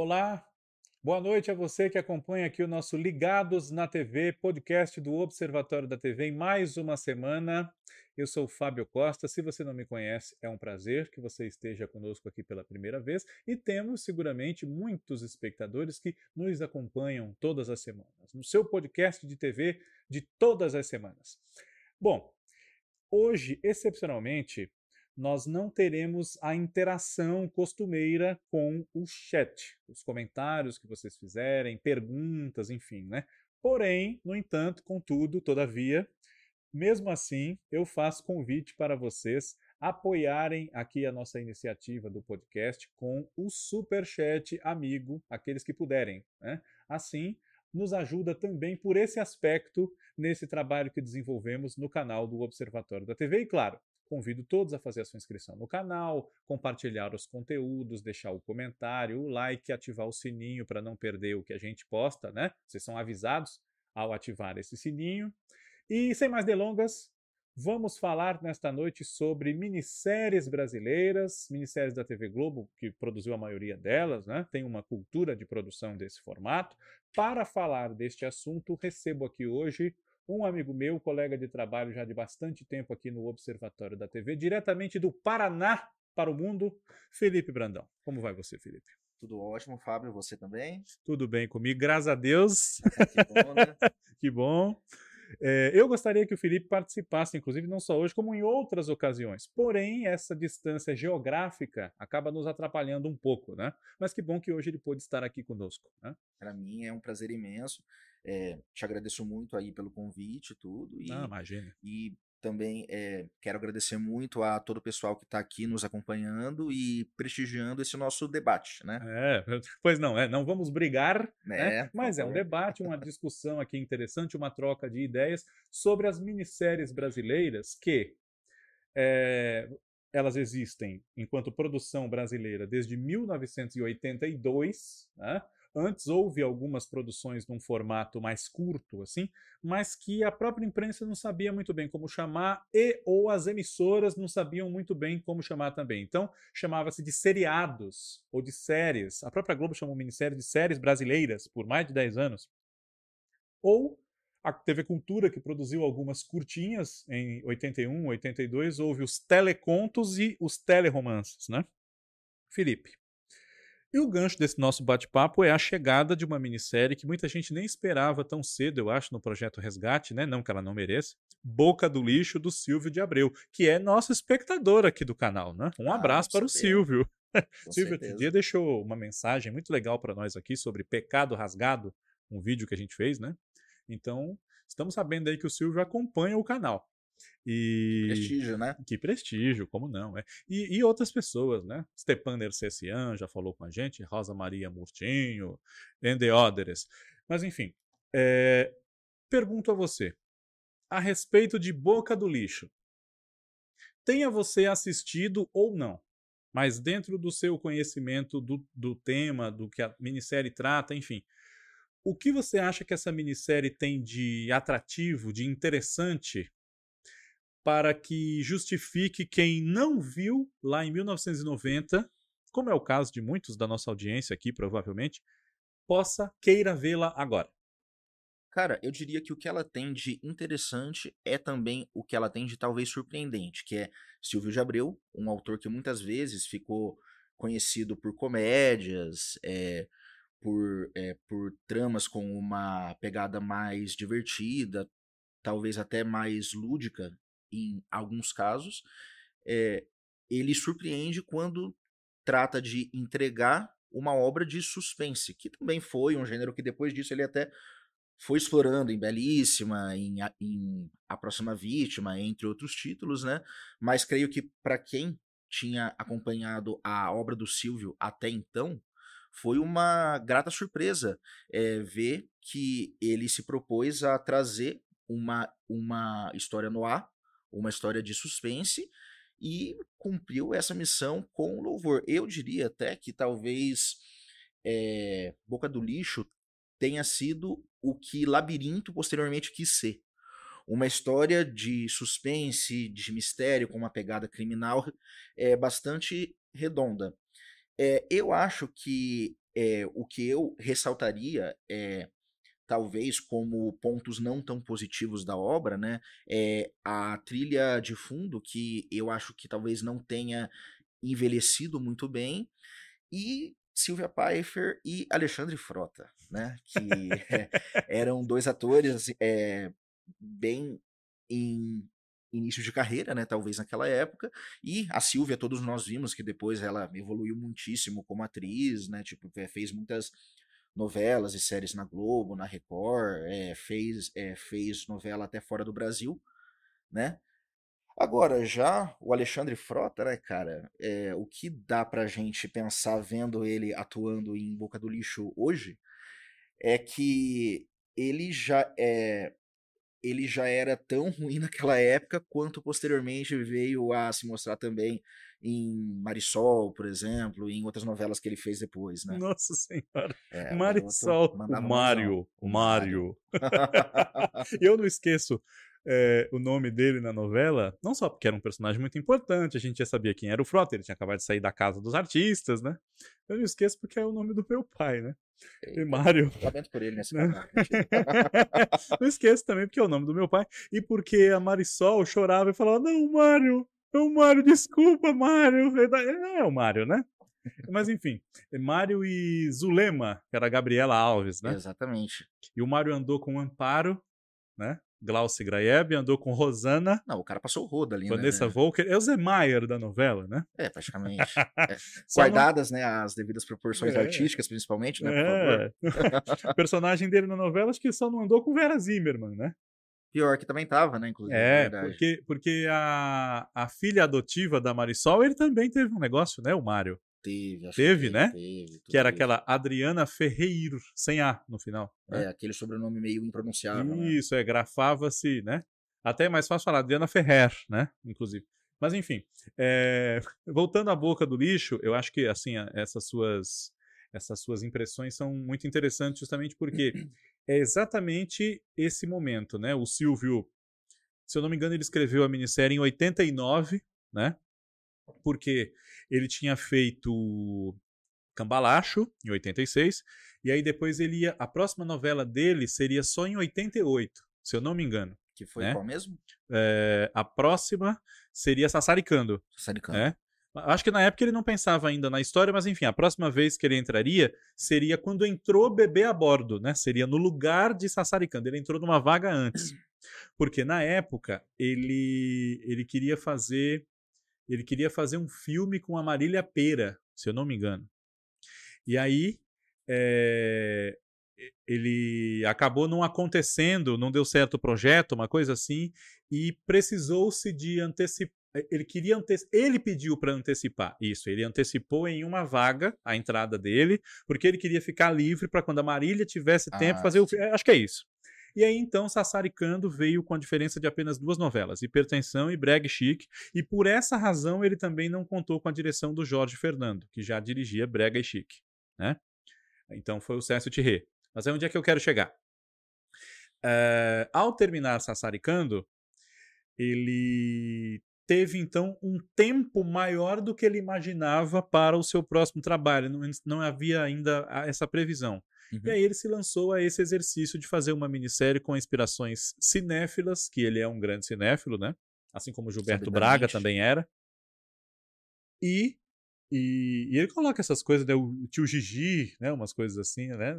Olá, boa noite a você que acompanha aqui o nosso Ligados na TV, podcast do Observatório da TV, em mais uma semana. Eu sou o Fábio Costa. Se você não me conhece, é um prazer que você esteja conosco aqui pela primeira vez e temos seguramente muitos espectadores que nos acompanham todas as semanas, no seu podcast de TV de todas as semanas. Bom, hoje, excepcionalmente, nós não teremos a interação costumeira com o chat, os comentários que vocês fizerem, perguntas, enfim, né? Porém, no entanto, contudo, todavia, mesmo assim, eu faço convite para vocês apoiarem aqui a nossa iniciativa do podcast com o super chat amigo, aqueles que puderem, né? Assim, nos ajuda também por esse aspecto nesse trabalho que desenvolvemos no canal do Observatório da TV e claro, Convido todos a fazer a sua inscrição no canal, compartilhar os conteúdos, deixar o comentário, o like, ativar o sininho para não perder o que a gente posta, né? Vocês são avisados ao ativar esse sininho. E sem mais delongas, vamos falar nesta noite sobre minisséries brasileiras, minisséries da TV Globo, que produziu a maioria delas, né? Tem uma cultura de produção desse formato. Para falar deste assunto, recebo aqui hoje um amigo meu, colega de trabalho já de bastante tempo aqui no Observatório da TV, diretamente do Paraná para o mundo, Felipe Brandão. Como vai você, Felipe? Tudo ótimo, Fábio. Você também? Tudo bem comigo, graças a Deus. que bom, né? que bom. É, eu gostaria que o Felipe participasse, inclusive, não só hoje, como em outras ocasiões. Porém, essa distância geográfica acaba nos atrapalhando um pouco, né? Mas que bom que hoje ele pôde estar aqui conosco. Né? Para mim é um prazer imenso. É, te agradeço muito aí pelo convite e tudo. E, Não, imagina. E também é, quero agradecer muito a todo o pessoal que está aqui nos acompanhando e prestigiando esse nosso debate, né? É, pois não, é, não vamos brigar, né? né? mas é um debate, uma discussão aqui interessante, uma troca de ideias sobre as minisséries brasileiras que é, elas existem enquanto produção brasileira desde 1982, né? Antes houve algumas produções num formato mais curto, assim, mas que a própria imprensa não sabia muito bem como chamar e ou as emissoras não sabiam muito bem como chamar também. Então, chamava-se de seriados ou de séries. A própria Globo chamou o minissérie de séries brasileiras por mais de 10 anos. Ou a TV Cultura, que produziu algumas curtinhas em 81, 82, houve os telecontos e os teleromances, né? Felipe, e o gancho desse nosso bate-papo é a chegada de uma minissérie que muita gente nem esperava tão cedo, eu acho, no projeto Resgate, né? Não que ela não mereça. Boca do Lixo, do Silvio de Abreu, que é nosso espectador aqui do canal, né? Um ah, abraço para o Silvio. Silvio, outro dia deixou uma mensagem muito legal para nós aqui sobre Pecado Rasgado, um vídeo que a gente fez, né? Então, estamos sabendo aí que o Silvio acompanha o canal. E... Que prestígio, né? Que prestígio, como não, é? E, e outras pessoas, né? Stepan Nercessian já falou com a gente, Rosa Maria Murtinho, others. Mas enfim, é... pergunto a você, a respeito de Boca do Lixo, tenha você assistido ou não, mas dentro do seu conhecimento do, do tema, do que a minissérie trata, enfim, o que você acha que essa minissérie tem de atrativo, de interessante para que justifique quem não viu lá em 1990, como é o caso de muitos da nossa audiência aqui, provavelmente, possa queira vê-la agora. Cara, eu diria que o que ela tem de interessante é também o que ela tem de talvez surpreendente, que é Silvio de Abreu, um autor que muitas vezes ficou conhecido por comédias, é, por, é, por tramas com uma pegada mais divertida, talvez até mais lúdica em alguns casos, é, ele surpreende quando trata de entregar uma obra de suspense, que também foi um gênero que depois disso ele até foi explorando em Belíssima, em A, em a Próxima Vítima, entre outros títulos, né? Mas creio que para quem tinha acompanhado a obra do Silvio até então, foi uma grata surpresa é, ver que ele se propôs a trazer uma, uma história no ar uma história de suspense e cumpriu essa missão com louvor. Eu diria até que talvez é, Boca do Lixo tenha sido o que Labirinto posteriormente quis ser. Uma história de suspense, de mistério, com uma pegada criminal é, bastante redonda. É, eu acho que é, o que eu ressaltaria é talvez como pontos não tão positivos da obra, né, é a trilha de fundo que eu acho que talvez não tenha envelhecido muito bem e Silvia Pfeiffer e Alexandre Frota, né, que eram dois atores é, bem em início de carreira, né, talvez naquela época, e a Silvia todos nós vimos que depois ela evoluiu muitíssimo como atriz, né, tipo, fez muitas novelas e séries na Globo, na Record, é, fez, é, fez novela até fora do Brasil, né? Agora, já o Alexandre Frota, né, cara, é, o que dá pra gente pensar vendo ele atuando em Boca do Lixo hoje é que ele já é ele já era tão ruim naquela época quanto posteriormente veio a se mostrar também em Marisol, por exemplo, e em outras novelas que ele fez depois, né? Nossa Senhora. É, Marisol, o Mário, Mário. eu não esqueço é, o nome dele na novela, não só porque era um personagem muito importante, a gente já sabia quem era o Frota, ele tinha acabado de sair da casa dos artistas, né? Eu não esqueço porque é o nome do meu pai, né? E Mário. Lamento por ele nesse né? Não esqueço também porque é o nome do meu pai e porque a Marisol chorava e falava: Não, Mário, é o Mário, desculpa, Mário. Não é o Mário, né? Mas enfim, é Mário e Zulema, que era a Gabriela Alves, né? Exatamente. E o Mário andou com Amparo, né? Glaucia Graeb, andou com Rosana. Não, o cara passou o rodo ali, Vanessa né? Volker. É o Zé Maier da novela, né? É, praticamente. É. Guardadas, não... né, as devidas proporções é. artísticas, principalmente, né, é. o personagem dele na novela, acho que só não andou com Vera Zimmerman, né? Pior que também tava, né, inclusive. É, porque, porque a, a filha adotiva da Marisol, ele também teve um negócio, né, o Mário? Teve, teve, que né? Teve, que era aquela Adriana Ferreiro, sem A no final. Né? É, aquele sobrenome meio impronunciável. Né? Isso, né? é, grafava-se, né? Até é mais fácil falar Adriana Ferrer, né? Inclusive. Mas enfim, é... voltando à boca do lixo, eu acho que assim essas suas essas suas impressões são muito interessantes justamente porque é exatamente esse momento, né? O Silvio, se eu não me engano, ele escreveu a minissérie em 89, né? Porque ele tinha feito Cambalacho, em 86, e aí depois ele ia. A próxima novela dele seria só em 88, se eu não me engano. Que foi né? qual mesmo? É, a próxima seria Sassaricando. Sassaricando. Né? Acho que na época ele não pensava ainda na história, mas enfim, a próxima vez que ele entraria seria quando entrou bebê a bordo, né? Seria no lugar de Sassaricando. Ele entrou numa vaga antes. Porque na época ele ele queria fazer ele queria fazer um filme com a Marília Pera, se eu não me engano. E aí é, ele acabou não acontecendo, não deu certo o projeto, uma coisa assim, e precisou-se de antecipar. Ele queria antecipar, ele pediu para antecipar isso. Ele antecipou em uma vaga a entrada dele, porque ele queria ficar livre para quando a Marília tivesse tempo ah, fazer o. Acho que é isso. E aí então Sassaricando veio com a diferença de apenas duas novelas, Hipertensão e Breg Chic, e por essa razão ele também não contou com a direção do Jorge Fernando, que já dirigia Brega e Chic, né? Então foi o Cécio Thierry. Mas é onde é que eu quero chegar. Uh, ao terminar Sassaricando, ele teve então um tempo maior do que ele imaginava para o seu próximo trabalho. Não, não havia ainda essa previsão. Uhum. E aí ele se lançou a esse exercício de fazer uma minissérie com inspirações cinéfilas, que ele é um grande cinéfilo, né? Assim como Gilberto Braga também era. E, e, e, ele coloca essas coisas, né? O tio Gigi, né? Umas coisas assim, né?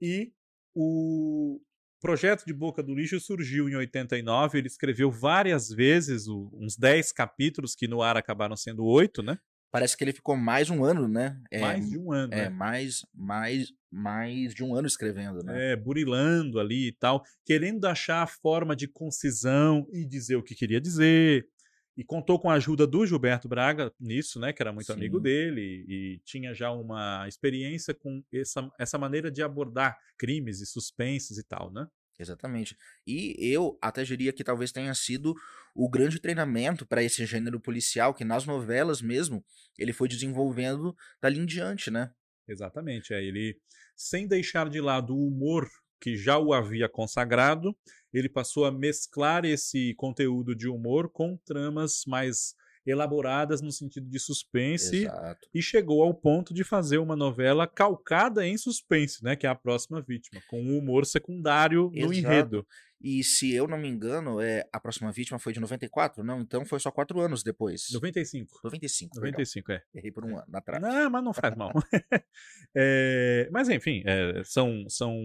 E o projeto de Boca do Lixo surgiu em 89. Ele escreveu várias vezes uns 10 capítulos, que no ar acabaram sendo oito, né? Parece que ele ficou mais um ano, né? É, mais de um ano. É, né? mais, mais, mais de um ano escrevendo, né? É, burilando ali e tal, querendo achar a forma de concisão e dizer o que queria dizer. E contou com a ajuda do Gilberto Braga nisso, né? Que era muito Sim. amigo dele e tinha já uma experiência com essa, essa maneira de abordar crimes e suspenses e tal, né? Exatamente. E eu até diria que talvez tenha sido o grande treinamento para esse gênero policial, que nas novelas mesmo ele foi desenvolvendo dali em diante, né? Exatamente. É, ele, sem deixar de lado o humor que já o havia consagrado, ele passou a mesclar esse conteúdo de humor com tramas mais elaboradas no sentido de suspense Exato. e chegou ao ponto de fazer uma novela calcada em suspense, né, que é a próxima vítima, com um humor secundário no Exato. enredo. E se eu não me engano, é, a próxima vítima foi de 94? Não, então foi só quatro anos depois. 95. 95. perdão. 95, é. Errei por um ano atrás. Não, mas não faz mal. É, mas enfim, é, são, são.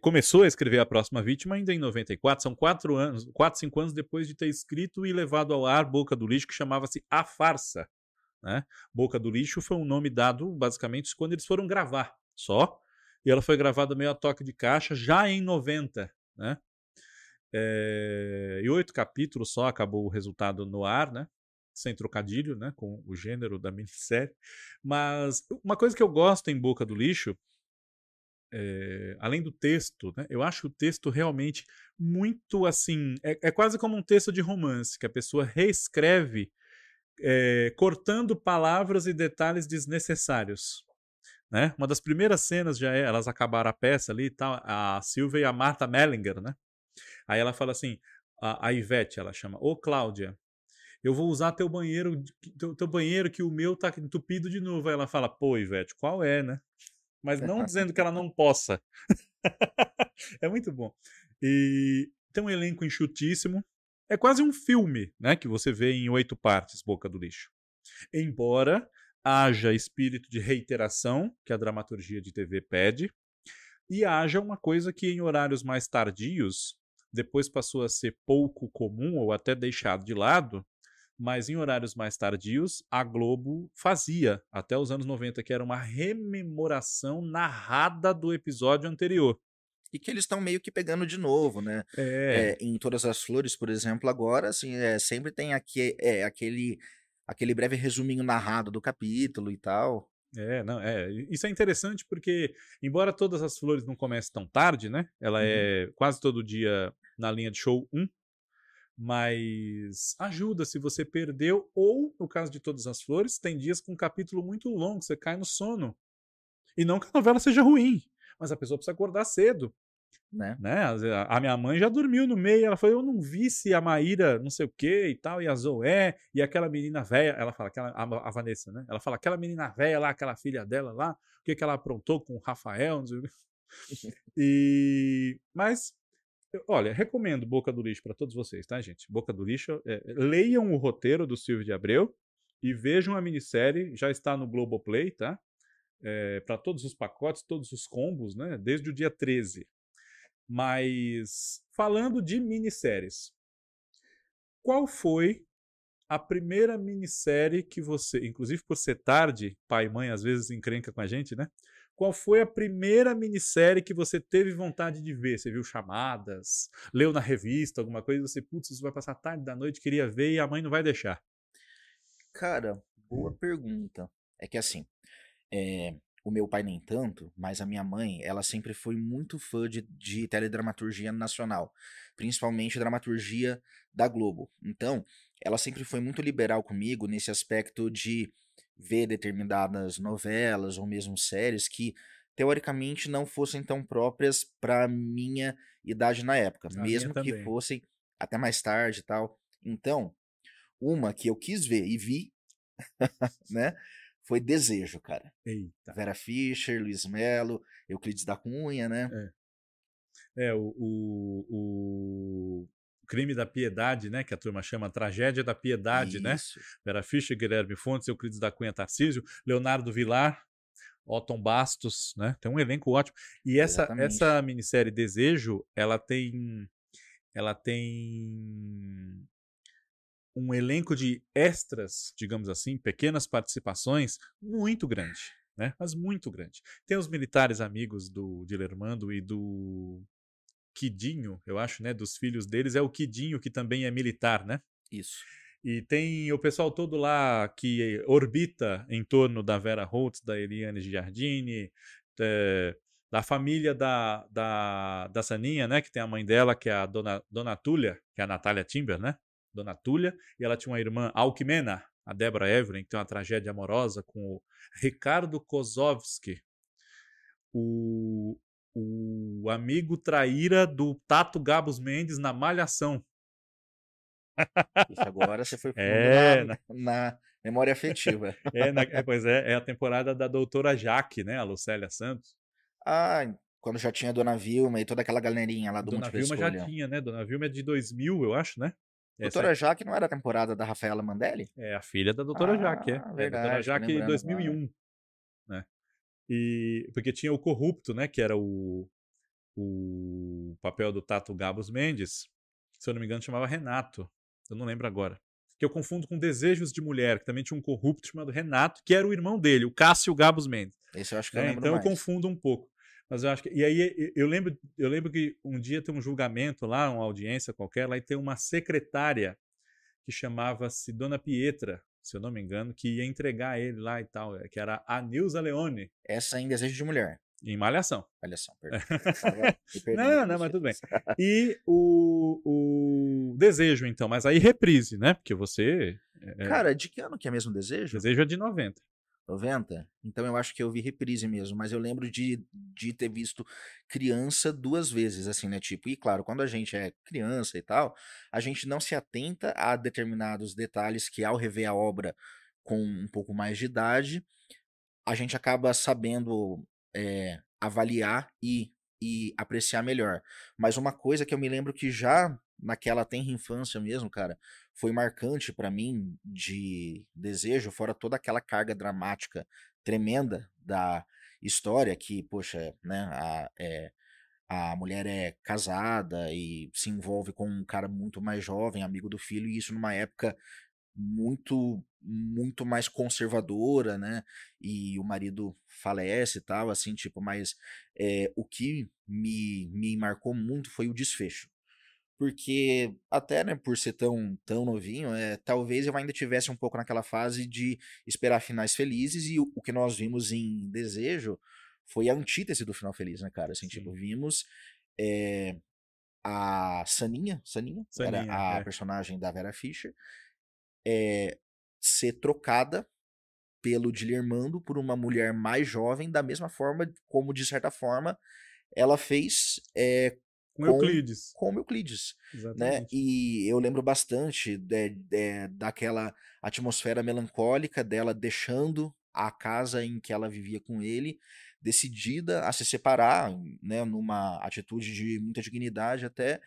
Começou a escrever a próxima vítima ainda em 94, são quatro anos, quatro, cinco anos depois de ter escrito e levado ao ar Boca do Lixo, que chamava-se A Farsa. Né? Boca do Lixo foi um nome dado basicamente quando eles foram gravar, só. E ela foi gravada meio a toque de caixa já em 90. Né? É, e oito capítulos só acabou o resultado no ar, né? sem trocadilho, né, com o gênero da minissérie. Mas uma coisa que eu gosto em Boca do Lixo, é, além do texto, né, eu acho o texto realmente muito assim. É, é quase como um texto de romance, que a pessoa reescreve, é, cortando palavras e detalhes desnecessários. Né? Uma das primeiras cenas já é, elas acabaram a peça ali e tal, a Silvia e a Marta Mellinger, né? Aí ela fala assim, a, a Ivete, ela chama, ô Cláudia, eu vou usar teu banheiro, teu, teu banheiro que o meu tá entupido de novo. Aí ela fala, pô, Ivete, qual é, né? Mas não dizendo que ela não possa. é muito bom. E tem um elenco enxutíssimo. É quase um filme, né? Que você vê em oito partes, Boca do Lixo. Embora haja espírito de reiteração, que a dramaturgia de TV pede, e haja uma coisa que em horários mais tardios, depois passou a ser pouco comum ou até deixado de lado, mas em horários mais tardios, a Globo fazia, até os anos 90, que era uma rememoração narrada do episódio anterior. E que eles estão meio que pegando de novo, né? É, É, em Todas as Flores, por exemplo, agora, assim, é, sempre tem aqui, é, aquele, aquele breve resuminho narrado do capítulo e tal. é, não, é. Isso é interessante porque, embora todas as flores não comecem tão tarde, né? Ela Uhum. é quase todo dia na linha de show 1. Mas ajuda se você perdeu, ou no caso de Todas as Flores, tem dias com um capítulo muito longo, você cai no sono. E não que a novela seja ruim, mas a pessoa precisa acordar cedo. Né? né? A minha mãe já dormiu no meio, ela falou, eu não vi se a Maíra não sei o que e tal, e a Zoé, e aquela menina velha, ela fala, aquela, a, Vanessa, né? Ela fala, aquela menina velha lá, aquela filha dela lá, o que, que ela aprontou com o Rafael, não sei o quê. E, mas, olha, recomendo Boca do Lixo para todos vocês, tá, gente? Boca do Lixo, é, leiam o roteiro do Silvio de Abreu e vejam a minissérie, já está no Globoplay, tá? para todos os pacotes, todos os combos, né? Desde o dia 13. Mas falando de minisséries, qual foi a primeira minissérie que você, inclusive por ser tarde, pai e mãe às vezes encrenca com a gente, né? Qual foi a primeira minissérie que você teve vontade de ver? Você viu chamadas, leu na revista, alguma coisa, você, putz, isso vai passar tarde da noite, queria ver e a mãe não vai deixar. Cara, boa pergunta. É que assim, é, o meu pai nem tanto, mas a minha mãe, ela sempre foi muito fã de, de teledramaturgia nacional, principalmente dramaturgia da Globo. Então, ela sempre foi muito liberal comigo nesse aspecto de ver determinadas novelas ou mesmo séries que teoricamente não fossem tão próprias para minha idade na época, A mesmo que fossem até mais tarde e tal. Então, uma que eu quis ver e vi, né, foi Desejo, cara. Eita. Vera Fischer, Luiz Melo, Euclides da Cunha, né? É, o, o, o crime da piedade, né? Que a turma chama tragédia da piedade, né? Isso. Vera Fischer, Guilherme Fontes, Euclides da Cunha Tarcísio, Leonardo Vilar, Otton Bastos, né? Tem um elenco ótimo. E essa, Exatamente. essa minissérie Desejo, ela tem. Ela tem um elenco de extras, digamos assim, pequenas participações, muito grande, né? Mas muito grande. Tem os militares amigos do Dilermando e do Quidinho, eu acho, né? Dos filhos deles, é o Quidinho, que também é militar, né? Isso. E tem o pessoal todo lá que orbita em torno da Vera Holtz, da Eliane Giardini, é, da família da, da, da Saninha, né? Que tem a mãe dela, que é a Dona, Dona Túlia, que é a Natália Timber, né? Dona Túlia. E ela tinha uma irmã, Alquimena, a Débora Evelyn, que tem uma tragédia amorosa com o Ricardo Kozovski, o, o amigo traíra do Tato Gabos Mendes na Malhação. Isso agora você foi fundo É, na, na- na memória afetiva. é, na- é, pois é, é a temporada da doutora Jaque, né? A Lucélia Santos. Ah, quando já tinha a Dona Vilma e toda aquela galerinha lá do Dona Vilma já tinha, né? Dona Vilma é de 2000, eu acho, né? Doutora Jaque não era a temporada da Rafaela Mandelli? é a filha da doutora Jaque, é. Ah, é verdade, doutora tô Jaque lembrando 2001, né? E, porque tinha o Corrupto, né? Que era o, o papel do Tato Gabos Mendes. Se eu não me engano, chamava Renato. Eu não lembro agora. Que eu confundo com Desejos de Mulher, que também tinha um corrupto chamado Renato, que era o irmão dele, o Cássio Gabos Mendes. Esse eu acho que eu né? lembro Então mais. eu confundo um pouco. Mas eu acho que. E aí eu lembro, eu lembro que um dia tem um julgamento lá, uma audiência qualquer, lá e tem uma secretária que chamava-se Dona Pietra, se eu não me engano, que ia entregar ele lá e tal, eh, que era a Nilza Leone, Essa em Desejo de Mulher. em Malhação. Só, perdão. Não, não, mas tudo bem. E o, o Desejo, então, mas aí reprise, né? Porque você. é, Cara, de que ano que é mesmo Desejo? Desejo é de 90. 90? Então eu acho que eu vi reprise mesmo, mas eu lembro de, de ter visto criança duas vezes, assim, né? Tipo, e claro, quando a gente é criança e tal, a gente não se atenta a determinados detalhes que ao rever a obra com um pouco mais de idade, a gente acaba sabendo é, avaliar e, e apreciar melhor. Mas uma coisa que eu me lembro que já naquela tenra infância mesmo, cara, foi marcante pra mim de desejo, fora toda aquela carga dramática tremenda da história que, poxa, né, a, é, a mulher é casada e se envolve com um cara muito mais jovem, amigo do filho, e isso numa época muito muito mais conservadora, né? E o marido falece e tal, assim, tipo, mas é, o que me, me marcou muito foi o desfecho. Porque até, né, por ser tão, tão novinho, é, talvez eu ainda tivesse um pouco naquela fase de esperar finais felizes e o, o que nós vimos em Desejo foi a antítese do final feliz, né, cara? Assim, tipo, vimos é, a Saninha, Saninha, era Saninha, a é. personagem da Vera Fischer, é, ser trocada pelo Dilermando por uma mulher mais jovem, da mesma forma como, de certa forma, ela fez é, Com Euclides. com Euclides né? Exatamente. E eu lembro bastante de- daquela atmosfera melancólica dela deixando a casa em que ela vivia com ele, decidida a se separar, né, numa atitude de muita dignidade até,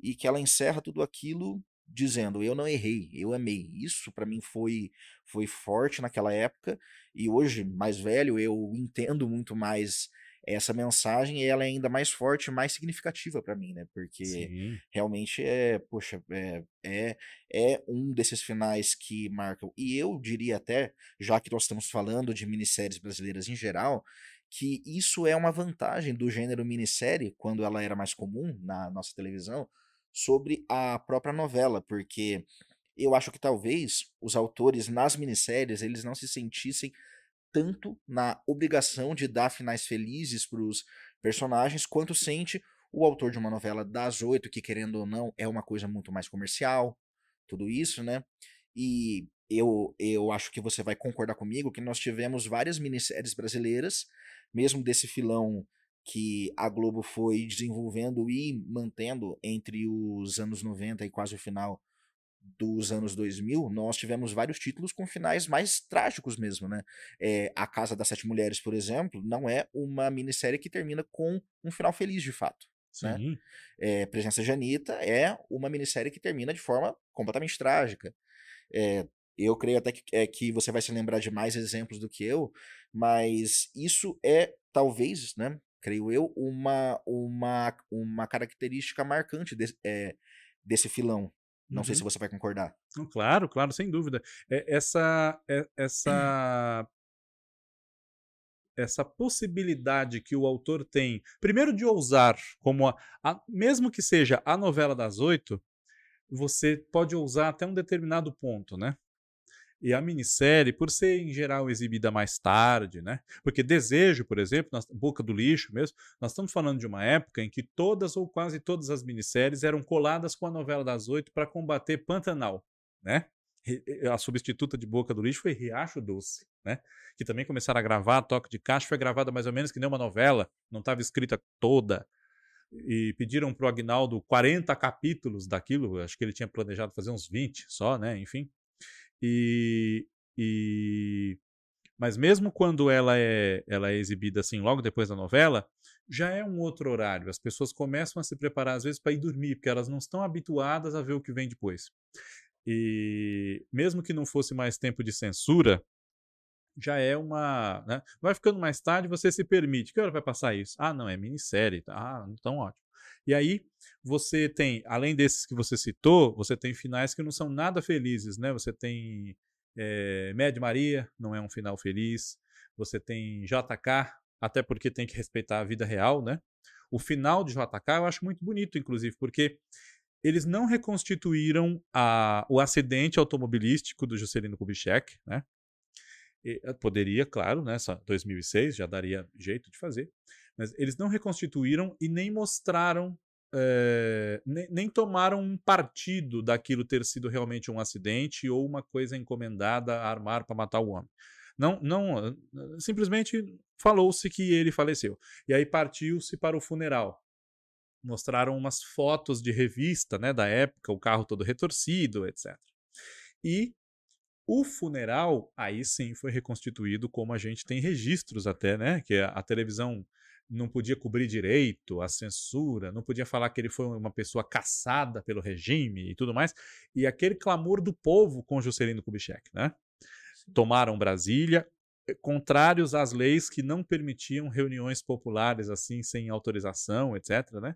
e que ela encerra tudo aquilo dizendo: "Eu não errei, eu amei". Isso pra mim foi foi forte naquela época e hoje, mais velho, eu entendo muito mais essa mensagem e ela é ainda mais forte, mais significativa pra mim, né? Porque Sim. realmente é, poxa, é, é, é um desses finais que marcam. E eu diria até, já que nós estamos falando de minisséries brasileiras em geral, que isso é uma vantagem do gênero minissérie, quando ela era mais comum na nossa televisão, sobre a própria novela, porque eu acho que talvez os autores nas minisséries eles não se sentissem tanto na obrigação de dar finais felizes para os personagens, quanto sente o autor de uma novela das oito, que querendo ou não é uma coisa muito mais comercial, tudo isso, né? E eu, eu acho que você vai concordar comigo que nós tivemos várias minisséries brasileiras, mesmo desse filão que a Globo foi desenvolvendo e mantendo entre os anos 90 e quase o final dos anos 2000, nós tivemos vários títulos com finais mais trágicos mesmo, né? É, a Casa das Sete Mulheres, por exemplo, não é uma minissérie que termina com um final feliz de fato. né? É, Presença de Anitta é uma minissérie que termina de forma completamente trágica. É, eu creio até que, é, que você vai se lembrar de mais exemplos do que eu, mas isso é, talvez, né? Creio eu, uma, uma, uma característica marcante desse, é, desse filão. Não sei Uhum. se você vai concordar. Claro, claro, sem dúvida. É, essa, é- essa, essa possibilidade que o autor tem, primeiro de ousar, como a, a- mesmo que seja a novela das oito, você pode ousar até um determinado ponto, né? E a minissérie, por ser em geral exibida mais tarde, né? Porque Desejo, por exemplo, Boca do Lixo mesmo, nós estamos falando de uma época em que todas ou quase todas as minisséries eram coladas com a novela das oito para combater Pantanal, né? A substituta de Boca do Lixo foi Riacho Doce, né? Que também começaram a gravar, Toque de Caixa foi gravada mais ou menos que nem uma novela, não estava escrita toda, e pediram para o Agnaldo 40 capítulos daquilo, acho que ele tinha planejado fazer uns 20 só, né? Enfim. E, e mas mesmo quando ela é, ela é exibida assim logo depois da novela, já é um outro horário. As pessoas começam a se preparar às vezes para ir dormir, porque elas não estão habituadas a ver o que vem depois. E mesmo que não fosse mais tempo de censura, já é uma. Né? Vai ficando mais tarde, você se permite. Que hora vai passar isso? Ah, não, é minissérie. Ah, então ótimo. E aí, você tem, além desses que você citou, você tem finais que não são nada felizes, né? Você tem é, Mad Maria, não é um final feliz. Você tem JK, até porque tem que respeitar a vida real, né? O final de JK eu acho muito bonito, inclusive, porque eles não reconstituíram a, o acidente automobilístico do Juscelino Kubitschek, né? E, eh, poderia, claro, né, 2006 já daria jeito de fazer, mas eles não reconstituíram e nem mostraram, é, nem, nem, tomaram um partido daquilo ter sido realmente um acidente ou uma coisa encomendada a armar para matar o homem. Não, não, simplesmente falou-se que ele faleceu. E aí partiu-se para o funeral. Mostraram umas fotos de revista, né, da época, o carro todo retorcido, etc. E o funeral, aí sim foi reconstituído como a gente tem registros até, né? Que a, a televisão não podia cobrir direito, a censura, não podia falar que ele foi uma pessoa caçada pelo regime e tudo mais. E aquele clamor do povo com Juscelino Kubitschek, né? Tomaram Brasília, eh, contrários às leis que não permitiam reuniões populares assim sem autorização, etc, né?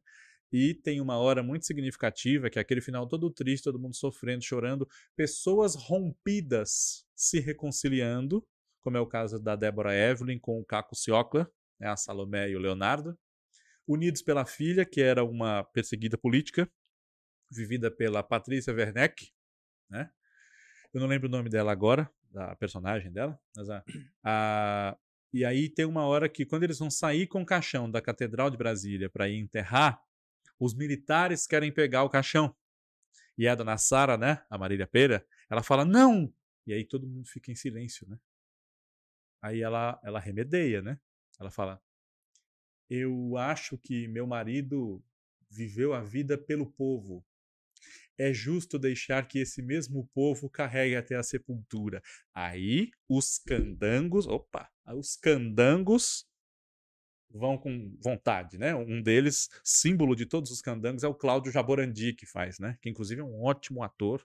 E tem uma hora muito significativa, que é aquele final todo triste, todo mundo sofrendo, chorando, pessoas rompidas se reconciliando, como é o caso da Débora Evelyn com o Caco Ciocla, né, a Salomé e o Leonardo, unidos pela filha, que era uma perseguida política, vivida pela Patrícia Werneck, né? Eu não lembro o nome dela agora, da personagem dela, mas a, a, e aí tem uma hora que quando eles vão sair com o caixão da Catedral de Brasília para ir enterrar, os militares querem pegar o caixão. E a dona Sara, né, a Marília Pera, ela fala, não! E aí todo mundo fica em silêncio, né? Aí ela, ela remedeia, né? Ela fala, eu acho que meu marido viveu a vida pelo povo. É justo deixar que esse mesmo povo carregue até a sepultura. Aí os candangos, opa, os candangos vão com vontade, né? Um deles, símbolo de todos os candangos, é o Cláudio Jaborandi que faz, né? Que inclusive é um ótimo ator,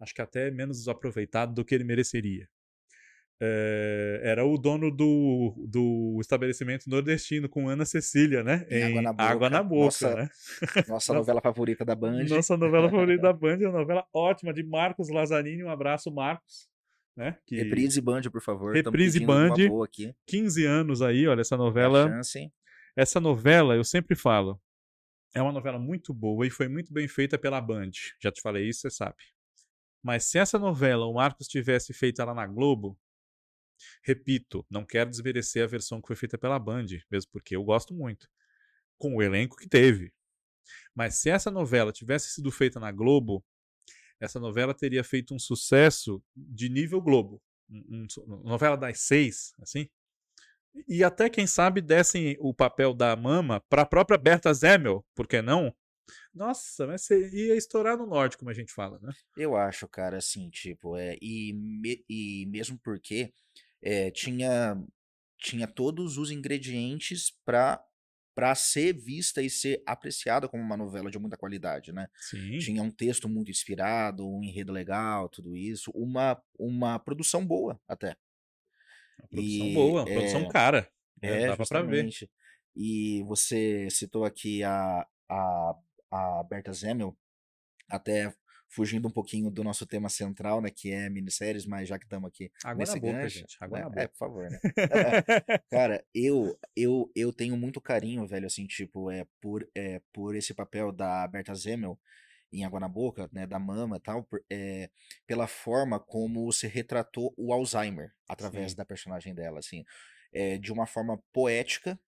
acho que até menos aproveitado do que ele mereceria. É, era o dono do, do estabelecimento nordestino com Ana Cecília, né? Em, Água na Boca, Água na Boca nossa, né? Nossa novela favorita da Band. Nossa novela favorita da Band, é uma novela ótima de Marcos Lazzarini. Um abraço, Marcos. Né? Que... Reprise Band, por favor. Reprise Band. 15 anos aí, olha, essa novela. Essa novela, eu sempre falo, é uma novela muito boa e foi muito bem feita pela Band. Já te falei isso, você sabe. Mas se essa novela o Marcos tivesse feita lá na Globo, repito, não quero desmerecer a versão que foi feita pela Band, mesmo porque eu gosto muito, com o elenco que teve. Mas se essa novela tivesse sido feita na Globo, essa novela teria feito um sucesso de nível Globo. Um, um, novela das seis, assim. E até, quem sabe, dessem o papel da mama para a própria Berta Zemmel, por que não? Nossa, mas ia estourar no norte, como a gente fala, né? Eu acho, cara, assim, tipo, é, e, me, e mesmo porque é, tinha, tinha todos os ingredientes para para ser vista e ser apreciada como uma novela de muita qualidade, né? Sim. Tinha um texto muito inspirado, um enredo legal, tudo isso, uma, uma produção boa até. Uma produção e, boa, uma é, produção cara. Né? É, dava pra ver. E você citou aqui a, a, a Berta Zemmel, até fugindo um pouquinho do nosso tema central, né, que é minisséries, mas já que estamos aqui Água nesse na boca, gancho, gente. Água né, na boca. É, por favor, né? Cara, eu, eu, eu tenho muito carinho, velho, assim, tipo, é por, é, por esse papel da Berta Zemmel em Água na Boca, né, da mama e tal, por, é, pela forma como se retratou o Alzheimer através Sim. da personagem dela, assim, é, de uma forma poética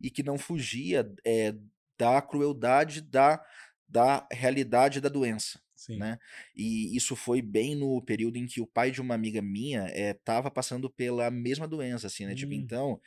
e que não fugia é, da crueldade da, da realidade da doença. Sim. né? E isso foi bem no período em que o pai de uma amiga minha estava eh, passando pela mesma doença, assim, né? Tipo, hum. Tipo, então,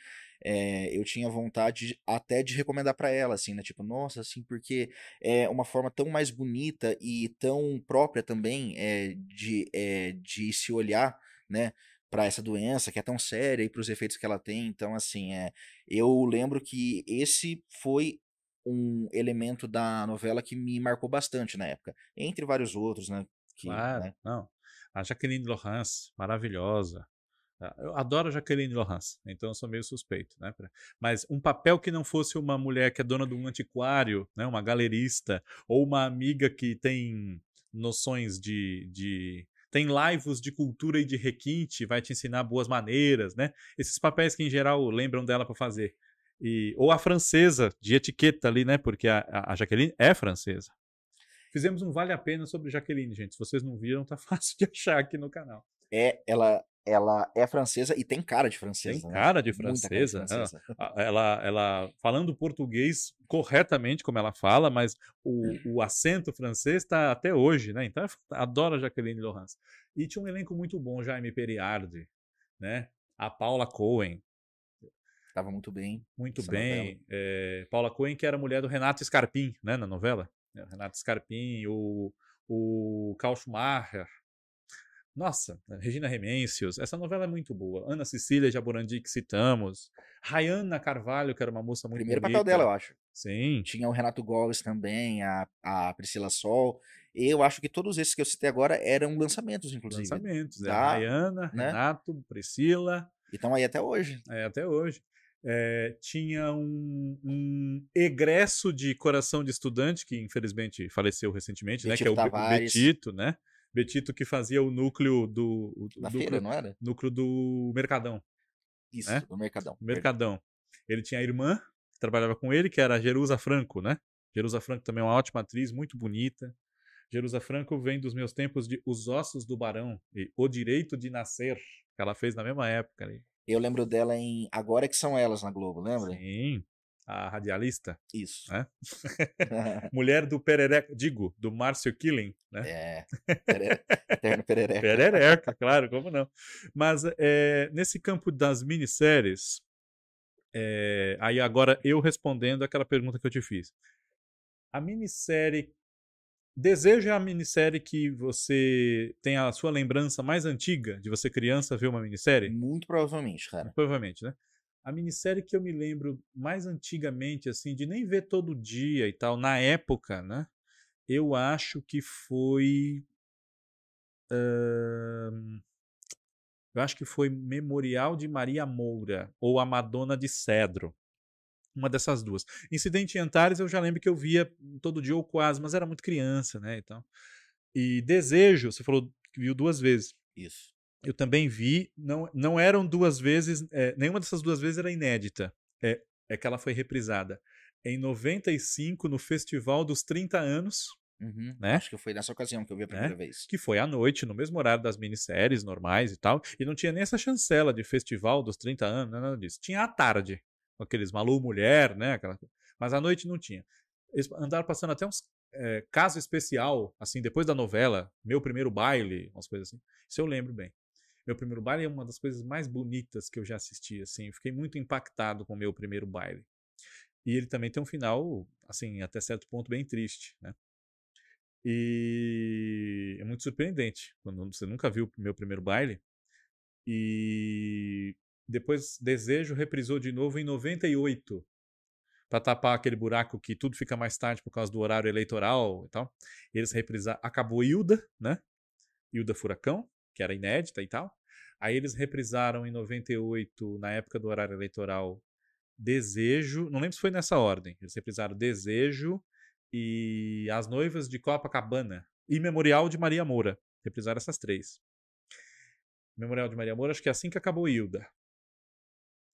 é, eu tinha vontade até de recomendar para ela, assim, né? Tipo, nossa, assim, porque é uma forma tão mais bonita e tão própria também é, de, é, de se olhar, né? para essa doença que é tão séria e para os efeitos que ela tem. Então, assim, é, eu lembro que esse foi um elemento da novela que me marcou bastante na época, entre vários outros, né? Que, claro, né? não. A Jaqueline Laurence, maravilhosa. Ah, eu adoro a Jaqueline Laurence, então eu sou meio suspeito, né? Mas um papel que não fosse uma mulher que é dona de um antiquário, né? Uma galerista, ou uma amiga que tem noções de, de tem lives de cultura e de requinte, vai te ensinar boas maneiras, né? Esses papéis que em geral lembram dela para fazer. E, ou a francesa, de etiqueta ali, né? Porque a, a Jaqueline é francesa. Fizemos um Vale a Pena sobre Jaqueline, gente. Se vocês não viram, tá fácil de achar aqui no canal. É, ela, ela é francesa e tem cara de francesa. Tem né? cara de francesa. Cara de francesa. Ela, ela, ela, falando português corretamente, como ela fala, mas o, o acento francês está até hoje, né? Então, adoro a Jaqueline Laurence. E tinha um elenco muito bom, Jaime Periardi, né? A Paula Cohen, Estava muito bem. Muito bem. É, Paula Cohen, que era mulher do Renato Scarpim, né, na novela. É, Renato Scarpim, o, o Karl Schumacher. Nossa, Regina Remencios. Essa novela é muito boa. Ana Cecília Jaborandi, que citamos. Rayana Carvalho, que era uma moça muito Primeiro bonita. papel dela, eu acho. Sim. Tinha o Renato Gomes também, a, a Priscila Sol. Eu acho que todos esses que eu citei agora eram lançamentos, inclusive. Lançamentos. É. Tá? Rayana, Né? Renato, Priscila. E estão aí até hoje. É, até hoje. É, tinha um, um egresso de coração de estudante, que infelizmente faleceu recentemente, né? Que é o Tavares. Betito, né? Betito que fazia o núcleo do. o Na núcleo, feira, não era? núcleo do Mercadão. Isso, É? do Mercadão. Mercadão. Ele tinha a irmã que trabalhava com ele, que era a Jerusa Franco, né? Jerusa Franco também é uma ótima atriz, muito bonita. Jerusa Franco vem dos meus tempos de Os Ossos do Barão e O Direito de Nascer, que ela fez na mesma época. ali. Eu lembro dela em Agora que são elas na Globo, lembra? Sim, a radialista. Isso. É? Mulher do Perereca, digo, do Márcio Killing, né? é. Eterno Perereca. Perereca, claro, como não. Mas é, nesse campo das minisséries, é, aí agora eu respondendo aquela pergunta que eu te fiz. A minissérie. Desejo é a minissérie que você tem a sua lembrança mais antiga de você criança ver uma minissérie? Muito provavelmente, cara. Provavelmente, né? A minissérie que eu me lembro mais antigamente, assim, de nem ver todo dia e tal, na época, né? Eu acho que foi. ahn, eu acho que foi Memorial de Maria Moura ou A Madonna de Cedro. Uma dessas duas. Incidente em Antares eu já lembro que eu via todo dia ou quase, mas era muito criança, né? Então. E Desejo, você falou que viu duas vezes. Isso. Eu também vi, não, não eram duas vezes, é, nenhuma dessas duas vezes era inédita. É, é que ela foi reprisada em 95 no Festival dos 30 anos, Uhum. Né? Acho que foi nessa ocasião que eu vi a primeira vez. que foi à noite, no mesmo horário das minisséries normais e tal, e não tinha nem essa chancela de festival dos 30 anos, nada disso. Tinha à tarde, aqueles Malu Mulher, né? Aquela... Mas à noite não tinha. Eles andaram passando até uns é, caso especial, assim, depois da novela, Meu Primeiro Baile, umas coisas assim. Isso eu lembro bem. Meu Primeiro Baile é uma das coisas mais bonitas que eu já assisti, assim. Fiquei muito impactado com Meu Primeiro Baile. E ele também tem um final, assim, até certo ponto bem triste, né? E é muito surpreendente quando você nunca viu o meu primeiro baile. E depois Desejo reprisou de novo em 98 para tapar aquele buraco que tudo fica mais tarde por causa do horário eleitoral e tal. Eles reprisaram, acabou Hilda, né? Hilda Furacão, que era inédita e tal. Aí eles reprisaram em 98, na época do horário eleitoral, Desejo, não lembro se foi nessa ordem. Eles reprisaram Desejo e As Noivas de Copacabana e Memorial de Maria Moura. Reprisaram essas três. Memorial de Maria Moura, acho que é assim que acabou Hilda.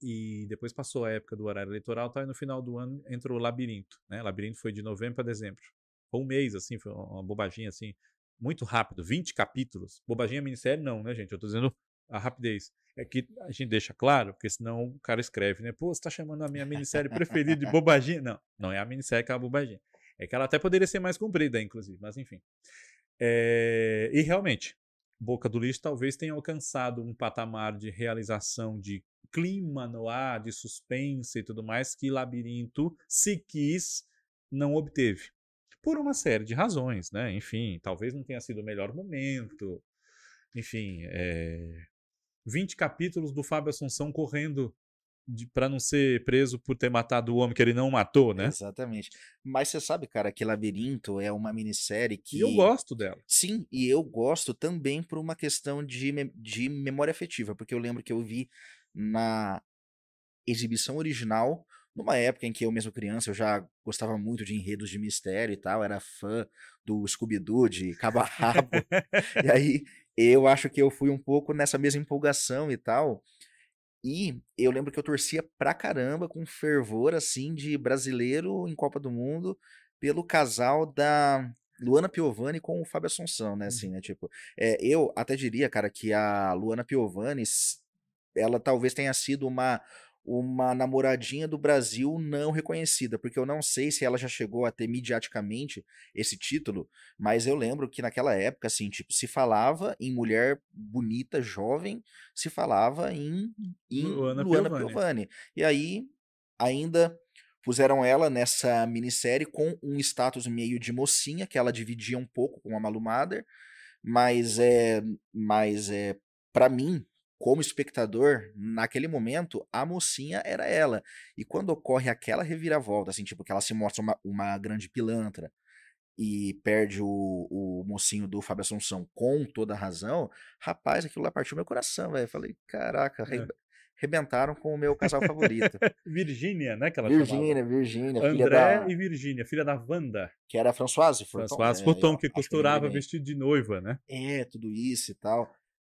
E depois passou a época do horário eleitoral, e no final do ano entrou o Labirinto. Né? Labirinto foi de novembro para dezembro. Foi um mês, assim, foi uma bobaginha assim, muito rápido, 20 capítulos. Bobaginha minissérie, não, né, gente? Eu tô dizendo a rapidez. É que a gente deixa claro, porque senão o cara escreve, né? Pô, você tá chamando a minha minissérie preferida de bobaginha? Não, não é a minissérie que é a bobaginha. É que ela até poderia ser mais comprida, inclusive, mas enfim. É, E realmente, Boca do Lixo talvez tenha alcançado um patamar de realização de clima no ar de suspense e tudo mais que Labirinto, se quis, não obteve. Por uma série de razões, né? Enfim, talvez não tenha sido o melhor momento. Enfim, é... 20 capítulos do Fábio Assunção correndo para não ser preso por ter matado o homem que ele não matou, né? Exatamente. Mas você sabe, cara, que Labirinto é uma minissérie que. E eu gosto dela. Sim, e eu gosto também por uma questão de, de memória afetiva, porque eu lembro que eu vi na exibição original, numa época em que eu mesmo criança, eu já gostava muito de enredos de mistério e tal, era fã do Scooby-Doo, de Cabo a Rabo. e aí eu acho que eu fui um pouco nessa mesma empolgação e tal. E eu lembro que eu torcia pra caramba, com fervor, assim, de brasileiro em Copa do Mundo, pelo casal da Luana Piovani com o Fábio Assunção, né, assim, uhum. né, tipo, é, eu até diria, cara, que a Luana Piovani, ela talvez tenha sido uma uma namoradinha do Brasil não reconhecida, porque eu não sei se ela já chegou a ter mediaticamente esse título, mas eu lembro que naquela época, assim, tipo, se falava em mulher bonita, jovem, se falava em, em Luana, Luana Piovani. Piovani. E aí, ainda puseram ela nessa minissérie com um status meio de mocinha, que ela dividia um pouco com a Malu Mader, mas é, mas é, para mim, como espectador, naquele momento, a mocinha era ela. E quando ocorre aquela reviravolta, assim, tipo, que ela se mostra uma, uma grande pilantra e perde o, o mocinho do Fábio Assunção com toda a razão, rapaz, aquilo lá partiu meu coração, velho. Falei, caraca, é. rebentaram com o meu casal favorito. Virgínia, né? Que ela Virgínia, Virgínia. André da... e Virgínia, filha da Wanda. Que era a Françoise Furton. Françoise Furton, é, que costurava que vestido de noiva, né? É, tudo isso e tal.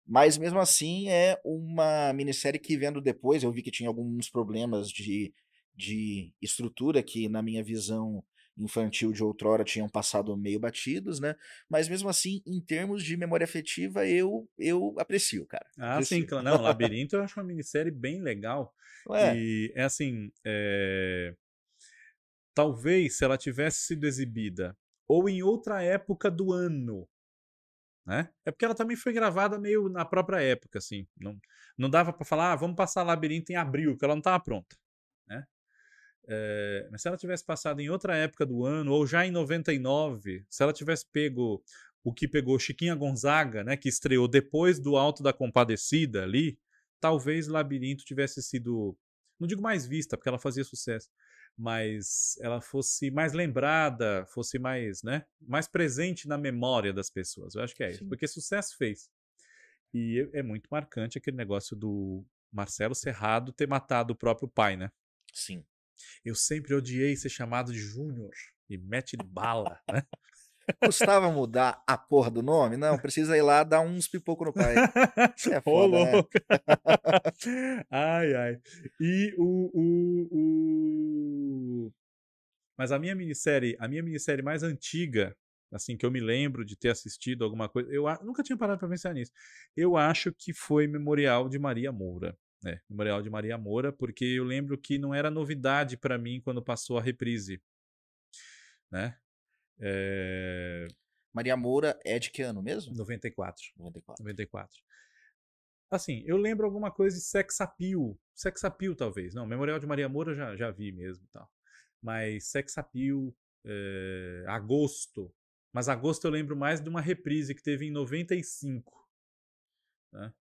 Mas mesmo assim é uma minissérie que vendo depois, eu vi que tinha alguns problemas de, de estrutura que na minha visão infantil de outrora tinham passado meio batidos, né? Mas mesmo assim, em termos de memória afetiva, eu eu aprecio, cara. Ah, aprecio. sim, claro. Não, Labirinto eu acho uma minissérie bem legal. Ué. E é assim, é... talvez se ela tivesse sido exibida ou em outra época do ano, né? É porque ela também foi gravada meio na própria época, assim. Não, não dava para falar, ah, vamos passar Labirinto em abril, porque ela não estava pronta, né? É, mas se ela tivesse passado em outra época do ano, ou já em 99, se ela tivesse pego o que pegou Chiquinha Gonzaga, né, que estreou depois do Alto da Compadecida ali, talvez Labirinto tivesse sido, não digo mais vista, porque ela fazia sucesso, mas ela fosse mais lembrada, fosse mais, né, mais presente na memória das pessoas. Eu acho que é Sim. isso, porque sucesso fez. E é muito marcante aquele negócio do Marcelo Serrado ter matado o próprio pai, né? Sim. Eu sempre odiei ser chamado de Júnior e mete bala, né? Custava mudar a porra do nome? Não, precisa ir lá dar uns pipoco no pai. É foda, Ô, né? ai, ai. E o, o, o... Mas a minha minissérie, a minha minissérie mais antiga, assim, que eu me lembro de ter assistido alguma coisa, eu nunca tinha parado para pensar nisso. Eu acho que foi Memorial de Maria Moura. É, Memorial de Maria Moura, porque eu lembro que não era novidade para mim quando passou a reprise. Né? É... Maria Moura é de que ano mesmo? 94. 94. 94. Assim, eu lembro alguma coisa de sex appeal. Sex appeal, talvez. Não, Memorial de Maria Moura já, já vi mesmo tal. Mas sex appeal, é... agosto. Mas agosto eu lembro mais de uma reprise que teve em 95. Né?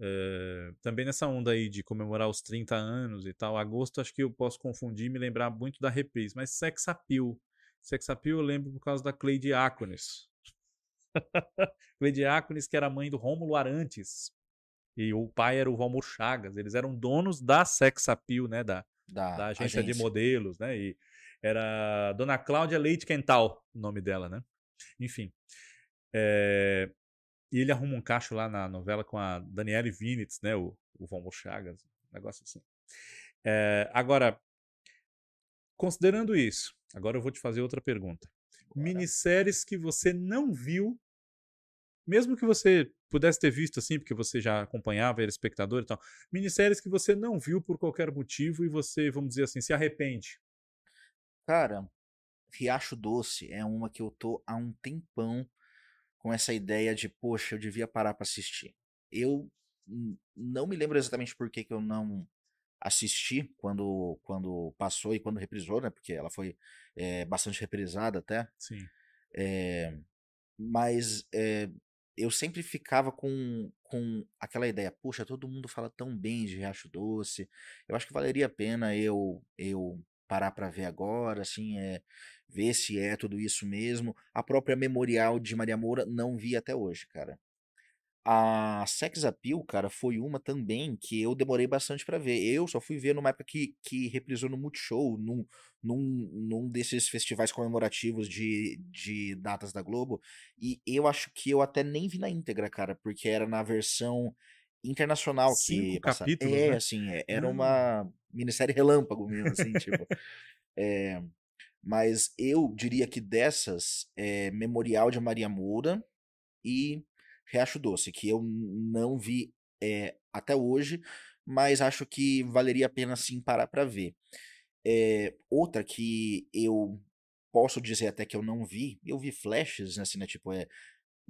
É... também nessa onda aí de comemorar os 30 anos e tal. Agosto acho que eu posso confundir e me lembrar muito da reprise. Mas sex appeal Sex appeal eu lembro por causa da Clay Diáconis. Clay Diáconis, que era mãe do Rômulo Arantes. E o pai era o Valmor Chagas. Eles eram donos da Sex Appeal, né? Da, da, da agência, agência, de modelos, né? E era Dona Cláudia Leite Quental, o nome dela, né? Enfim. É... E ele arruma um cacho lá na novela com a Daniele Vinitz, né? O, o Valmor Chagas. Um negócio assim. É... Agora, considerando isso, Agora eu vou te fazer outra pergunta. Bora. Minisséries que você não viu, mesmo que você pudesse ter visto assim, porque você já acompanhava, era espectador e tal, minisséries que você não viu por qualquer motivo e você, vamos dizer assim, se arrepende. Cara, Riacho Doce é uma que eu tô há um tempão com essa ideia de, poxa, eu devia parar para assistir. Eu não me lembro exatamente por que, que eu não assisti quando, quando passou e quando reprisou, né? Porque ela foi é, bastante reprisada até. Sim. É, mas é, eu sempre ficava com, com aquela ideia, puxa, todo mundo fala tão bem de Riacho Doce, eu acho que valeria a pena eu eu parar para ver agora, assim, é, ver se é tudo isso mesmo. A própria Memorial de Maria Moura não vi até hoje, cara. A Sex Appeal, cara, foi uma também que eu demorei bastante para ver. Eu só fui ver numa época que, que reprisou no Multishow, num, num, num desses festivais comemorativos de, de datas da Globo. E eu acho que eu até nem vi na íntegra, cara, porque era na versão internacional Cinco que capítulos, É, né? assim, é- era Ah. uma minissérie relâmpago mesmo, assim, tipo. É, mas eu diria que dessas, é Memorial de Maria Moura e Riacho Doce, que eu não vi é, até hoje, mas acho que valeria a pena sim parar para ver. É, outra que eu posso dizer até que eu não vi, eu vi flashes, assim, né, tipo, é,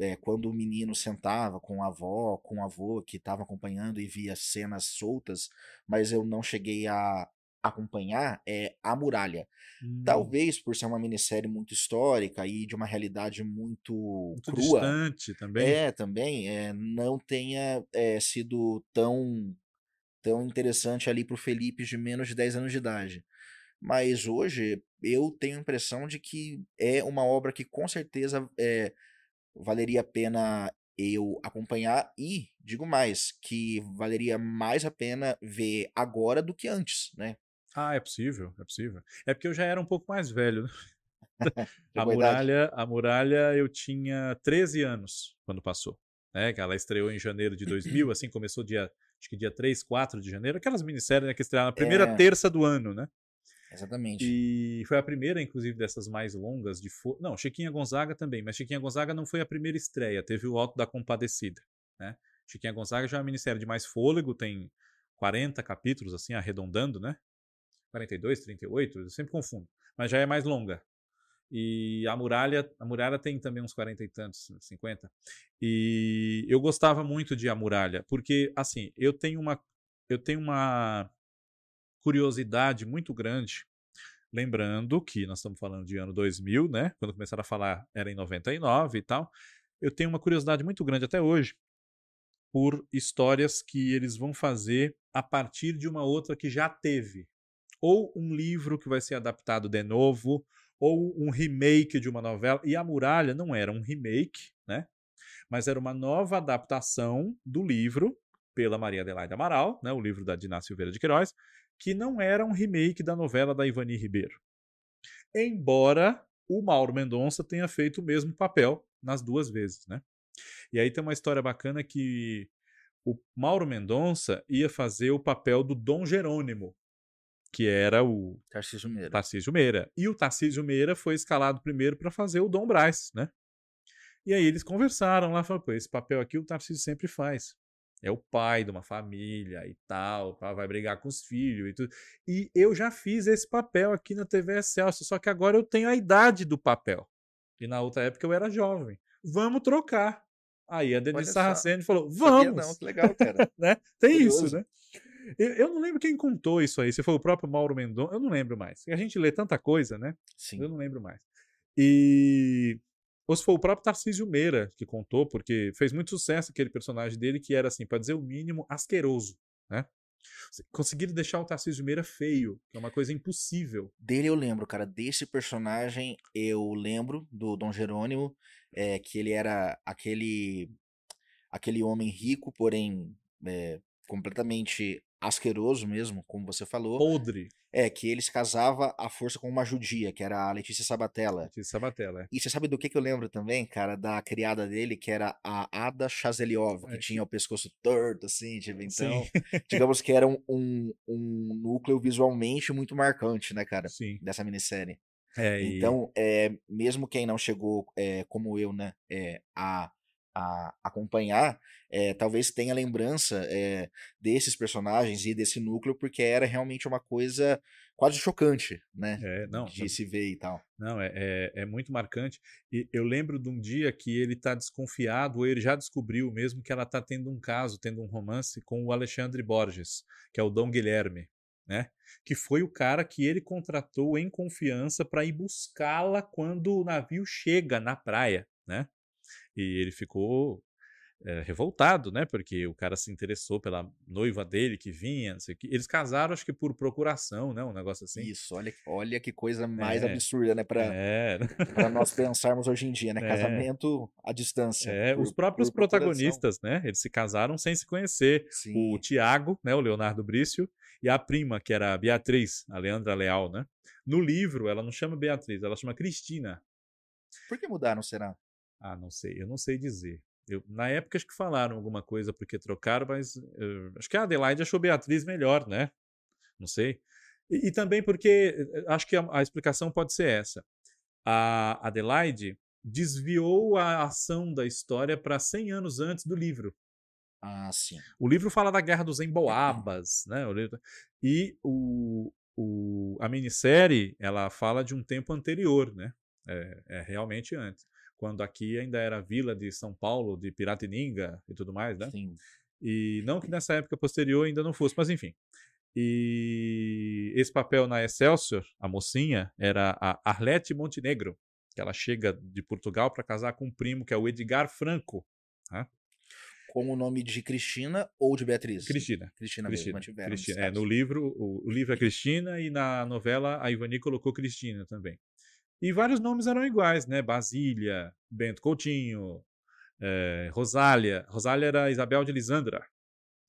é, quando o menino sentava com a avó, com o avô que estava acompanhando e via cenas soltas, mas eu não cheguei a acompanhar, é A Muralha. Hum, Talvez por ser uma minissérie muito histórica e de uma realidade muito, muito crua, distante também. é, também, é, não tenha é, sido tão, tão interessante ali pro Felipe de menos de 10 anos de idade. Mas hoje eu tenho a impressão de que é uma obra que com certeza é, valeria a pena eu acompanhar e, digo mais, que valeria mais a pena ver agora do que antes, né? Ah, é possível, é possível. É porque eu já era um pouco mais velho. né? A com a idade. muralha, a muralha eu tinha 13 anos quando passou. Né? Ela estreou em janeiro de 2000, assim, começou dia, acho que dia 3, 4 de janeiro. Aquelas minisséries né, que estrearam na primeira É. terça do ano, né? Exatamente. E foi a primeira, inclusive, dessas mais longas de fo... Não, Chiquinha Gonzaga também, mas Chiquinha Gonzaga não foi a primeira estreia, teve o Alto da Compadecida, né? Chiquinha Gonzaga já é uma minissérie de mais fôlego, tem 40 capítulos, assim, arredondando, né? 42, 38, eu sempre confundo, mas já é mais longa. E a Muralha, a Muralha tem também uns 40 e tantos, 50. E eu gostava muito de A Muralha, porque assim, eu tenho uma eu tenho uma curiosidade muito grande, lembrando que nós estamos falando de ano 2000, né? Quando começaram a falar era em 99 e tal. Eu tenho uma curiosidade muito grande até hoje por histórias que eles vão fazer a partir de uma outra que já teve, ou um livro que vai ser adaptado de novo, ou um remake de uma novela. E A Muralha não era um remake, né? Mas era uma nova adaptação do livro pela Maria Adelaide Amaral, né? O livro da Diná Silveira de Queiroz, que não era um remake da novela da Ivani Ribeiro. Embora o Mauro Mendonça tenha feito o mesmo papel nas duas vezes, né? E aí tem uma história bacana que o Mauro Mendonça ia fazer o papel do Dom Jerônimo, que era o Tarcísio Meira. Tarcísio Meira. E o Tarcísio Meira foi escalado primeiro para fazer o Dom Braz, né? E aí eles conversaram lá, falaram, pô, esse papel aqui o Tarcísio sempre faz. É o pai de uma família e tal, vai brigar com os filhos e tudo. E eu já fiz esse papel aqui na TV Excelsior, só que agora eu tenho a idade do papel. E na outra época eu era jovem. Vamos trocar. Aí a Denise. Sarraceni falou, Sabia vamos! Não, que legal, cara. né? Tem Curioso. isso, né? Eu, não lembro quem contou isso aí, se foi o próprio Mauro Mendonça, eu não lembro mais. A gente lê tanta coisa, né? Sim. Eu não lembro mais. E ou se foi o próprio Tarcísio Meira que contou, porque fez muito sucesso aquele personagem dele que era assim, para dizer o mínimo, asqueroso, né? Conseguiram deixar o Tarcísio Meira feio, que é uma coisa impossível. Dele eu lembro, cara. Desse personagem eu lembro do Dom Jerônimo, é, que ele era aquele aquele homem rico, porém é, completamente asqueroso mesmo, como você falou. Podre, É, que ele se casava à força com uma judia, que era a Letícia Sabatella. de Sabatella. é. E você sabe do que, que eu lembro também, cara? Da criada dele, que era a Ada Chazeliov, que É. tinha o pescoço torto, assim, tipo, então, Sim. digamos que era um, um, um núcleo visualmente muito marcante, né, cara? Sim. Dessa minissérie. É, e- Então, é, mesmo quem não chegou, é, como eu, né, é, a a acompanhar, é, talvez tenha lembrança é, desses personagens e desse núcleo, porque era realmente uma coisa quase chocante, né? É, não, de se ver e tal. Não, é, é, é, muito marcante. E eu lembro de um dia que ele está desconfiado, ou ele já descobriu mesmo que ela está tendo um caso, tendo um romance com o Alexandre Borges, que é o Dom Guilherme. Né? Que foi o cara que ele contratou em confiança para ir buscá-la quando o navio chega na praia, né? E ele ficou é, revoltado, né? Porque o cara se interessou pela noiva dele que vinha, não sei o que. Eles casaram, acho que por procuração, né? Um negócio assim. Isso, olha, olha que coisa mais é, absurda, né? Para é. nós pensarmos hoje em dia, né? É. Casamento à distância. É, por, os próprios protagonistas, né? Eles se casaram sem se conhecer. Sim. O Tiago, né? O Leonardo Brício, e a prima, que era a Beatriz, a Leandra Leal, né? No livro, ela não chama Beatriz, ela chama Cristina. Por que mudaram, será? Ah, não sei, eu não sei dizer. Eu, na época acho que falaram alguma coisa porque trocaram, mas eu, acho que a Adelaide achou Beatriz melhor, né? Não sei. E, e também porque eh, acho que a, a, explicação pode ser essa. A Adelaide desviou a ação da história para 100 anos antes do livro. Ah, sim. O livro fala da Guerra dos Emboabas, né? E o, o, a minissérie ela fala de um tempo anterior, né? É, é realmente antes quando aqui ainda era vila de São Paulo, de Piratininga e tudo mais, né? Sim. E não que nessa época posterior ainda não fosse, mas enfim. E esse papel na Excelsior, a mocinha, era a Arlete Montenegro, que ela chega de Portugal para casar com um primo que é o Edgar Franco. Né? Com o nome de Cristina ou de Beatriz? Cristina. Cristina, Cristina, mesmo, Cristina. É, no livro, o, o, livro é Cristina e na novela a Ivani colocou Cristina também. E vários nomes eram iguais, né? Basília, Bento Coutinho, é, Rosália. Rosália era Isabel de Lisandra,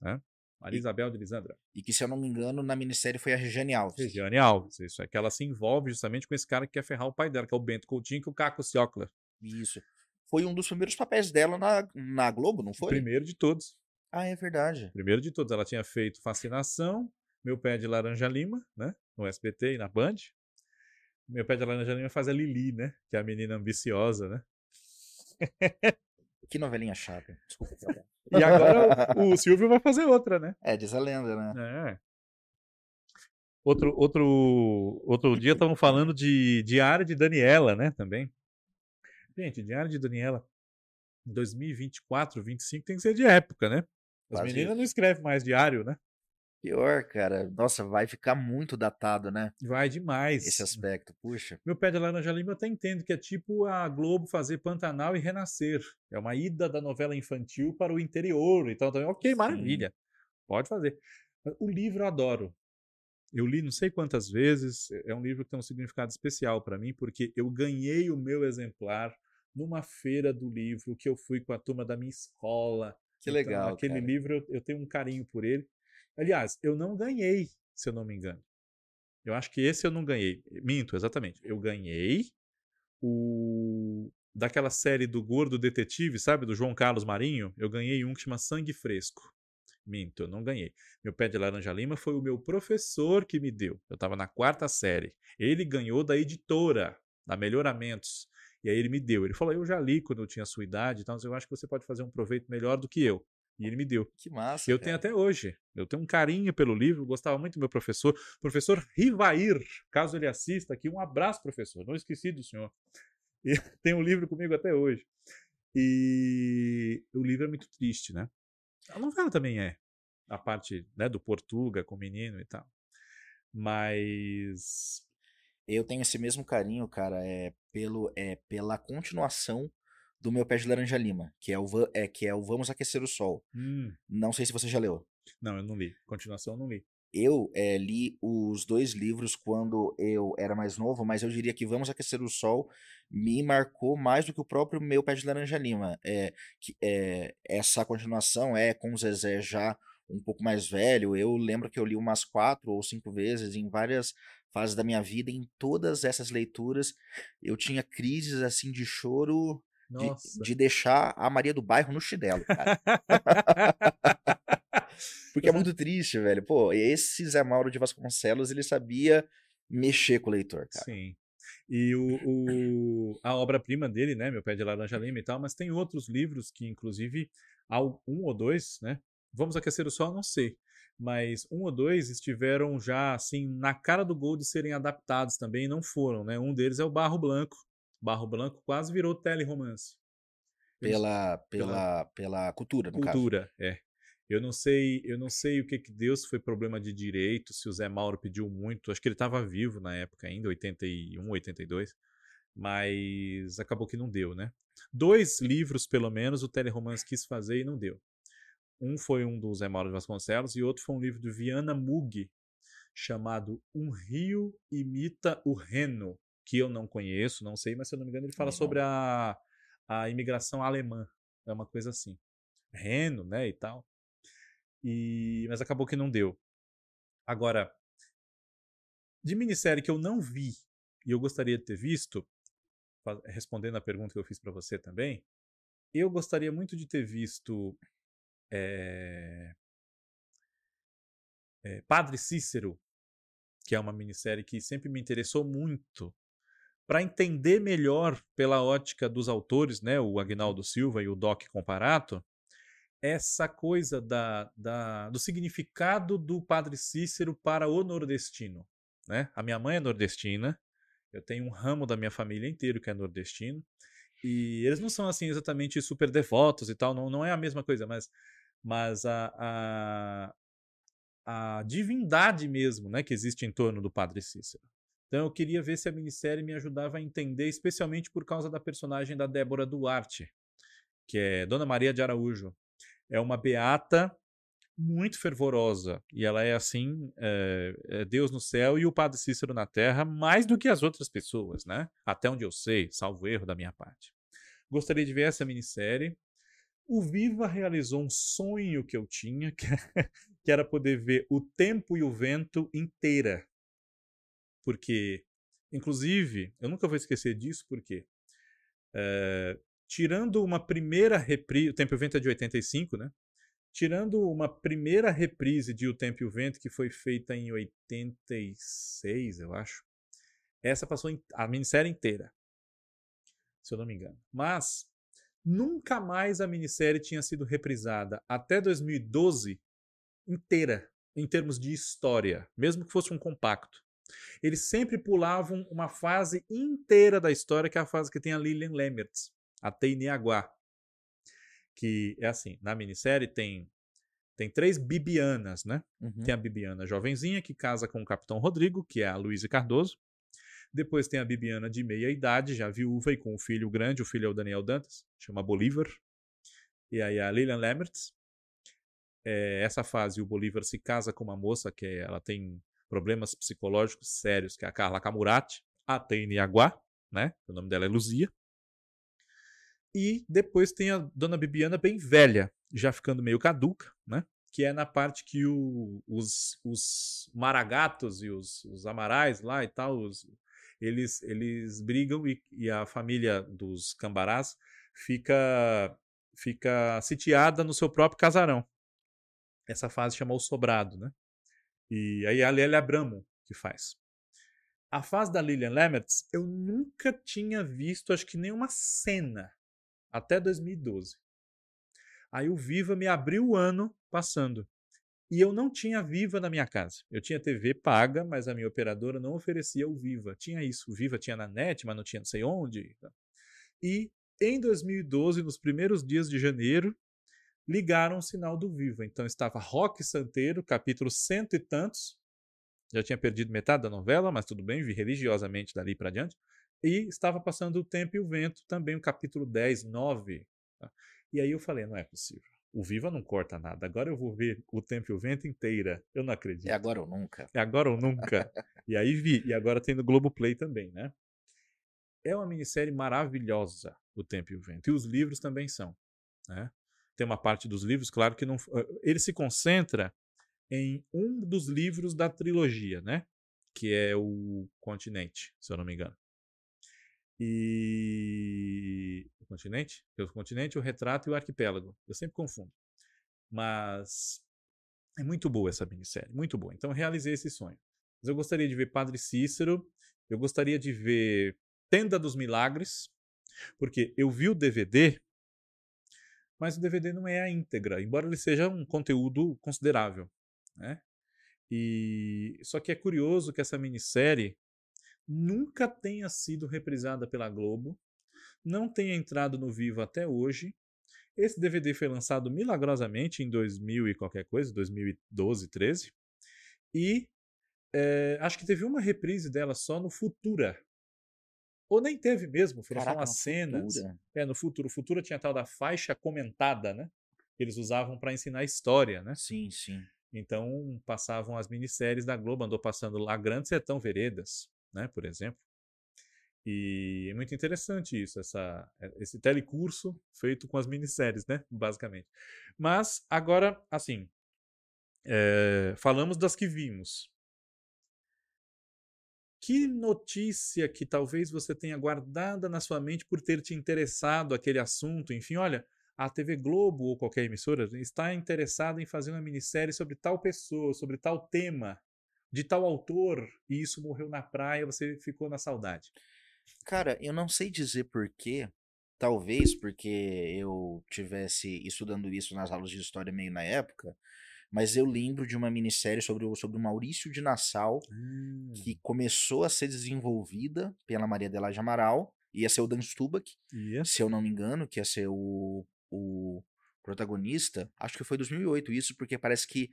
né? Maria e, Isabel de Lisandra. E que, se eu não me engano, na minissérie foi a Regiane Alves. Regiane Alves, isso. É que ela se envolve justamente com esse cara que quer ferrar o pai dela, que é o Bento Coutinho, que é o Caco Ciocler. Isso. Foi um dos primeiros papéis dela na, na Globo, não foi? Primeiro de todos. Ah, é verdade. Primeiro de todos. Ela tinha feito Fascinação, Meu Pé de Laranja Lima, né? No SBT e na Band. Meu pé de laranja lima faz a Lili, né? Que é a menina ambiciosa, né? Que novelinha chata. Desculpa. e agora o, Silvio vai fazer outra, né? É, diz a lenda, né? É. Outro, outro, outro dia estavam falando de Diário de Daniela, né? Também. Gente, Diário de Daniela, 2024, 2025 tem que ser de época, né? As Quase meninas isso. não escrevem mais diário, né? Pior, cara. Nossa, vai ficar muito datado, né? Vai demais. Esse aspecto, puxa. Meu pé de laranja lima eu até entendo que é tipo a Globo fazer Pantanal e Renascer. É uma ida da novela infantil para o interior. Então, também, ok, Sim. maravilha. Pode fazer. O livro eu adoro. Eu li não sei quantas vezes. É um livro que tem um significado especial para mim, porque eu ganhei o meu exemplar numa feira do livro que eu fui com a turma da minha escola. Que então, legal. Aquele cara. livro eu tenho um carinho por ele. Aliás, eu não ganhei, se eu não me engano. Eu acho que esse eu não ganhei. Minto, exatamente. Eu ganhei o daquela série do Gordo Detetive, sabe, do João Carlos Marinho. Eu ganhei um que chama Sangue Fresco. Minto, eu não ganhei. Meu pé de laranja lima foi o meu professor que me deu. Eu estava na quarta série. Ele ganhou da editora, da Melhoramentos. E aí ele me deu. Ele falou: Eu já li quando eu tinha a sua idade, então eu acho que você pode fazer um proveito melhor do que eu. E ele me deu. Que massa. Eu cara. tenho até hoje. Eu tenho um carinho pelo livro, gostava muito do meu professor, professor Rivair. Caso ele assista aqui, um abraço, professor. Não esqueci do senhor. E tem um livro comigo até hoje. E o livro é muito triste, né? A novela também é. A parte né, do Portuga com o menino e tal. Mas. Eu tenho esse mesmo carinho, cara, é, pelo, é pela continuação do meu pé de laranja lima, que é o, é, que é o Vamos Aquecer o Sol. Hum. Não sei se você já leu. Não, eu não li. Continuação, eu não li. Eu é, li os dois livros quando eu era mais novo, mas eu diria que Vamos Aquecer o Sol me marcou mais do que o próprio meu Pé de Laranja Lima. É, que, é, essa continuação é com o Zezé já um pouco mais velho. Eu lembro que eu li umas quatro ou cinco vezes em várias fases da minha vida. Em todas essas leituras eu tinha crises assim de choro de, de, deixar a Maria do Bairro no chinelo, cara. Porque é muito triste, velho. Pô, esse Zé Mauro de Vasconcelos, ele sabia mexer com o leitor, cara. Sim. E o, o a obra-prima dele, né? Meu Pé de Laranja Lima e tal, mas tem outros livros que, inclusive, um ou dois, né? Vamos aquecer o sol, não sei. Mas um ou dois estiveram já, assim, na cara do gol de serem adaptados também e não foram, né? Um deles é o Barro Branco. Barro Branco quase virou teleromance. Pela, pela, pela, pela cultura, no cultura, caso. é. Eu não sei, eu não sei o que que deu, se foi problema de direito, se o Zé Mauro pediu muito. Acho que ele estava vivo na época ainda, 81, 82. Mas acabou que não deu, né? Dois livros, pelo menos, o Teleromance quis fazer e não deu. Um foi um do Zé Mauro de Vasconcelos e outro foi um livro do Viana Mug, chamado Um Rio Imita o Reno, que eu não conheço, não sei, mas se eu não me engano ele fala sobre a, a imigração alemã. É uma coisa assim. Reno, né, e tal. E, mas acabou que não deu. Agora, de minissérie que eu não vi e eu gostaria de ter visto, respondendo a pergunta que eu fiz para você também, eu gostaria muito de ter visto é, é, Padre Cícero, que é uma minissérie que sempre me interessou muito, para entender melhor pela ótica dos autores, né, o Agnaldo Silva e o Doc Comparato, essa coisa da, da, do significado do Padre Cícero para o nordestino. Né? A minha mãe é nordestina, eu tenho um ramo da minha família inteiro que é nordestino, e eles não são assim exatamente super devotos e tal, não, não é a mesma coisa, mas, mas a, a, a divindade mesmo né, que existe em torno do Padre Cícero. Então eu queria ver se a minissérie me ajudava a entender, especialmente por causa da personagem da Débora Duarte, que é Dona Maria de Araújo, é uma beata muito fervorosa e ela é assim é, é Deus no céu e o Padre Cícero na terra mais do que as outras pessoas, né? Até onde eu sei, salvo erro da minha parte. Gostaria de ver essa minissérie. O Viva realizou um sonho que eu tinha, que era poder ver o tempo e o vento inteira. Porque, inclusive, eu nunca vou esquecer disso, porque é, tirando uma primeira reprise, o Tempo e o Vento é de 85, né? Tirando uma primeira reprise de O Tempo e o Vento, que foi feita em 86, eu acho, essa passou a minissérie inteira, se eu não me engano. Mas nunca mais a minissérie tinha sido reprisada até 2012 inteira, em termos de história, mesmo que fosse um compacto. Eles sempre pulavam uma fase inteira da história, que é a fase que tem a Lillian Lemmertz a Teiniaguá. Que é assim, na minissérie tem tem três Bibianas, né? Uhum. Tem a Bibiana jovenzinha, que casa com o Capitão Rodrigo, que é a Luísa Cardoso. Depois tem a Bibiana de meia idade, já viúva e com um filho grande, o filho é o Daniel Dantas, chama Bolívar. E aí a Lilian Lemmertz. É, essa fase, o Bolívar se casa com uma moça que ela tem problemas psicológicos sérios, que é a Carla Camurati, a Teiniaguá, né? O nome dela é Luzia. E depois tem a Dona Bibiana bem velha, já ficando meio caduca, né? Que é na parte que o, os, os maragatos e os, os amarais lá e tal, os, eles, eles brigam e, e, a família dos cambarás fica, fica sitiada no seu próprio casarão. Essa fase chama o sobrado, né? E aí a Lélia Abramo que faz. A fase da Lilian Lemmertz, eu nunca tinha visto, acho que nenhuma cena até 2012. Aí o Viva me abriu o ano passando. E eu não tinha Viva na minha casa. Eu tinha TV paga, mas a minha operadora não oferecia o Viva. Tinha isso. O Viva tinha na net, mas não tinha não sei onde. E em 2012, nos primeiros dias de janeiro, ligaram o sinal do Viva. Então estava Rock Santeiro, capítulo cento e tantos. Já tinha perdido metade da novela, mas tudo bem, vi religiosamente dali para diante. E estava passando o tempo e o vento, também o capítulo 10, 9. Tá? E aí eu falei, não é possível. O Viva não corta nada. Agora eu vou ver o tempo e o vento inteira. Eu não acredito. É agora ou nunca. É agora ou nunca. e aí vi. E agora tem no Globoplay também, né? É uma minissérie maravilhosa, O Tempo e o Vento. E os livros também são. Né? Tem uma parte dos livros, claro que não. Ele se concentra em um dos livros da trilogia, né? Que é o Continente, se eu não me engano. E. O continente? O continente, o retrato e o arquipélago. Eu sempre confundo. Mas é muito boa essa minissérie, muito boa. Então eu realizei esse sonho. Mas eu gostaria de ver Padre Cícero, eu gostaria de ver Tenda dos Milagres, porque eu vi o DVD, mas o DVD não é a íntegra, embora ele seja um conteúdo considerável, né? E só que é curioso que essa minissérie nunca tenha sido reprisada pela Globo, não tenha entrado no vivo até hoje. Esse DVD foi lançado milagrosamente em 2000 e qualquer coisa, 2012, 13. E é, acho que teve uma reprise dela só no Futura. Ou nem teve mesmo, foram Caraca, só umas cenas. Futura? É, no Futuro. O Futura tinha tal da faixa comentada, né? Que eles usavam para ensinar história, né? Sim, sim. Então passavam as minisséries da Globo, andou passando lá Grande Sertão Veredas, né, por exemplo. E é muito interessante isso, essa, esse telecurso feito com as minisséries, né, basicamente. Mas agora, assim, é, falamos das que vimos. Que notícia que talvez você tenha guardada na sua mente por ter te interessado aquele assunto? Enfim, olha, a TV Globo ou qualquer emissora está interessada em fazer uma minissérie sobre tal pessoa, sobre tal tema, de tal autor, e isso morreu na praia, você ficou na saudade. Cara, eu não sei dizer porquê. Talvez porque eu tivesse estudando isso nas aulas de história meio na época, mas eu lembro de uma minissérie sobre o, sobre o Maurício de Nassau, Hum. que começou a ser desenvolvida pela Maria Adelaide Amaral, ia ser o Dan Stubach, se eu não me engano, que ia ser o, o protagonista. Acho que foi 2008 isso, porque parece que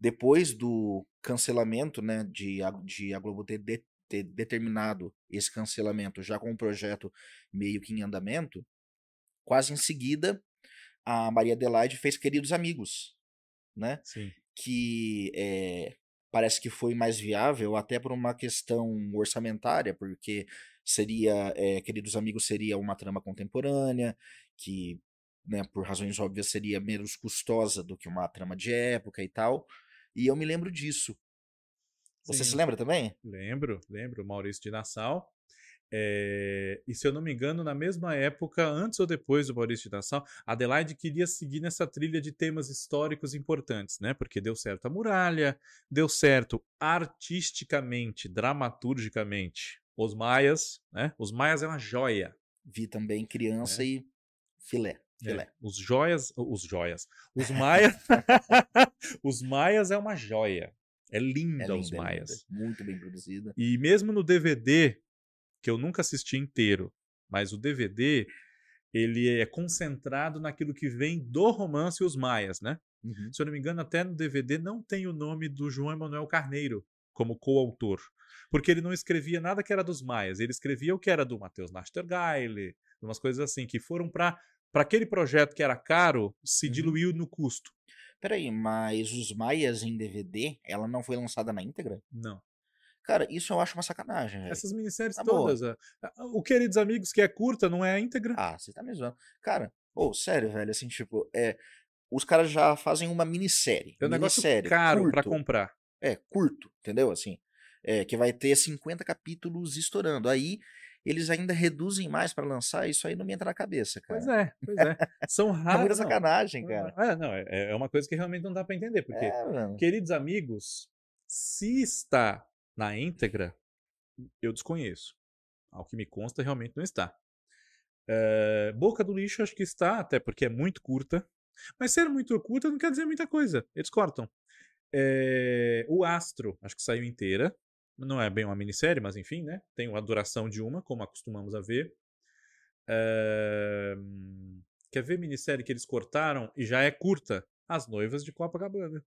depois do cancelamento, né, de, a- de a Globo ter, de- ter determinado esse cancelamento já com o projeto meio que em andamento, quase em seguida a Maria Adelaide fez Queridos Amigos, né? Sim. que é, parece que foi mais viável até por uma questão orçamentária, porque seria, é, Queridos Amigos seria uma trama contemporânea, que, né, por razões óbvias, seria menos custosa do que uma trama de época e tal. E eu me lembro disso. Você se Sim. lembra também? Lembro, lembro, Maurício de Nassau. É, e se eu não me engano, na mesma época, antes ou depois do Maurício de Nassau, Adelaide queria seguir nessa trilha de temas históricos importantes, né? Porque deu certo a muralha, deu certo artisticamente, dramaturgicamente, os maias, né? Os maias é uma joia. Vi também Criança É. e Filé. É, Filé. os joias, os joias, os maias, os maias é uma joia. É linda, É linda, os é linda. maias. Muito bem produzida. E mesmo no DVD, que eu nunca assisti inteiro, mas o DVD, ele é concentrado naquilo que vem do romance Os Maias, né? Uhum. Se eu não me engano, até no DVD não tem o nome do João Emanuel Carneiro como coautor. Porque ele não escrevia nada que era dos Maias, ele escrevia o que era do Matheus Nastergaile, umas coisas assim, que foram para aquele projeto que era caro, se Uhum. diluiu no custo. Peraí, mas os Maias em DVD, ela não foi lançada na íntegra? Não. Cara, isso eu acho uma sacanagem, velho. Essas minisséries boa. todas. a- a- O Queridos Amigos, que é curta, não é a íntegra. Ah, você tá me zoando. Cara, ô, sério, velho, assim, tipo, é. Os caras já fazem uma minissérie. É um negócio minissérie, caro para comprar. É, curto, entendeu? Assim, é, que vai ter 50 capítulos estourando. Aí eles ainda reduzem mais pra lançar, isso aí não me entra na cabeça, cara. Pois é, pois é. São É muita raros. sacanagem, cara. É, não, é, é uma coisa que realmente não dá para entender, porque, É, queridos amigos, se está na íntegra, eu desconheço. Ao que me consta, realmente não está. É, Boca do Lixo acho que está, até porque é muito curta. Mas ser muito curta não quer dizer muita coisa. Eles cortam. É, o Astro, acho que saiu inteira. Não é bem uma minissérie, mas enfim, né? Tem uma duração de uma, como acostumamos a ver. É, Quer ver minissérie que eles cortaram e já é curta? As Noivas de Copacabana.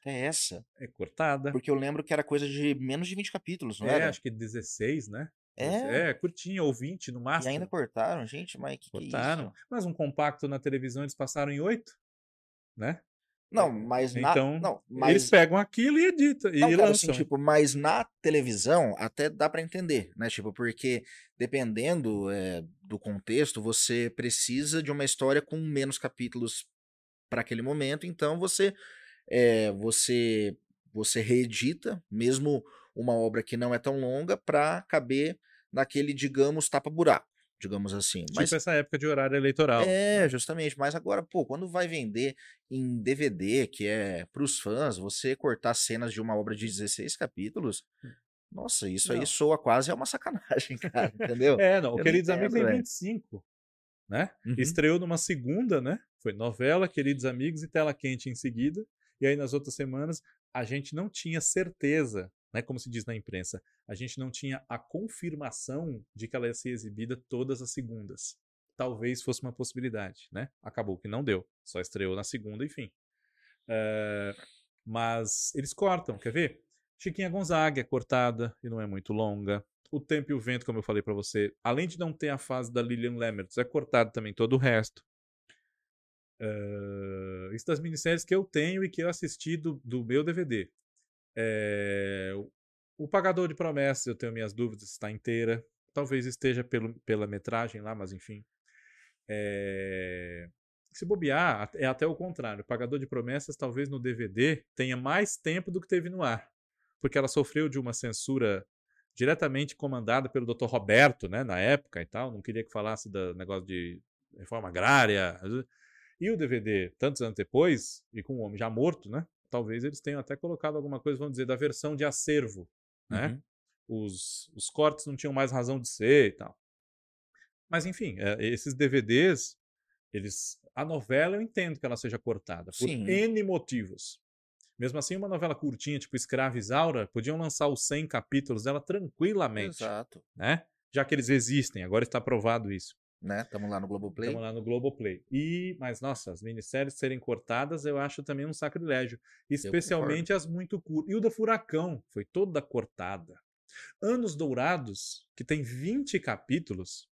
Até essa. É cortada. Porque eu lembro que era coisa de menos de 20 capítulos, não É, era? acho que 16, né? É. É, curtinha, ou 20 no E máximo. ainda cortaram, gente, mas que, que é cortaram. isso? Mas um compacto na televisão eles passaram em 8, né? Não, mas na. Então, não, mas eles pegam aquilo e editam e Não, cara, lançam. assim, tipo, mas na televisão até dá pra entender, né? Tipo, porque dependendo é, do contexto, você precisa de uma história com menos capítulos para aquele momento, então você é, você você reedita mesmo uma obra que não é tão longa pra caber naquele, digamos, tapa-buraco, digamos assim. Tipo Mas essa época de horário eleitoral. é, justamente. Mas agora, pô, quando vai vender em DVD, que é pros fãs, você cortar cenas de uma obra de 16 capítulos, Nossa, isso Não. aí soa quase é uma sacanagem, cara, entendeu? É, não, o não Queridos Amigos tem velho. 25, né? Uhum. Estreou numa segunda, né? Foi novela, Queridos Amigos e Tela Quente em seguida. E aí nas outras semanas a gente não tinha certeza, né? Como se diz na imprensa, a gente não tinha a confirmação de que ela ia ser exibida todas as segundas. Talvez fosse uma possibilidade, né? Acabou que não deu. Só estreou na segunda, enfim. É, mas eles cortam, quer ver? Chiquinha Gonzaga é cortada e não é muito longa. O Tempo e o Vento, como eu falei pra você, além de não ter a fase da Lilian Lemmertz, é cortado também todo o resto. Eh, isso das minisséries que eu tenho e que eu assisti do, do meu DVD. Eh, o- Pagador de Promessas, eu tenho minhas dúvidas, está inteira. Talvez esteja pelo, pela metragem lá, mas enfim. Eh, se bobear, é até o contrário. O Pagador de Promessas, talvez no DVD, tenha mais tempo do que teve no ar. Porque ela sofreu de uma censura diretamente comandada pelo Dr. Roberto, né, na época e tal. Não queria que falasse do negócio de reforma agrária. E o DVD, tantos anos depois, e com o homem já morto, né? Talvez eles tenham até colocado alguma coisa, vamos dizer, da versão de acervo, né? Uhum. Os, os cortes não tinham mais razão de ser e tal. Mas enfim, é, esses DVDs, eles, a novela eu entendo que ela seja cortada por Sim. N motivos. Mesmo assim, uma novela curtinha, tipo Escrava Isaura, podiam lançar os 100 capítulos dela tranquilamente, Exato. né? Já que eles existem, agora está provado isso. Né? Tamo lá no Globoplay. Estamos lá no Globoplay. E, mas, nossa, as minisséries serem cortadas eu acho também um sacrilégio. Especialmente as muito curtas. E o da Furacão foi toda cortada. Anos Dourados, que tem 20 capítulos,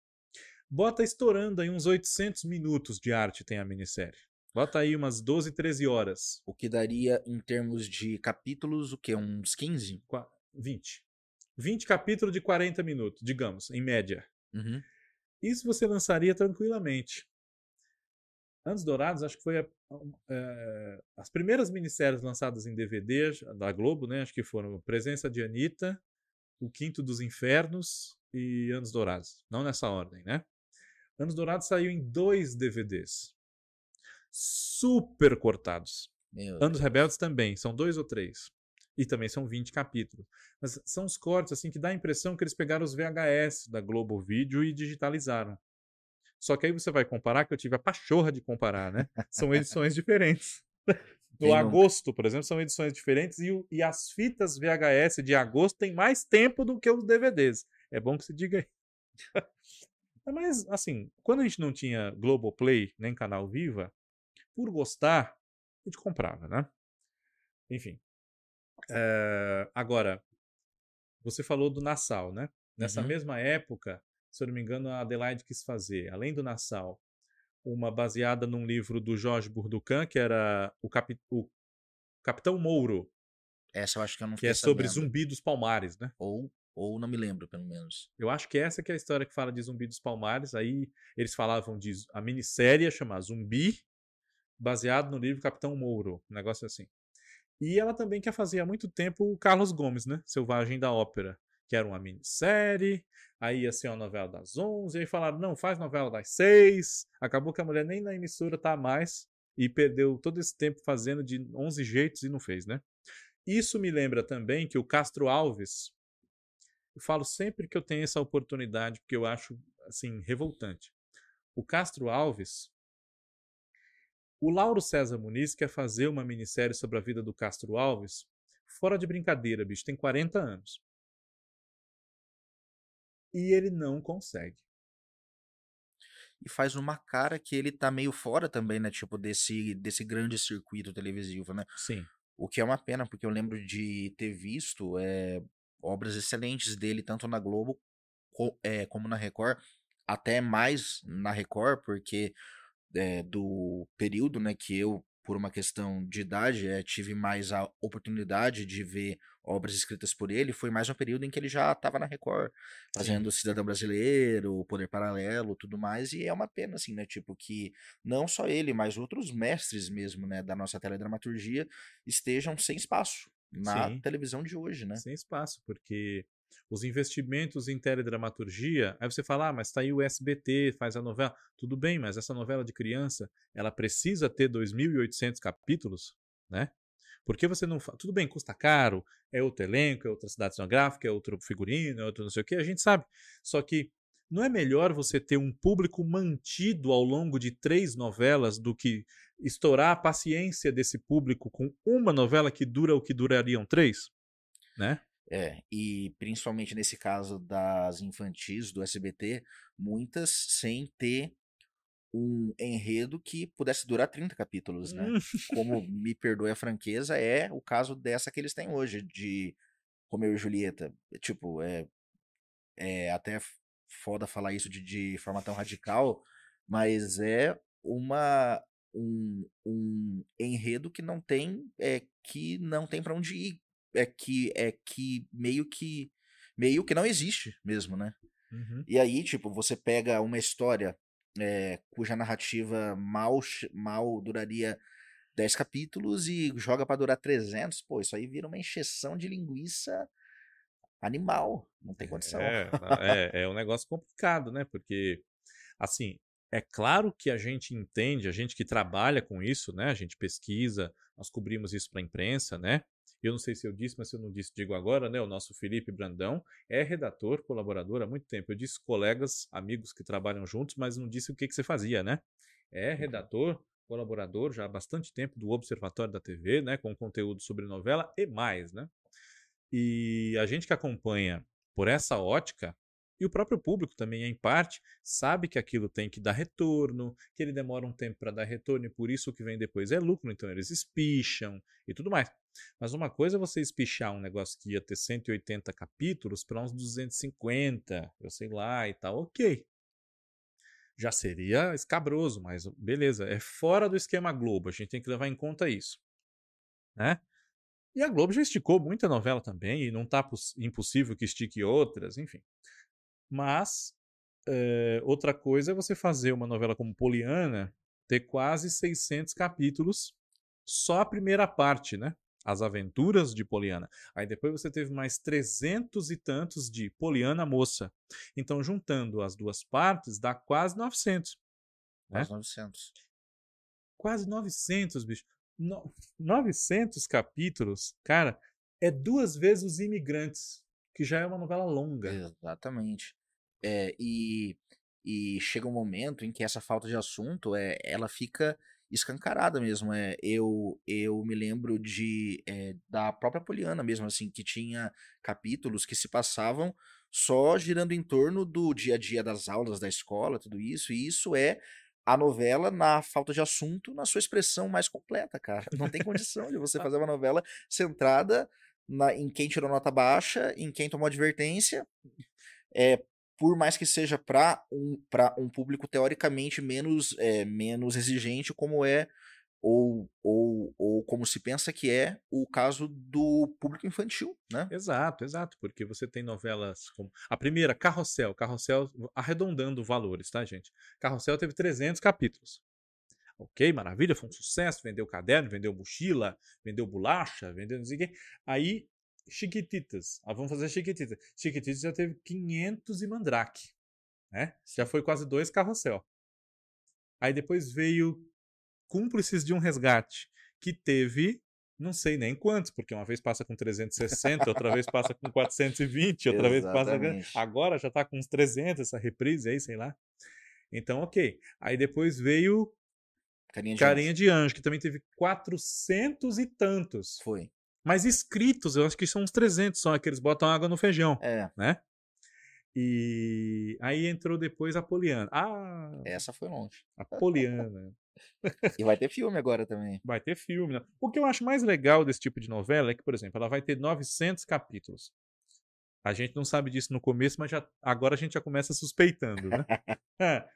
bota estourando aí uns 800 minutos de arte tem a minissérie. Bota aí umas 12, 13 horas. O que daria em termos de capítulos, o quê? Uns 15? Qua- 20. 20 capítulos de 40 minutos, digamos, em média. Uhum. Isso você lançaria tranquilamente. Anos Dourados, acho que foi a- é, as primeiras minisséries lançadas em DVD da Globo, né? Acho que foram Presença de Anitta, O Quinto dos Infernos e Anos Dourados. Não nessa ordem, né? Anos Dourados saiu em dois DVDs. Super cortados. Meu Anos Deus. Rebeldes também, são dois ou três. E também são 20 capítulos. Mas são os cortes assim que dá a impressão que eles pegaram os VHS da Globo Vídeo e digitalizaram. Só que aí você vai comparar, que eu tive a pachorra de comparar, né? São edições diferentes. No Quem nunca? agosto, por exemplo, são edições diferentes e, o- e as fitas VHS de agosto têm mais tempo do que os DVDs. É bom que se diga aí. Mas, assim, quando a gente não tinha Globoplay nem Canal Viva, por gostar, a gente comprava, né? Enfim. Eh, agora, você falou do Nassau, né? Nessa Uhum. mesma época, se eu não me engano, a Adelaide quis fazer, além do Nassau, uma baseada num livro do Jorge Burducan, que era o, o Capitão Mouro, Essa eu acho que eu não que é sobre sabendo. Zumbi dos Palmares, né? Ou, ou não me lembro, pelo menos. Eu acho que essa que é a história que fala de Zumbi dos Palmares. Aí eles falavam de a minissérie ia chamar Zumbi, baseado no livro Capitão Mouro, um negócio assim. E ela também quer fazer há muito tempo o Carlos Gomes, né? Selvagem da Ópera, que era uma minissérie, aí ia ser uma novela das 11, aí falaram, não, faz novela das 6. Acabou que a mulher nem na emissora tá mais e perdeu todo esse tempo fazendo de 11 jeitos e não fez, né? Isso me lembra também que o Castro Alves, eu falo sempre que eu tenho essa oportunidade, porque eu acho, assim, revoltante. O Castro Alves, o Lauro César Muniz quer fazer uma minissérie sobre a vida do Castro Alves, fora de brincadeira, bicho, tem 40 anos. E ele não consegue. E faz uma cara que ele tá meio fora também, né? Tipo, desse, desse grande circuito televisivo, né? Sim. O que é uma pena, porque eu lembro de ter visto é, obras excelentes dele, tanto na Globo co- é, como na Record, até mais na Record, porque é, do período né, que eu, por uma questão de idade, é, tive mais a oportunidade de ver obras escritas por ele, foi mais um período em que ele já estava na Record, fazendo Cidadão Brasileiro, Poder Paralelo, tudo mais, e é uma pena, assim, né, tipo, que não só ele, mas outros mestres mesmo, né, da nossa teledramaturgia estejam sem espaço na Sim. televisão de hoje, né? Sem espaço, porque os investimentos em teledramaturgia, aí você fala, ah, mas tá aí o SBT, faz a novela. Tudo bem, mas essa novela de criança, ela precisa ter 2.800 capítulos, né? Por que você não faz? Tudo bem, custa caro, é outro elenco, é outra cidade cenográfica, é outro figurino, é outro não sei o que, a gente sabe. Só que não é melhor você ter um público mantido ao longo de três novelas do que estourar a paciência desse público com uma novela que dura o que durariam três? Né? É, e principalmente nesse caso das infantis do SBT, muitas sem ter um enredo que pudesse durar 30 capítulos, né? Hum. Como me perdoe a franqueza, é o caso dessa que eles têm hoje, de Romeu e Julieta. Tipo, é, é até foda falar isso de, de forma tão radical, mas é uma um, um enredo que não tem é que não tem para onde ir, é que é que meio que meio que não existe mesmo, né? Uhum. E aí, tipo, você pega uma história é, cuja narrativa mal, mal duraria 10 capítulos e joga para durar 300, pô, isso aí vira uma encheção de linguiça animal, não tem condição. É, é, é um negócio complicado, né? Porque, assim, é claro que a gente entende, a gente que trabalha com isso, né? A gente pesquisa, nós cobrimos isso para a imprensa, né? Eu não sei se eu disse, mas se eu não disse, digo agora, né? O nosso Felipe Brandão é redator, colaborador há muito tempo. Eu disse colegas, amigos que trabalham juntos, mas não disse o que, que você fazia, né? É redator, colaborador já há bastante tempo do Observatório da TV, né? Com conteúdo sobre novela e mais, né? E a gente que acompanha por essa ótica, e o próprio público também, em parte, sabe que aquilo tem que dar retorno, que ele demora um tempo para dar retorno e por isso o que vem depois é lucro, então eles espicham e tudo mais. Mas uma coisa é você espichar um negócio que ia ter 180 capítulos para uns 250, eu sei lá e tal, ok. Já seria escabroso, mas beleza, é fora do esquema Globo, a gente tem que levar em conta isso. Né? E a Globo já esticou muita novela também, e não está impossível que estique outras, enfim. Mas é, outra coisa é você fazer uma novela como Poliana ter quase 600 capítulos, só a primeira parte, né? As Aventuras de Poliana. Aí depois você teve mais 300 e tantos de Poliana Moça. Então, juntando as duas partes, dá quase 900. Quase né? 900. Quase 900, bicho. No, 900 capítulos, cara, é duas vezes Os Imigrantes, que já é uma novela longa. Exatamente. É, e, e chega um momento em que essa falta de assunto é, ela fica escancarada mesmo. É, eu, eu me lembro de é, da própria Poliana mesmo, assim, que tinha capítulos que se passavam só girando em torno do dia a dia das aulas da escola, tudo isso, e isso é a novela na falta de assunto, na sua expressão mais completa, cara. Não tem condição de você fazer uma novela centrada na, em quem tirou nota baixa, em quem tomou advertência, é, por mais que seja para um, um público teoricamente menos, é, menos exigente, como é ou, ou, ou como se pensa que é o caso do público infantil, né? Exato, exato, porque você tem novelas como a primeira, Carrossel, Carrossel arredondando valores, tá, gente? Carrossel teve 300 capítulos. Ok, maravilha, foi um sucesso, vendeu caderno, vendeu mochila, vendeu bolacha, vendeu não sei o quê. Aí Chiquititas. Ah, vamos fazer Chiquititas. Chiquititas já teve 500 e Mandrake. Né? Já foi quase dois carrossel. Aí depois veio Cúmplices de um Resgate, que teve não sei nem quantos, porque uma vez passa com 360, outra vez passa com 420, outra vez passa. Agora já tá com uns 300, essa reprise aí, sei lá. Então, ok. Aí depois veio Carinha de, Carinha Anjo. de Anjo, que também teve 400 e tantos. Foi. Mas escritos, eu acho que são uns 300 só, que eles botam água no feijão, É, né? E aí entrou depois a Poliana. Ah, essa foi longe. a Poliana. E vai ter filme agora também. Vai ter filme. Né? O que eu acho mais legal desse tipo de novela é que, por exemplo, ela vai ter 900 capítulos. A gente não sabe disso no começo, mas já, agora a gente já começa suspeitando, né?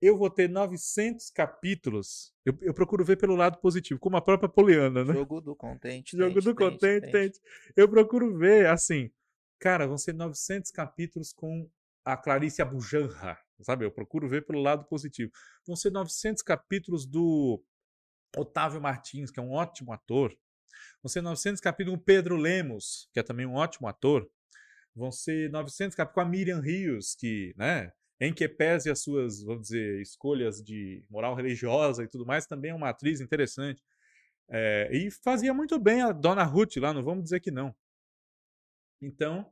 Eu vou ter 900 capítulos. Eu, eu procuro ver pelo lado positivo, como a própria Poliana, né? Jogo do contente. Jogo tente, do tente, contente, tente. Eu procuro ver, assim, cara, vão ser 900 capítulos com a Clarice Abujanra, sabe? Eu procuro ver pelo lado positivo. Vão ser 900 capítulos do Otávio Martins, que é um ótimo ator. Vão ser 900 capítulos com Pedro Lemos, que é também um ótimo ator. Vão ser 900 capítulos com a Miriam Rios, que, né, em que pese as suas, vamos dizer, escolhas de moral religiosa e tudo mais, também é uma atriz interessante. É, e fazia muito bem a Dona Ruth lá, não vamos dizer que não. Então,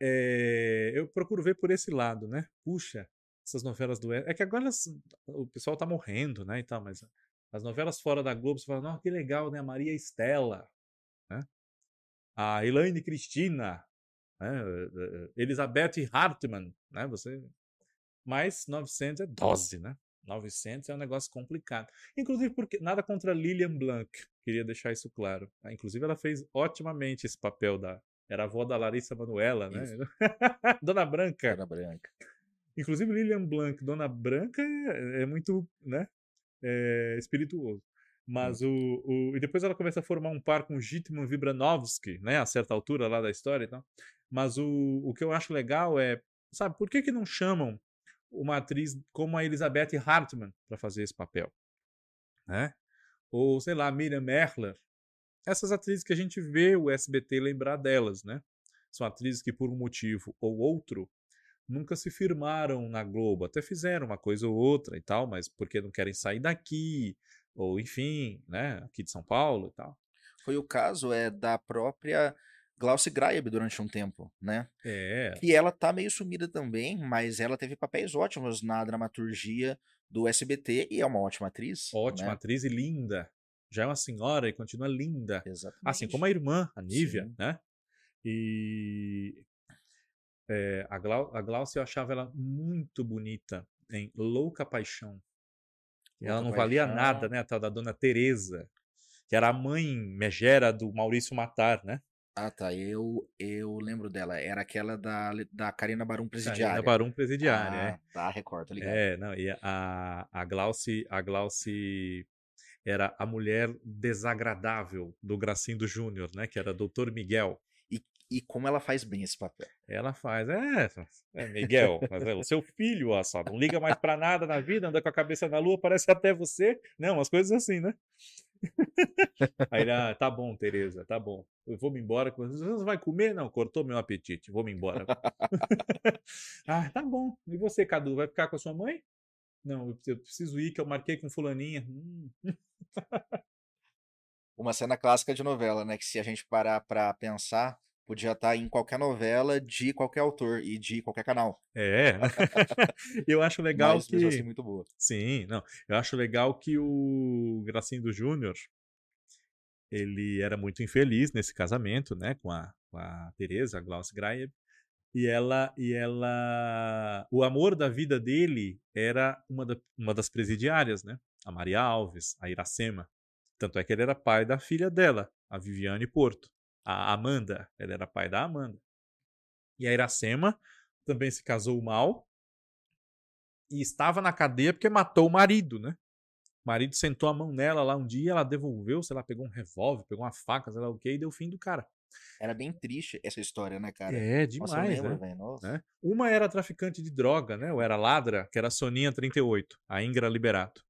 é, eu procuro ver por esse lado, né? Puxa, essas novelas do. É que agora o pessoal tá morrendo, né? E tal, mas as novelas fora da Globo, você fala, nossa, que legal, né? A Maria Estela, né? A Elaine Cristina, né? Elizabeth Hartmann, né? Você. Mas 900 é dose, né? 900 é um negócio complicado. Inclusive porque nada contra Lilian Blanc, queria deixar isso claro. Tá? Inclusive ela fez otimamente esse papel da era a avó da Larissa Manuela, né? Dona Branca. Dona Branca. Inclusive Lilian Blanc, Dona Branca é, é muito, né? É espirituoso. Mas hum. o, o, E depois ela começa a formar um par com Gitman Vibranovsky, né? A certa altura lá da história e tal. Mas o, o que eu acho legal é. Sabe, por que, que não chamam uma atriz como a Elizabeth Hartman para fazer esse papel? Né? Ou, sei lá, Miriam Merler. Essas atrizes que a gente vê o SBT lembrar delas, né? São atrizes que, por um motivo ou outro, nunca se firmaram na Globo. Até fizeram uma coisa ou outra e tal, mas porque não querem sair daqui, ou enfim, né? Aqui de São Paulo e tal. Foi o caso é da própria Glauce Graeb durante um tempo, né? É. E ela tá meio sumida também, mas ela teve papéis ótimos na dramaturgia do SBT e é uma ótima atriz. Ótima né? atriz e linda. Já é uma senhora e continua linda. Exatamente. Assim como a irmã, a Nívia, Sim. né? E é, a, Glau a Glaucia eu achava ela muito bonita em Louca Paixão. Louca ela não Paixão. valia nada, né? A tal da dona Teresa, que era a mãe megera do Maurício Matar, né? Ah, tá. Eu, eu lembro dela. Era aquela da, da Karina Barum Presidiária. Karina Barum Presidiária, ah, é. Tá, recordo, ligado. É, não, e a, a Glauci, a Glauci era a mulher desagradável do Gracindo Júnior, né? Que era Doutor Miguel. E, e como ela faz bem esse papel. Ela faz, é, é Miguel, mas é o seu filho, ó, só, não liga mais para nada na vida, anda com a cabeça na lua, parece até você. Não, umas coisas assim, né? Aí ele, ah, tá bom, Tereza, tá bom. Eu vou me embora. Você vai comer? Não, cortou meu apetite. Vou me embora. ah, tá bom. E você, Cadu, vai ficar com a sua mãe? Não, eu preciso ir, que eu marquei com fulaninha. Hum. Uma cena clássica de novela, né? Que se a gente parar pra pensar, podia estar tá em qualquer novela de qualquer autor e de qualquer canal. É, eu acho legal Mas, que assim, muito boa. Sim, não, eu acho legal que o Gracindo Júnior ele era muito infeliz nesse casamento, né, com a, com a Teresa, a Glauce Graeb, e ela e ela o amor da vida dele era uma, da, uma das presidiárias, né? A Maria Alves, a Iracema. Tanto é que ele era pai da filha dela, a Viviane Porto a Amanda. Ele era pai da Amanda. E a Iracema também se casou mal e estava na cadeia porque matou o marido, né? O marido sentou a mão nela lá um dia, ela devolveu, sei lá, pegou um revólver, pegou uma faca, sei lá o que, e deu fim do cara. Era bem triste essa história, né, cara? É, demais, Nossa, lembro, né? né? Uma era traficante de droga, né? Ou era ladra, que era a Soninha 38, a Ingra Liberato.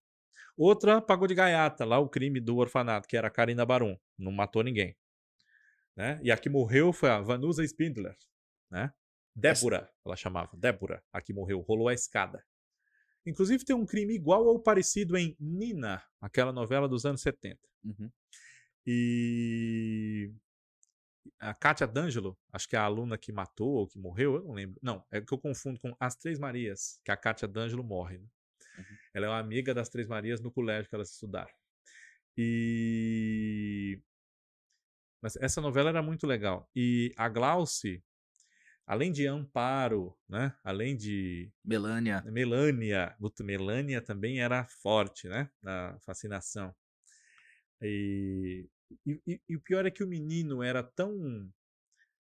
Outra pagou de gaiata, lá o crime do orfanato, que era a Karina Barum. Não matou ninguém. Né? E a que morreu foi a Vanusa Spindler, né? Débora, ela chamava, Débora, a que morreu, rolou a escada. Inclusive tem um crime igual ou parecido em Nina, aquela novela dos anos 70. Uhum. E a Kátia D'Angelo, acho que é a aluna que matou ou que morreu, eu não lembro. Não, é que eu confundo com As Três Marias, que a Kátia D'Angelo morre. Né? Uhum. Ela é uma amiga das Três Marias no colégio que elas estudaram. E mas essa novela era muito legal. E a Glauce, além de Amparo, né? Além de Melânia. Melânia, Melânia também era forte, né? Na fascinação. E, e, e, o pior é que o menino era tão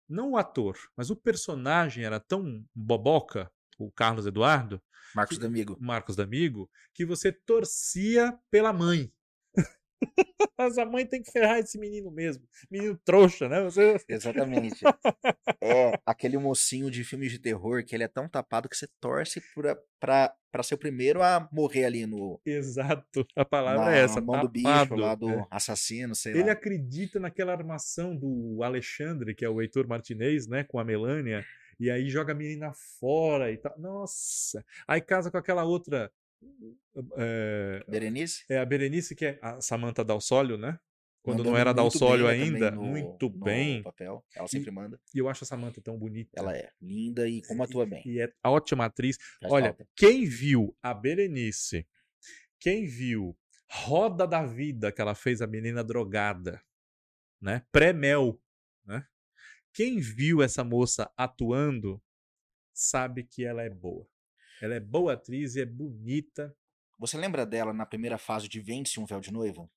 não o ator, mas o personagem era tão boboca, o Carlos Eduardo, Marcos que, D'Amigo. Marcos D'Amigo, que você torcia pela mãe. Mas a mãe tem que ferrar esse menino mesmo. Menino trouxa, né? Você... Exatamente. é aquele mocinho de filmes de terror que ele é tão tapado que você torce pra, pra, pra ser o primeiro a morrer ali no. Exato. A palavra na, é essa. Na mão tapado, do bicho, lá do é. assassino, sei ele lá. Ele acredita naquela armação do Alexandre, que é o Heitor Martinez, né? Com a Melânia. E aí joga a menina fora e tal. Nossa! Aí casa com aquela outra é, Berenice? É a Berenice, que é a Samantha Dalsólio, né? quando Mandando não era Dalsólio né, ainda, no- muito bem. papel. Ela sempre manda. E eu acho a Samantha tão bonita. Ela é linda e como atua bem. E é ótima atriz. Faz Olha, falta. quem viu a Berenice, quem viu Roda da Vida, que ela fez a menina drogada, né? Pré-mel, né? Quem viu essa moça atuando sabe que ela é boa. Ela é boa atriz e é bonita. Você lembra dela na primeira fase de Vende-se um Véu de Noiva?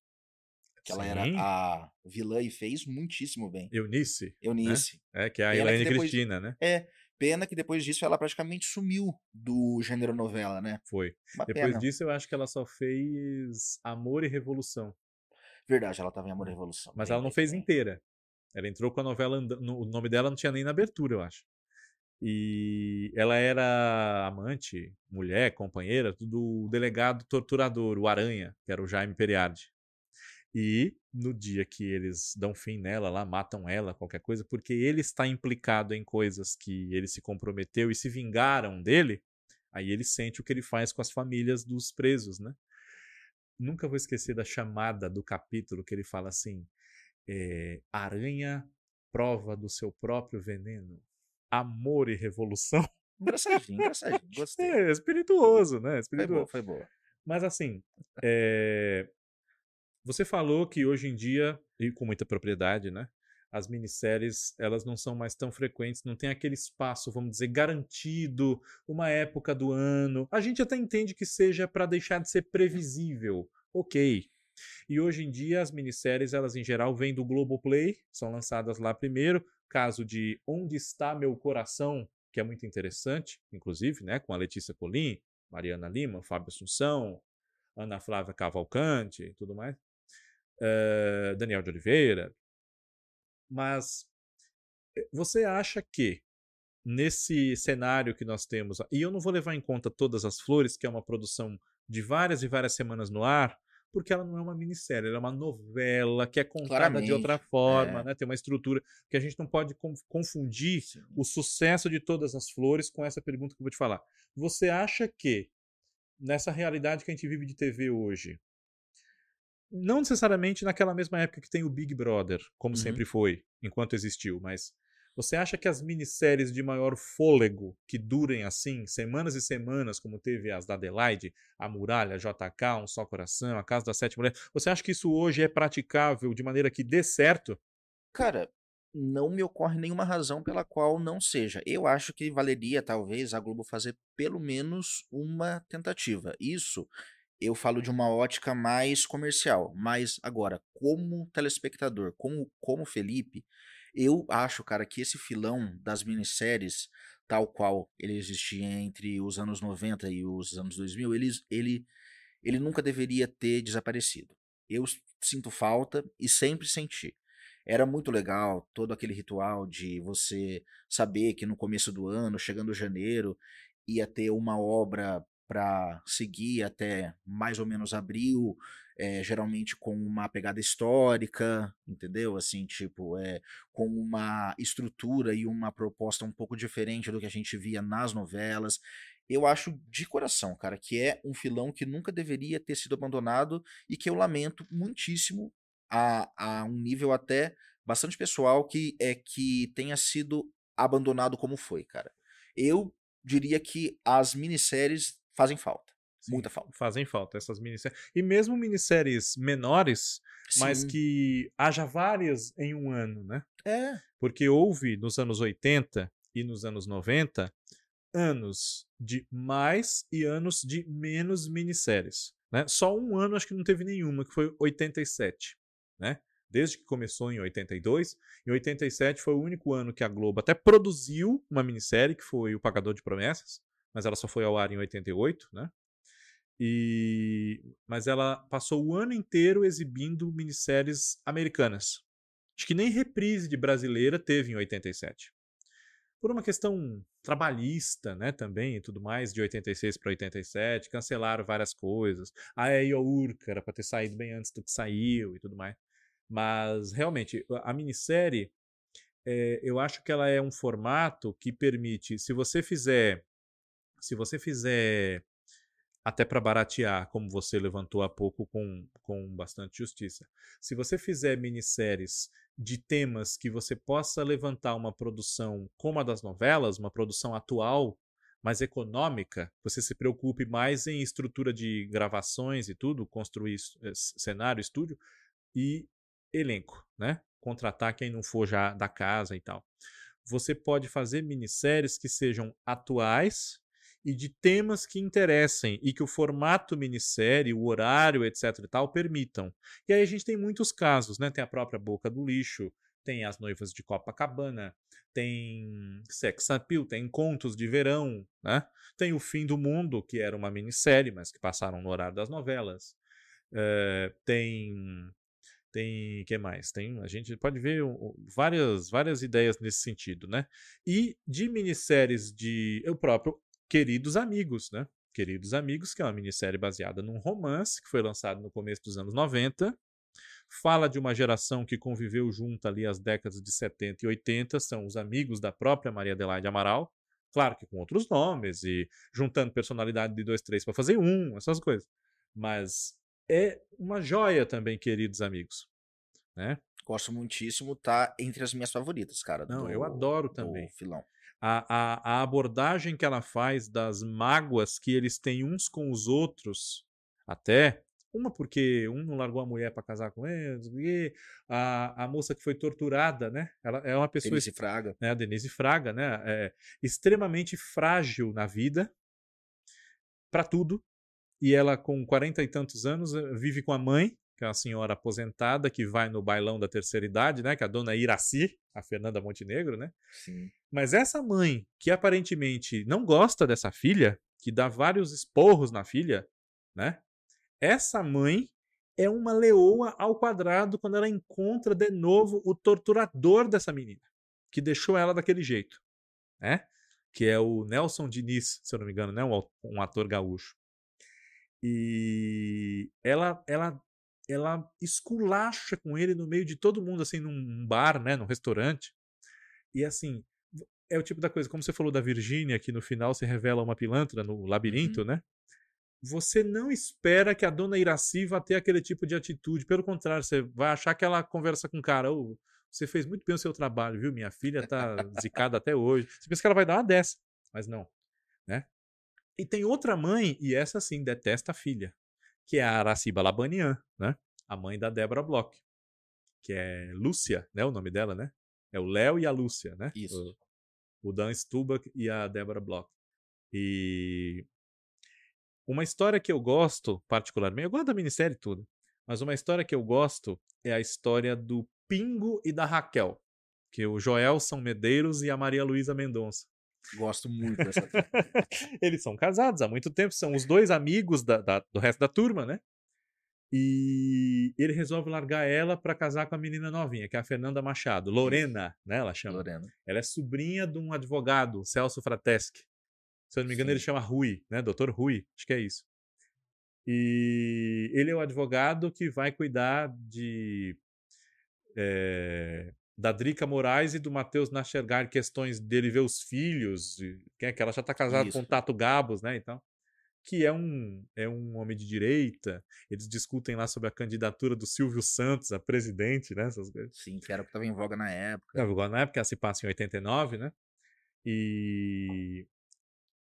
Que ela era Sim. a vilã e fez muitíssimo bem. Eunice, Eunice. é que é a Elaine Cristina, né? É, pena que depois disso ela praticamente sumiu do gênero novela, né? Foi. Uma Depois pena. disso, eu acho que ela só fez Amor e Revolução. Verdade, ela tava em Amor e Revolução. Mas Bem, ela não bem, fez bem. inteira. Ela entrou com a novela. no- O nome dela não tinha nem na abertura, eu acho. E ela era amante, mulher, companheira do delegado torturador, o Aranha, que era o Jaime Periardi. E no dia que eles dão fim nela, lá matam ela, qualquer coisa, porque ele está implicado em coisas que ele se comprometeu e se vingaram dele, aí ele sente o que ele faz com as famílias dos presos, né? Nunca vou esquecer da chamada do capítulo que ele fala assim: é, Aranha prova do seu próprio veneno, amor e revolução. Engraçadinho, engraçadinho. Gostei. É espirituoso, né? Foi Espirituoso. boa, foi boa. Mas assim, é, você falou que hoje em dia, e com muita propriedade, né? As minisséries, elas não são mais tão frequentes, não tem aquele espaço, vamos dizer, garantido, uma época do ano. A gente até entende que seja para deixar de ser previsível, ok. E hoje em dia as minisséries, elas em geral vêm do Globoplay, são lançadas lá primeiro. Caso de Onde Está Meu Coração, que é muito interessante, inclusive, né? Com a Letícia Colim, Mariana Lima, Fábio Assunção, Ana Flávia Cavalcante e tudo mais. eh, Daniel de Oliveira. Mas eh, você acha que nesse cenário que nós temos, e eu não vou levar em conta Todas as Flores, que é uma produção de várias e várias semanas no ar, porque ela não é uma minissérie, ela é uma novela que é contada de outra Claramente, forma, é. né? tem uma estrutura que a gente não pode con- confundir Sim. o sucesso de todas as flores com essa pergunta que eu vou te falar. Você acha que, nessa realidade que a gente vive de TV hoje, não necessariamente naquela mesma época que tem o Big Brother, como Uhum. sempre foi, enquanto existiu, mas você acha que as minisséries de maior fôlego, que durem assim, semanas e semanas, como teve as da Adelaide, A Muralha, JK, Um Só Coração, A Casa das Sete Mulheres, você acha que isso hoje é praticável de maneira que dê certo? Cara, não me ocorre nenhuma razão pela qual não seja. Eu acho que valeria, talvez, a Globo fazer pelo menos uma tentativa. Isso eu falo de uma ótica mais comercial. Mas agora, como telespectador, como, como Felipe, eu acho, cara, que esse filão das minisséries, tal qual ele existia entre os anos 90 e os anos 2000, ele, ele, ele nunca deveria ter desaparecido. Eu sinto falta e sempre senti. Era muito legal todo aquele ritual de você saber que no começo do ano, chegando janeiro, ia ter uma obra para seguir até mais ou menos abril, é, geralmente com uma pegada histórica, entendeu? Assim, tipo, é, com uma estrutura e uma proposta um pouco diferente do que a gente via nas novelas. Eu acho de coração, cara, que é um filão que nunca deveria ter sido abandonado e que eu lamento muitíssimo a, a um nível até bastante pessoal que é que tenha sido abandonado como foi, cara. Eu diria que as minisséries fazem falta. Sim, Muita falta. Fazem falta essas minisséries. E mesmo minisséries menores, mas Sim. que haja várias em um ano, né? É. Porque houve nos anos 80 e nos anos 90 anos de mais e anos de menos minisséries. Né? Só um ano acho que não teve nenhuma, que foi 87. Né? Desde que começou em 82. Em 87 foi o único ano que a Globo até produziu uma minissérie, que foi O Pagador de Promessas, mas ela só foi ao ar em 88, né? E... Mas ela passou o ano inteiro exibindo minisséries americanas. Acho que nem reprise de brasileira teve em 87. Por uma questão trabalhista, né, também e tudo mais, de 86 para 87, cancelaram várias coisas. A Urca era para ter saído bem antes do que saiu e tudo mais. Mas, realmente, a minissérie, é, eu acho que ela é um formato que permite, se você fizer, se você fizer até para baratear, como você levantou há pouco com, com bastante justiça. Se você fizer minisséries de temas que você possa levantar uma produção como a das novelas, uma produção atual, mais econômica, você se preocupe mais em estrutura de gravações e tudo, construir eh, cenário, estúdio e elenco, né? Contratar quem não for já da casa e tal. Você pode fazer minisséries que sejam atuais e de temas que interessem e que o formato minissérie, o horário, etc e tal, permitam. E aí a gente tem muitos casos, né? Tem a própria Boca do Lixo, tem As Noivas de Copacabana, tem Sex Appeal, tem Contos de Verão, né? Tem O Fim do Mundo, que era uma minissérie, mas que passaram no horário das novelas. Uh, tem tem que mais? Tem a gente pode ver várias várias ideias nesse sentido, né? E de minisséries de eu próprio Queridos Amigos, né? Queridos Amigos, que é uma minissérie baseada num romance que foi lançado no começo dos anos 90. Fala de uma geração que conviveu junto ali as décadas de 70 e 80, são os amigos da própria Maria Adelaide Amaral, claro que com outros nomes e juntando personalidade de dois, três para fazer um, essas coisas. Mas é uma joia também, queridos amigos, né? Gosto muitíssimo, tá entre as minhas favoritas, cara. Não, eu adoro também. Filão a, a, a abordagem que ela faz das mágoas que eles têm uns com os outros, até uma porque um não largou a mulher para casar com ele, e a, a moça que foi torturada, né? Ela é uma pessoa. Denise Fraga. Né? A Denise Fraga, né? É extremamente frágil na vida, para tudo. E ela, com quarenta e tantos anos, eh, vive com a mãe, que é uma senhora aposentada que vai no bailão da terceira idade, né? Que é a dona Iraci, a Fernanda Montenegro, né? Sim. Mas essa mãe, que aparentemente não gosta dessa filha, que dá vários esporros na filha, né? Essa mãe é uma leoa ao quadrado quando ela encontra de novo o torturador dessa menina, que deixou ela daquele jeito, né? Que é o Nelson Diniz, se eu não me engano, né? Um, um ator gaúcho. E ela, ela ela esculacha com ele no meio de todo mundo, assim, num bar, né, num restaurante. E assim, é o tipo da coisa, como você falou da Virgínia, que no final se revela uma pilantra no labirinto, uhum. né? Você não espera que a dona Iraci vá ter aquele tipo de atitude. Pelo contrário, você vai achar que ela conversa com o cara. Oh, você fez muito bem o seu trabalho, viu? Minha filha tá zicada até hoje. Você pensa que ela vai dar uma dessa, mas não, né? E tem outra mãe, e essa sim, detesta a filha que é a Araciba Labanian, né? A mãe da Débora Bloch, que é Lúcia, né? O nome dela, né? É o Léo e a Lúcia, né? Isso. O, o Dan Stubach e a Débora Bloch. E uma história que eu gosto particularmente, eu gosto da minissérie tudo, mas uma história que eu gosto é a história do Pingo e da Raquel, que é o Joel São Medeiros e a Maria Luísa Mendonça. Gosto muito dessa Eles são casados há muito tempo, são os dois amigos da, da, do resto da turma, né? E ele resolve largar ela para casar com a menina novinha, que é a Fernanda Machado, Lorena, né? Ela chama. Lorena. Ela é sobrinha de um advogado, Celso Frateschi. Se eu não me engano, Sim. ele chama Rui, né? Doutor Rui, acho que é isso. E ele é o advogado que vai cuidar de é, da Drica Moraes e do Matheus Nachergar, questões dele ver os filhos, que, é, que ela já está casada Isso. com o Tato Gabos, né, então, que é um, é um homem de direita, eles discutem lá sobre a candidatura do Silvio Santos a presidente, né, essas coisas. Sim, que era o que estava em voga na época. Estava em voga na época, ela se passa em 89, né, e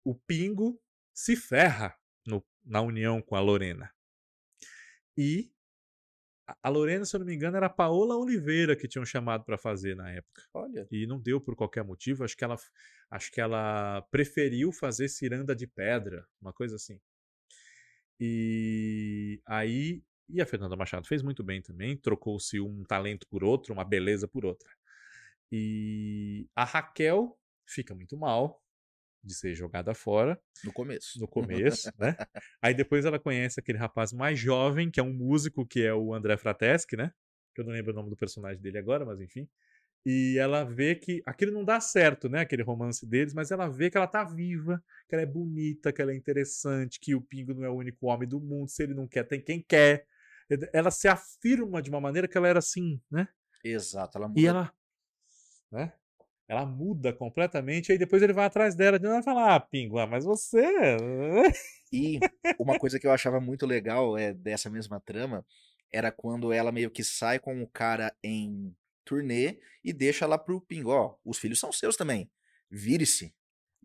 o Pingo se ferra no, na união com a Lorena. E a Lorena, se eu não me engano, era a Paola Oliveira que tinham chamado para fazer na época. Olha. E não deu por qualquer motivo. Acho que ela, acho que ela preferiu fazer Ciranda de Pedra, uma coisa assim. E aí. E a Fernanda Machado fez muito bem também. Trocou-se um talento por outro, uma beleza por outra. E a Raquel fica muito mal de ser jogada fora. No começo. No começo, né? Aí depois ela conhece aquele rapaz mais jovem, que é um músico, que é o André Frateschi, né? Que eu não lembro o nome do personagem dele agora, mas enfim. E ela vê que aquilo não dá certo, né? Aquele romance deles, mas ela vê que ela tá viva, que ela é bonita, que ela é interessante, que o Pingo não é o único homem do mundo, se ele não quer, tem quem quer. Ela se afirma de uma maneira que ela era assim, né? Exato, ela muda. E ela, né? Ela muda completamente, aí depois ele vai atrás dela e fala: Ah, Pingua, mas você. E uma coisa que eu achava muito legal é dessa mesma trama era quando ela meio que sai com o cara em turnê e deixa lá pro Pingo, ó, os filhos são seus também. Vire-se.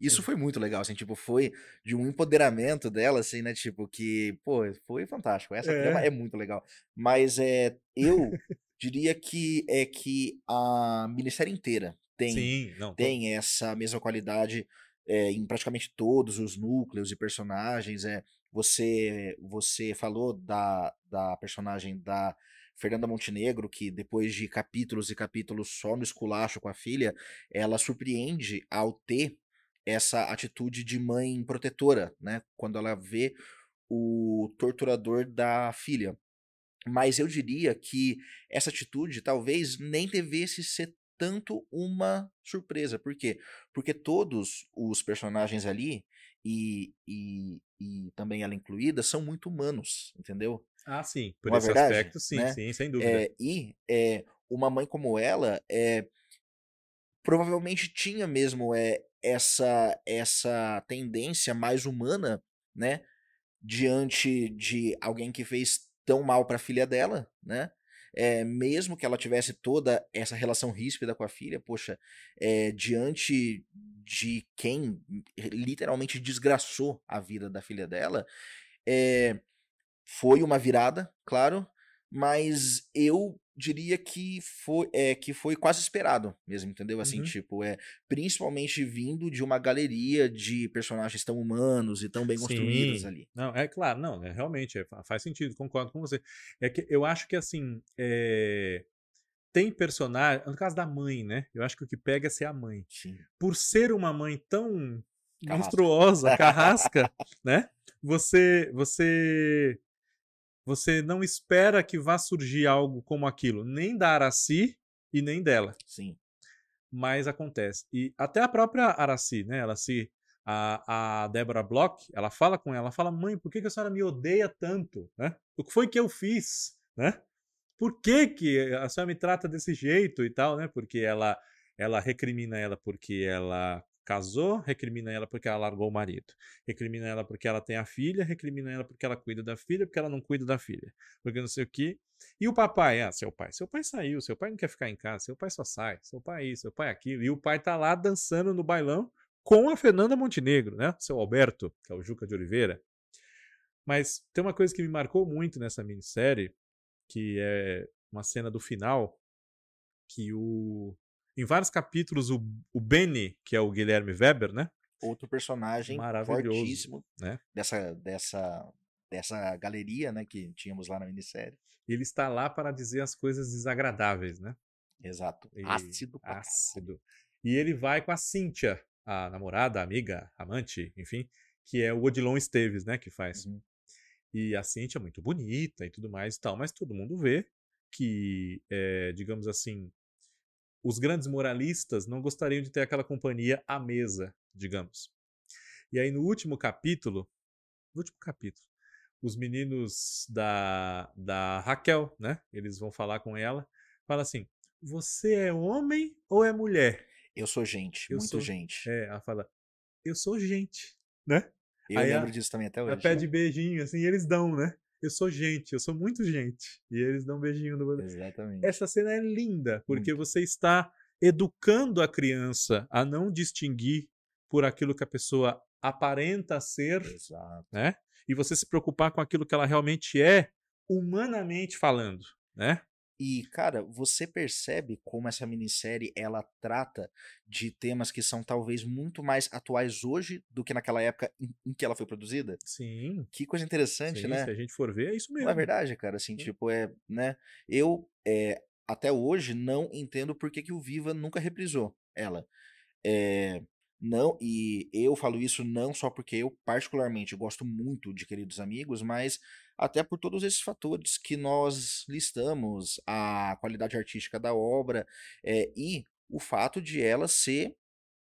Isso foi muito legal, assim, tipo, foi de um empoderamento dela, assim, né, tipo, que, pô, foi fantástico. Essa é. trama é muito legal. Mas é, eu diria que é que a minissérie inteira tem, Sim, não, tem tô... essa mesma qualidade é, em praticamente todos os núcleos e personagens. É, você, você falou da, da personagem da Fernanda Montenegro, que depois de capítulos e capítulos só no esculacho com a filha, ela surpreende ao ter essa atitude de mãe protetora, né? Quando ela vê o torturador da filha. Mas eu diria que essa atitude talvez nem devesse ser tanto uma surpresa. Por quê? Porque todos os personagens ali, e, e, e também ela incluída, são muito humanos, entendeu? Ah, sim. Por uma esse verdade, aspecto, sim, né? sim, sem dúvida. É, e é, uma mãe como ela é, provavelmente tinha mesmo é, essa, essa tendência mais humana, né? Diante de alguém que fez tão mal para a filha dela, né? É, mesmo que ela tivesse toda essa relação ríspida com a filha, poxa, é, diante de quem literalmente desgraçou a vida da filha dela, é, foi uma virada, claro, mas eu diria que foi, é, que foi quase esperado mesmo, entendeu? Assim, uhum. tipo, é principalmente vindo de uma galeria de personagens tão humanos e tão bem Sim. construídos ali. Não, é claro, não, é, realmente é, faz sentido, concordo com você. É que eu acho que assim, é, tem personagem, no caso da mãe, né? Eu acho que o que pega é ser a mãe. Sim. Por ser uma mãe tão carrasca. monstruosa, carrasca, né? Você, você você não espera que vá surgir algo como aquilo, nem da Araci e nem dela. Sim. Mas acontece. E até a própria Araci, né? Ela se. A, a Deborah Bloch, ela fala com ela, ela fala, mãe, por que, que a senhora me odeia tanto? Né? O que foi que eu fiz? Né? Por que, que a senhora me trata desse jeito e tal, né? Porque ela, ela recrimina ela porque ela casou, recrimina ela porque ela largou o marido. Recrimina ela porque ela tem a filha, recrimina ela porque ela cuida da filha, porque ela não cuida da filha. Porque não sei o quê. E o papai, ah, seu pai. Seu pai saiu, seu pai não quer ficar em casa, seu pai só sai, seu pai isso, seu pai aquilo. E o pai tá lá dançando no bailão com a Fernanda Montenegro, né? Seu Alberto, que é o Juca de Oliveira. Mas tem uma coisa que me marcou muito nessa minissérie, que é uma cena do final, que o em vários capítulos, o, o Benny, que é o Guilherme Weber, né? Outro personagem fortíssimo né? dessa, dessa, dessa galeria né, que tínhamos lá na minissérie. Ele está lá para dizer as coisas desagradáveis, né? Exato. E... Ácido. Ácido. E ele vai com a Cíntia, a namorada, a amiga, amante, enfim, que é o Odilon Esteves, né, que faz. Uhum. E a Cíntia é muito bonita e tudo mais e tal, mas todo mundo vê que, é, digamos assim, os grandes moralistas não gostariam de ter aquela companhia à mesa, digamos. E aí no último capítulo, no último capítulo, os meninos da, da Raquel, né? Eles vão falar com ela, fala assim: "Você é homem ou é mulher?" Eu sou gente, eu muito sou, gente. É, ela fala: "Eu sou gente", né? Eu aí lembro a, disso também até hoje. Ela pede beijinho assim, e eles dão, né? Eu sou gente, eu sou muito gente. E eles dão um beijinho no Exatamente. Essa cena é linda, porque muito. você está educando a criança a não distinguir por aquilo que a pessoa aparenta ser, Exato. né? E você se preocupar com aquilo que ela realmente é, humanamente falando, né? E, cara, você percebe como essa minissérie ela trata de temas que são talvez muito mais atuais hoje do que naquela época em, em que ela foi produzida? Sim. Que coisa interessante, Sim, né? Se a gente for ver, é isso mesmo. Não é verdade, cara. Assim, Sim. tipo, é, né? Eu, é, até hoje, não entendo por que, que o Viva nunca reprisou ela. É, não, e eu falo isso não só porque eu, particularmente, gosto muito de Queridos Amigos, mas até por todos esses fatores que nós listamos, a qualidade artística da obra é, e o fato de ela ser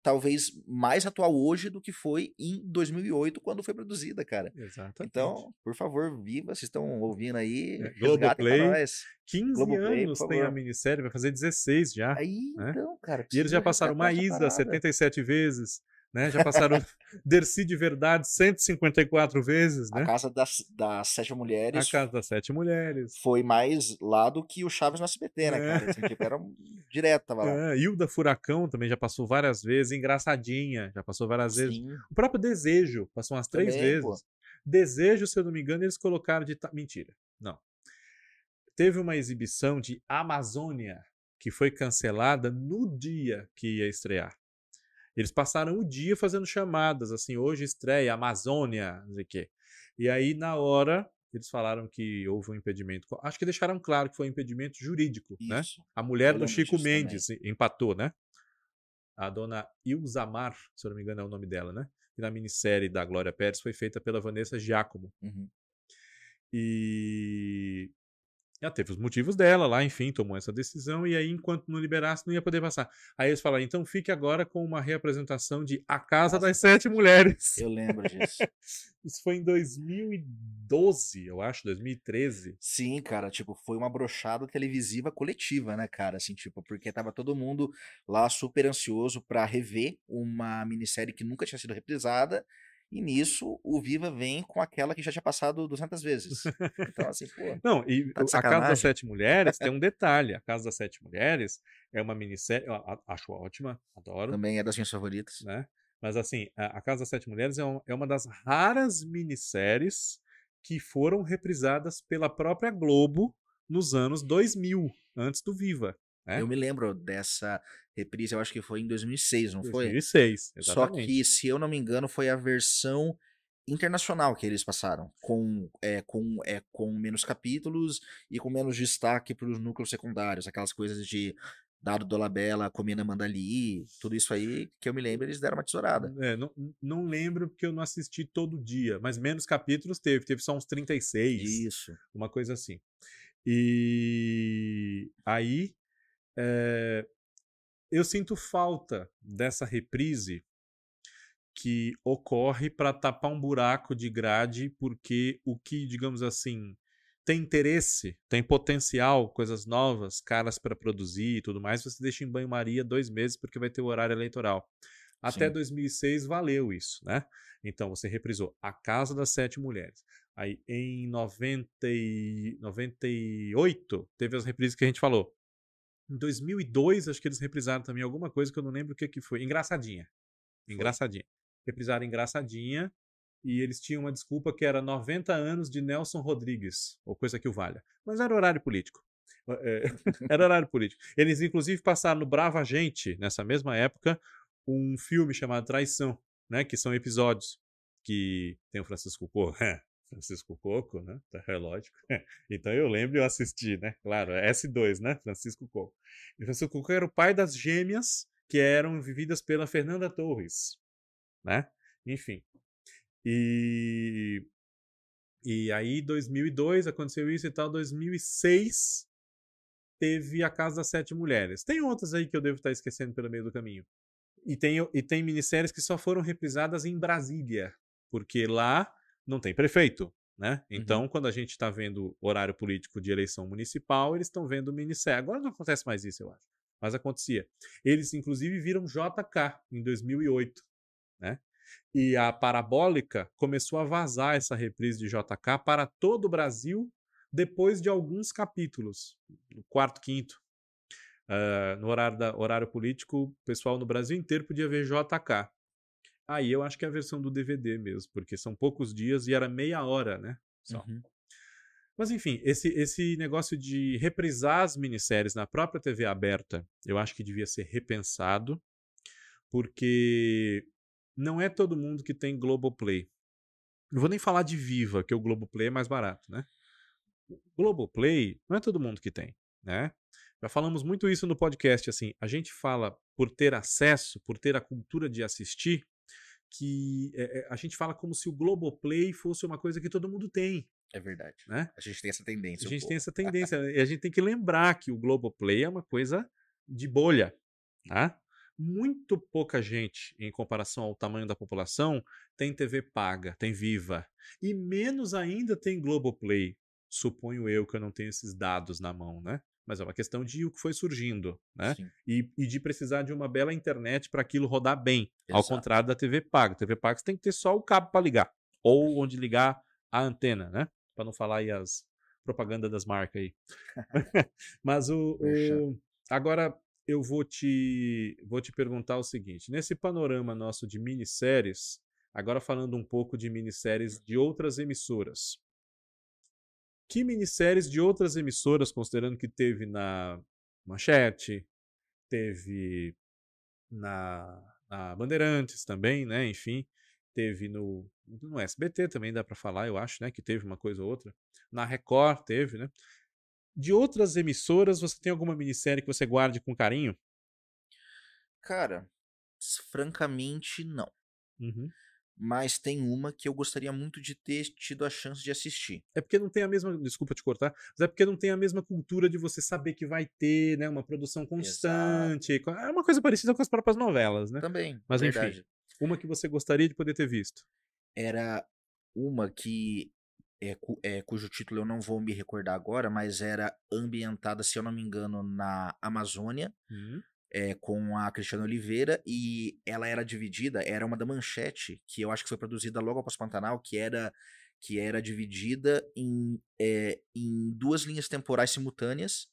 talvez mais atual hoje do que foi em 2008, quando foi produzida, cara. Exatamente. Então, por favor, viva, vocês estão ouvindo aí, É, Globoplay, pra nós. 15 Globoplay, anos tem a minissérie, vai fazer 16 já. Aí, né? então, cara. E eles já passaram Maísa parada. 77 vezes, né? Já passaram Dercy de Verdade 154 vezes, A né? Casa das, das Sete A Mulheres Casa das Sete Mulheres. foi mais lá do que o Chaves no SBT, né, É. cara? Assim, tipo, era um- direto, tava lá. É, Hilda Furacão também já passou várias vezes. Engraçadinha, já passou várias vezes. Sim. O próprio Desejo passou umas três Também, vezes. pô. Desejo, se eu não me engano, eles colocaram de. ta- Mentira. Não. Teve uma exibição de Amazônia que foi cancelada no dia que ia estrear. Eles passaram o dia fazendo chamadas, assim, hoje estreia Amazônia, não sei o quê. E aí, na hora, eles falaram que houve um impedimento. Acho que deixaram claro que foi um impedimento jurídico, né? Isso. A mulher do Chico Mendes empatou, né? A dona Ilzamar, se eu não me engano é o nome dela, né? Que na minissérie da Glória Pérez foi feita pela Vanessa Giacomo. Uhum. E ela teve os motivos dela lá, enfim, tomou essa decisão. E aí, enquanto não liberasse, não ia poder passar. Aí eles falaram: então fique agora com uma reapresentação de A Casa das Sete Mulheres. Eu lembro disso. Isso foi em 2012, eu acho, 2013. Sim, cara, tipo, foi uma brochada televisiva coletiva, né, cara? Assim, tipo, porque tava todo mundo lá super ansioso pra rever uma minissérie que nunca tinha sido reprisada. E nisso, o Viva vem com aquela que já tinha passado 200 vezes. Então, assim, pô. Não, e Tá A Casa das. Sete Mulheres tem um detalhe. A Casa das Sete Mulheres é uma minissérie, acho ótima, adoro, Também é das minhas favoritas. né? Mas assim, a, a Casa das Sete Mulheres é, um- é uma das raras minisséries que foram reprisadas pela própria Globo nos anos 2000, antes do Viva, né? Eu me lembro dessa reprise, eu acho que foi em 2006, não foi? 2006, Só que, se eu não me engano, foi a versão internacional que eles passaram, com, é, com, é, com menos capítulos e com menos destaque para os núcleos secundários, aquelas coisas de Dado Dolabella, Comina Mandali, tudo isso aí, que eu me lembro, eles deram uma tesourada. É, não, não lembro porque eu não assisti todo dia, mas menos capítulos teve, teve só uns 36. Isso. uma coisa assim. E aí eh, eu sinto falta dessa reprise que ocorre para tapar um buraco de grade, porque o que, digamos assim, tem interesse, tem potencial, coisas novas, caras para produzir e tudo mais, você deixa em banho-maria dois meses porque vai ter o horário eleitoral. Até Sim. 2006 valeu isso, né? Então você reprisou A Casa das Sete Mulheres. Aí em 90 e 98 teve as reprises que a gente falou. Em 2002 acho que eles reprisaram também alguma coisa que eu não lembro o que que foi. Engraçadinha. Engraçadinha. Reprisaram Engraçadinha e eles tinham uma desculpa que era 90 anos de Nelson Rodrigues, ou coisa que o valha. Mas era horário político. É, era horário político. Eles inclusive passaram no Brava Gente, nessa mesma época, um filme chamado Traição, né? Que são episódios que tem o Francisco Coco, Francisco Coco, né? É lógico. Então eu lembro e eu assisti, né? Claro, é S2, né? Francisco Coco. E Francisco Coco era o pai das gêmeas que eram vividas pela Fernanda Torres, né? Enfim. E e aí 2002 aconteceu isso e tal, 2006 teve a Casa das Sete Mulheres. Tem outras aí que eu devo estar esquecendo pelo meio do caminho. E tem, e tem minisséries que só foram reprisadas em Brasília, porque lá não tem prefeito, né? Então, quando a gente está vendo horário político de eleição municipal, eles estão vendo minissérie. Agora não acontece mais isso, eu acho. Mas acontecia. Eles, inclusive, viram JK em 2008, né? E a Parabólica começou a vazar essa reprise de JK para todo o Brasil depois de alguns capítulos, no quarto, quinto. Uh, no horário, da, horário político, o pessoal no Brasil inteiro podia ver JK. Aí eu acho que é a versão do DVD mesmo, porque são poucos dias e era meia hora, né? Só. Uhum. Mas enfim, esse, esse negócio de reprisar as minisséries na própria TV aberta, eu acho que devia ser repensado, porque não é todo mundo que tem Globoplay. Não vou nem falar de Viva, que o Globoplay é mais barato, né? Globoplay não é todo mundo que tem, né? Já falamos muito isso no podcast, assim, a gente fala por ter acesso, por ter a cultura de assistir, que é, a gente fala como se o Globoplay fosse uma coisa que todo mundo tem, É verdade. né? A gente tem essa tendência. A um gente tem pouco. essa tendência. e a gente tem que lembrar que o Globoplay é uma coisa de bolha. Tá? muito pouca gente, em comparação ao tamanho da população, tem TV paga, tem Viva. E menos ainda tem Globoplay. Suponho eu que eu não tenho esses dados na mão, né? Mas é uma questão de o que foi surgindo, né? E, e, de precisar de uma bela internet para aquilo rodar bem. Exato. Ao contrário da TV paga. TV paga você tem que ter só o cabo para ligar. Ou onde ligar a antena, né? Para não falar aí as propagandas das marcas aí. Mas o, o, Agora, eu vou te, vou te perguntar o seguinte: nesse panorama nosso de minisséries, agora falando um pouco de minisséries de outras emissoras. Que minisséries de outras emissoras, considerando que teve na Manchete, teve na, na Bandeirantes também, né? Enfim, teve no, no SBT também dá para falar, eu acho, né? Que teve uma coisa ou outra. Na Record teve, né? De outras emissoras, você tem alguma minissérie que você guarde com carinho? Cara, francamente, não. Uhum. Mas tem uma que eu gostaria muito de ter tido a chance de assistir. É porque não tem a mesma. Desculpa te cortar, mas é porque não tem a mesma cultura de você saber que vai ter, né? Uma produção constante. Exato. É uma coisa parecida com as próprias novelas, né? Também. Mas verdade. enfim. Uma que você gostaria de poder ter visto. Era uma que é, é, cujo título eu não vou me recordar agora, mas era ambientada, se eu não me engano, na Amazônia, uhum. É, com a Cristiana Oliveira, e ela era dividida, era uma da Manchete, que eu acho que foi produzida logo após Pantanal, que era que era dividida em, é, em duas linhas temporais simultâneas,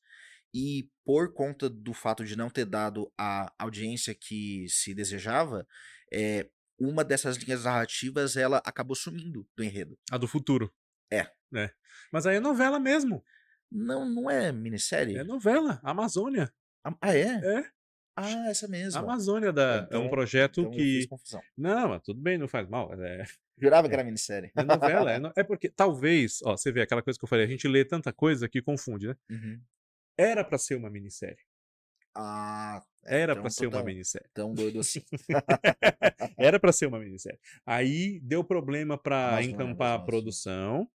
e por conta do fato de não ter dado a audiência que se desejava, é, uma dessas linhas narrativas ela acabou sumindo do enredo. A do futuro. É. É. Mas aí é novela mesmo. Não, não é minissérie? É novela, Amazônia. Ah, é? É. Ah, essa mesmo. Amazônia da, então, é um então, projeto então que. Não, mas tudo bem, não faz mal. É... Jurava que era minissérie. É novela. é, no... é, porque talvez, ó, você vê aquela coisa que eu falei, a gente lê tanta coisa que confunde, né? Uhum. Era para ser uma minissérie. Ah, era então, para ser uma minissérie. Tão doido assim. era para ser uma minissérie. Aí deu problema para encampar a produção.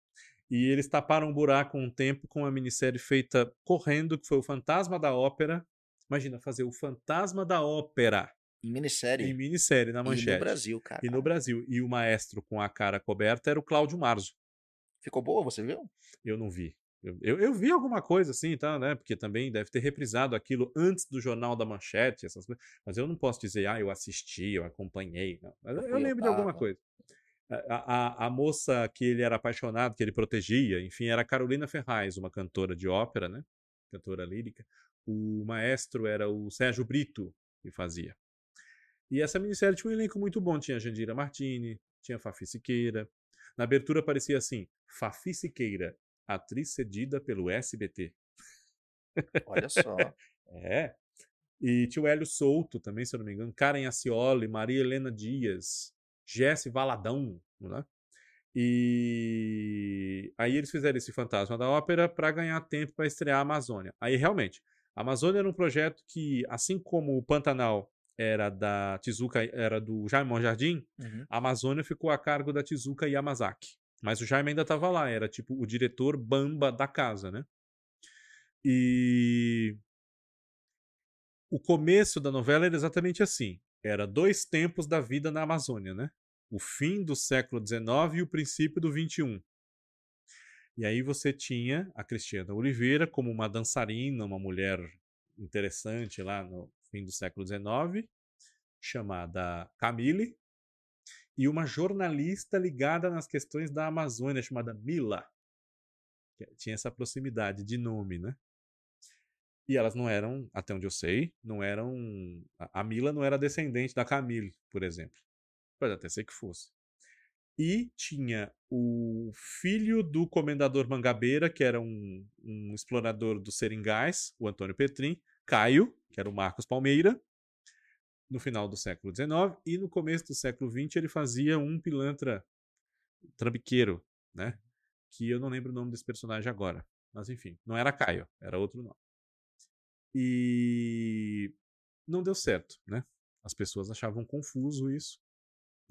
E eles taparam um buraco um tempo com uma minissérie feita correndo, que foi o Fantasma da Ópera. Imagina, fazer o Fantasma da Ópera. Em minissérie? Em minissérie, na manchete. E no Brasil, cara. E no Brasil. E o maestro com a cara coberta era o Cláudio Marzo. Ficou boa, você viu? Eu não vi. Eu, eu, eu, vi alguma coisa assim, tá, né? Porque também deve ter reprisado aquilo antes do Jornal da Manchete, essas coisas. Mas eu não posso dizer, ah, eu assisti, eu acompanhei. Não. Mas eu, eu lembro de alguma coisa. A, a, a, moça que ele era apaixonado, que ele protegia, enfim, era Carolina Ferraz, uma cantora de ópera, né? Cantora lírica. O maestro era o Sérgio Brito, que fazia. E essa minissérie tinha um elenco muito bom. Tinha Jandira Martini, tinha Fafi Siqueira. Na abertura aparecia assim: Fafi Siqueira, atriz cedida pelo SBT. Olha só. é. E tinha o Hélio Souto também, se eu não me engano. Karen Acioli, Maria Helena Dias. Jesse Valadão, né? E aí eles fizeram esse Fantasma da Ópera para ganhar tempo para estrear a Amazônia. Aí realmente, a Amazônia era um projeto que, assim como o Pantanal era da Tizuka, era do Jaime Jardim, uhum. a Amazônia ficou a cargo da Tizuka Yamazaki. Mas o Jaime ainda estava lá, era tipo o diretor bamba da casa, né? E o começo da novela era exatamente assim era dois tempos da vida na Amazônia, né? O fim do século XIX e o princípio do XXI. E aí você tinha a Cristiana Oliveira como uma dançarina, uma mulher interessante lá no fim do século XIX, chamada Camille, e uma jornalista ligada nas questões da Amazônia, chamada Mila. Tinha essa proximidade de nome, né? E elas não eram, até onde eu sei, não eram. A Mila não era descendente da Camille, por exemplo. Pode até ser que fosse. E tinha o filho do comendador Mangabeira, que era um, um explorador dos seringais, o Antônio Petrin, Caio, que era o Marcos Palmeira, no final do século XIX, e no começo do século XX ele fazia um pilantra trambiqueiro, né? Que eu não lembro o nome desse personagem agora. Mas enfim, não era Caio, era outro nome. E não deu certo, né? As pessoas achavam confuso isso.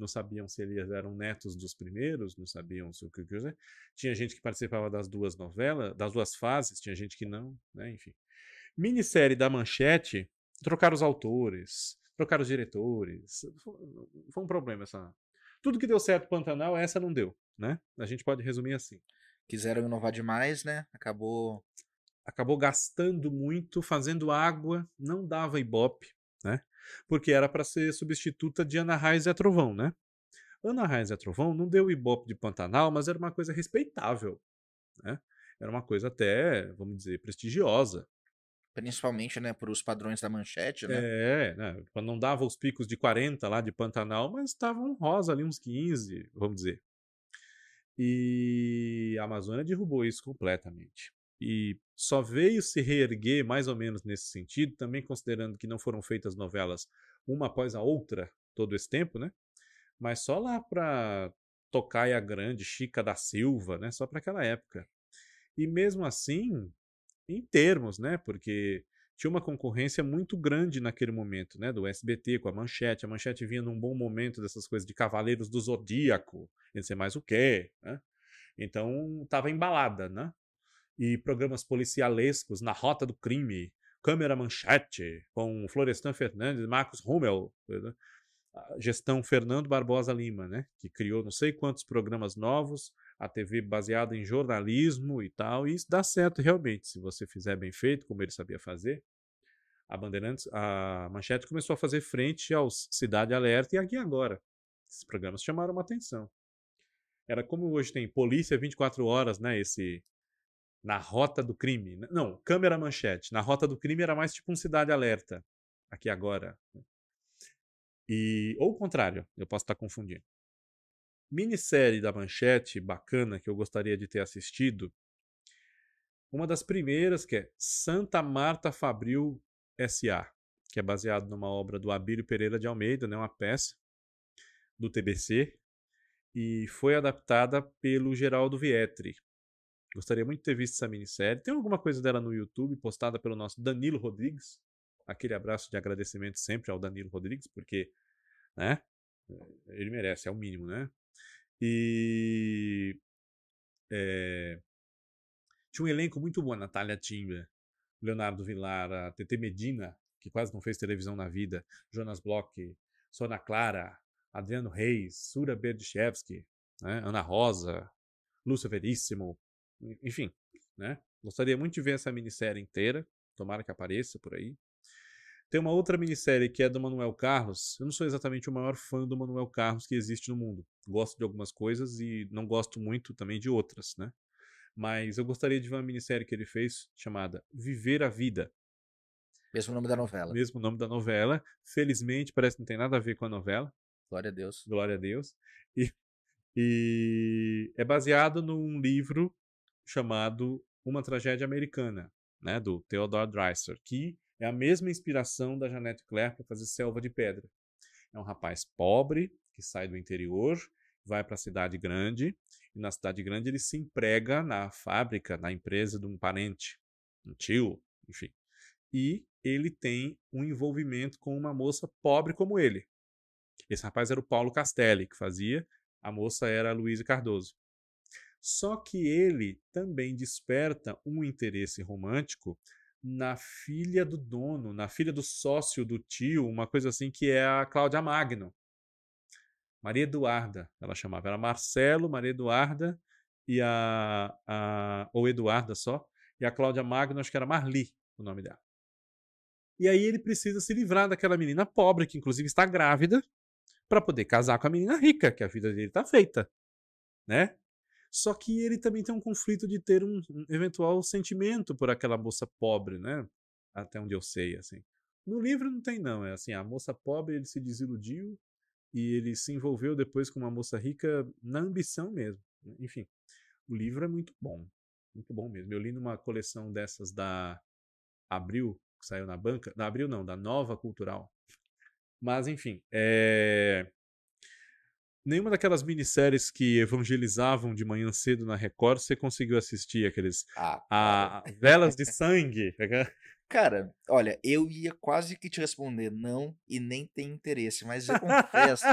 Não sabiam se eles eram netos dos primeiros, não sabiam se o que dizer. Tinha gente que participava das duas novelas, das duas fases, tinha gente que não, né? Enfim. Minissérie da Manchete, trocaram os autores, trocaram os diretores. Foi um problema essa. Tudo que deu certo Pantanal, essa não deu, né? A gente pode resumir assim. Quiseram inovar demais, né? Acabou. Acabou gastando muito, fazendo água, não dava ibope, né? Porque era para ser substituta de Ana Raiz e a Trovão, né? Ana Raiz e a Trovão não deu ibope de Pantanal, mas era uma coisa respeitável, né? Era uma coisa até, vamos dizer, prestigiosa. Principalmente, né, para os padrões da manchete, né? É, né? Não dava os picos de 40 lá de Pantanal, mas estavam rosa ali uns 15, vamos dizer. E a Amazônia derrubou isso completamente. E só veio se reerguer mais ou menos nesse sentido, também considerando que não foram feitas novelas uma após a outra todo esse tempo, né? Mas só lá para Tocaia Grande, Chica da Silva, né? Só para aquela época. E mesmo assim, em termos, né? Porque tinha uma concorrência muito grande naquele momento, né? Do SBT com a Manchete. A Manchete vinha num bom momento dessas coisas de Cavaleiros do Zodíaco, não sei mais o quê, né? Então, estava embalada, né? E programas policialescos na Rota do Crime, Câmera Manchete, com Florestan Fernandes, Marcos Rummel, né? gestão Fernando Barbosa Lima, né? Que criou não sei quantos programas novos, a TV baseada em jornalismo e tal, e isso dá certo realmente, se você fizer bem feito, como ele sabia fazer. A Bandeirantes, a Manchete começou a fazer frente aos Cidade Alerta e aqui agora. Esses programas chamaram uma atenção. Era como hoje tem Polícia 24 horas, né, esse na rota do crime. Não, câmera manchete. Na rota do crime era mais tipo um Cidade Alerta. Aqui agora. E ou o contrário, eu posso estar confundindo minissérie da Manchete bacana que eu gostaria de ter assistido. Uma das primeiras que é Santa Marta Fabril S.A., que é baseado numa obra do Abílio Pereira de Almeida, né, uma peça do TBC, e foi adaptada pelo Geraldo Vietri. Gostaria muito de ter visto essa minissérie. Tem alguma coisa dela no YouTube, postada pelo nosso Danilo Rodrigues. Aquele abraço de agradecimento sempre ao Danilo Rodrigues, porque, né, ele merece, é o mínimo, né? E. É, tinha um elenco muito bom: Natália Timber, Leonardo Vilar, a TT Medina, que quase não fez televisão na vida, Jonas Bloch, Sona Clara, Adriano Reis, Sura Berdichevski, né, Ana Rosa, Lúcia Veríssimo, enfim. Né? Gostaria muito de ver essa minissérie inteira. Tomara que apareça por aí. Tem uma outra minissérie que é do Manuel Carlos. Eu não sou exatamente o maior fã do Manuel Carlos que existe no mundo. Gosto de algumas coisas e não gosto muito também de outras, né? Mas eu gostaria de ver uma minissérie que ele fez chamada Viver a Vida. Mesmo nome da novela. Mesmo nome da novela. Felizmente, parece que não tem nada a ver com a novela. Glória a Deus. Glória a Deus. E, e é baseado num livro chamado Uma Tragédia Americana, né, do Theodore Dreiser, que é a mesma inspiração da Janete Claire para fazer Selva de Pedra. É um rapaz pobre que sai do interior, vai para a cidade grande, e na cidade grande ele se emprega na fábrica, na empresa de um parente, um tio, enfim. E ele tem um envolvimento com uma moça pobre como ele. Esse rapaz era o Paulo Castelli, que fazia, a moça era a Luísa Cardoso. Só que ele também desperta um interesse romântico na filha do dono, na filha do sócio do tio, uma coisa assim que é a Cláudia Magno. Maria Eduarda, ela chamava. Era Marcelo, Maria Eduarda e a, a ou Eduarda só, e a Cláudia Magno, acho que era Marli, o nome dela. E aí ele precisa se livrar daquela menina pobre, que inclusive está grávida, para poder casar com a menina rica, que a vida dele está feita, né? Só que ele também tem um conflito de ter um, um eventual sentimento por aquela moça pobre, né? Até onde eu sei, assim. No livro não tem não, é assim, a moça pobre ele se desiludiu e ele se envolveu depois com uma moça rica na ambição mesmo. Né? Enfim, o livro é muito bom, muito bom mesmo. Eu li numa coleção dessas da Abril, que saiu na banca, da Abril não, da Nova Cultural. Mas enfim, é nenhuma daquelas minisséries que evangelizavam de manhã cedo na Record você conseguiu assistir aqueles ah, a, velas de sangue? Cara olha eu ia quase que te responder não e nem tem interesse mas eu confesso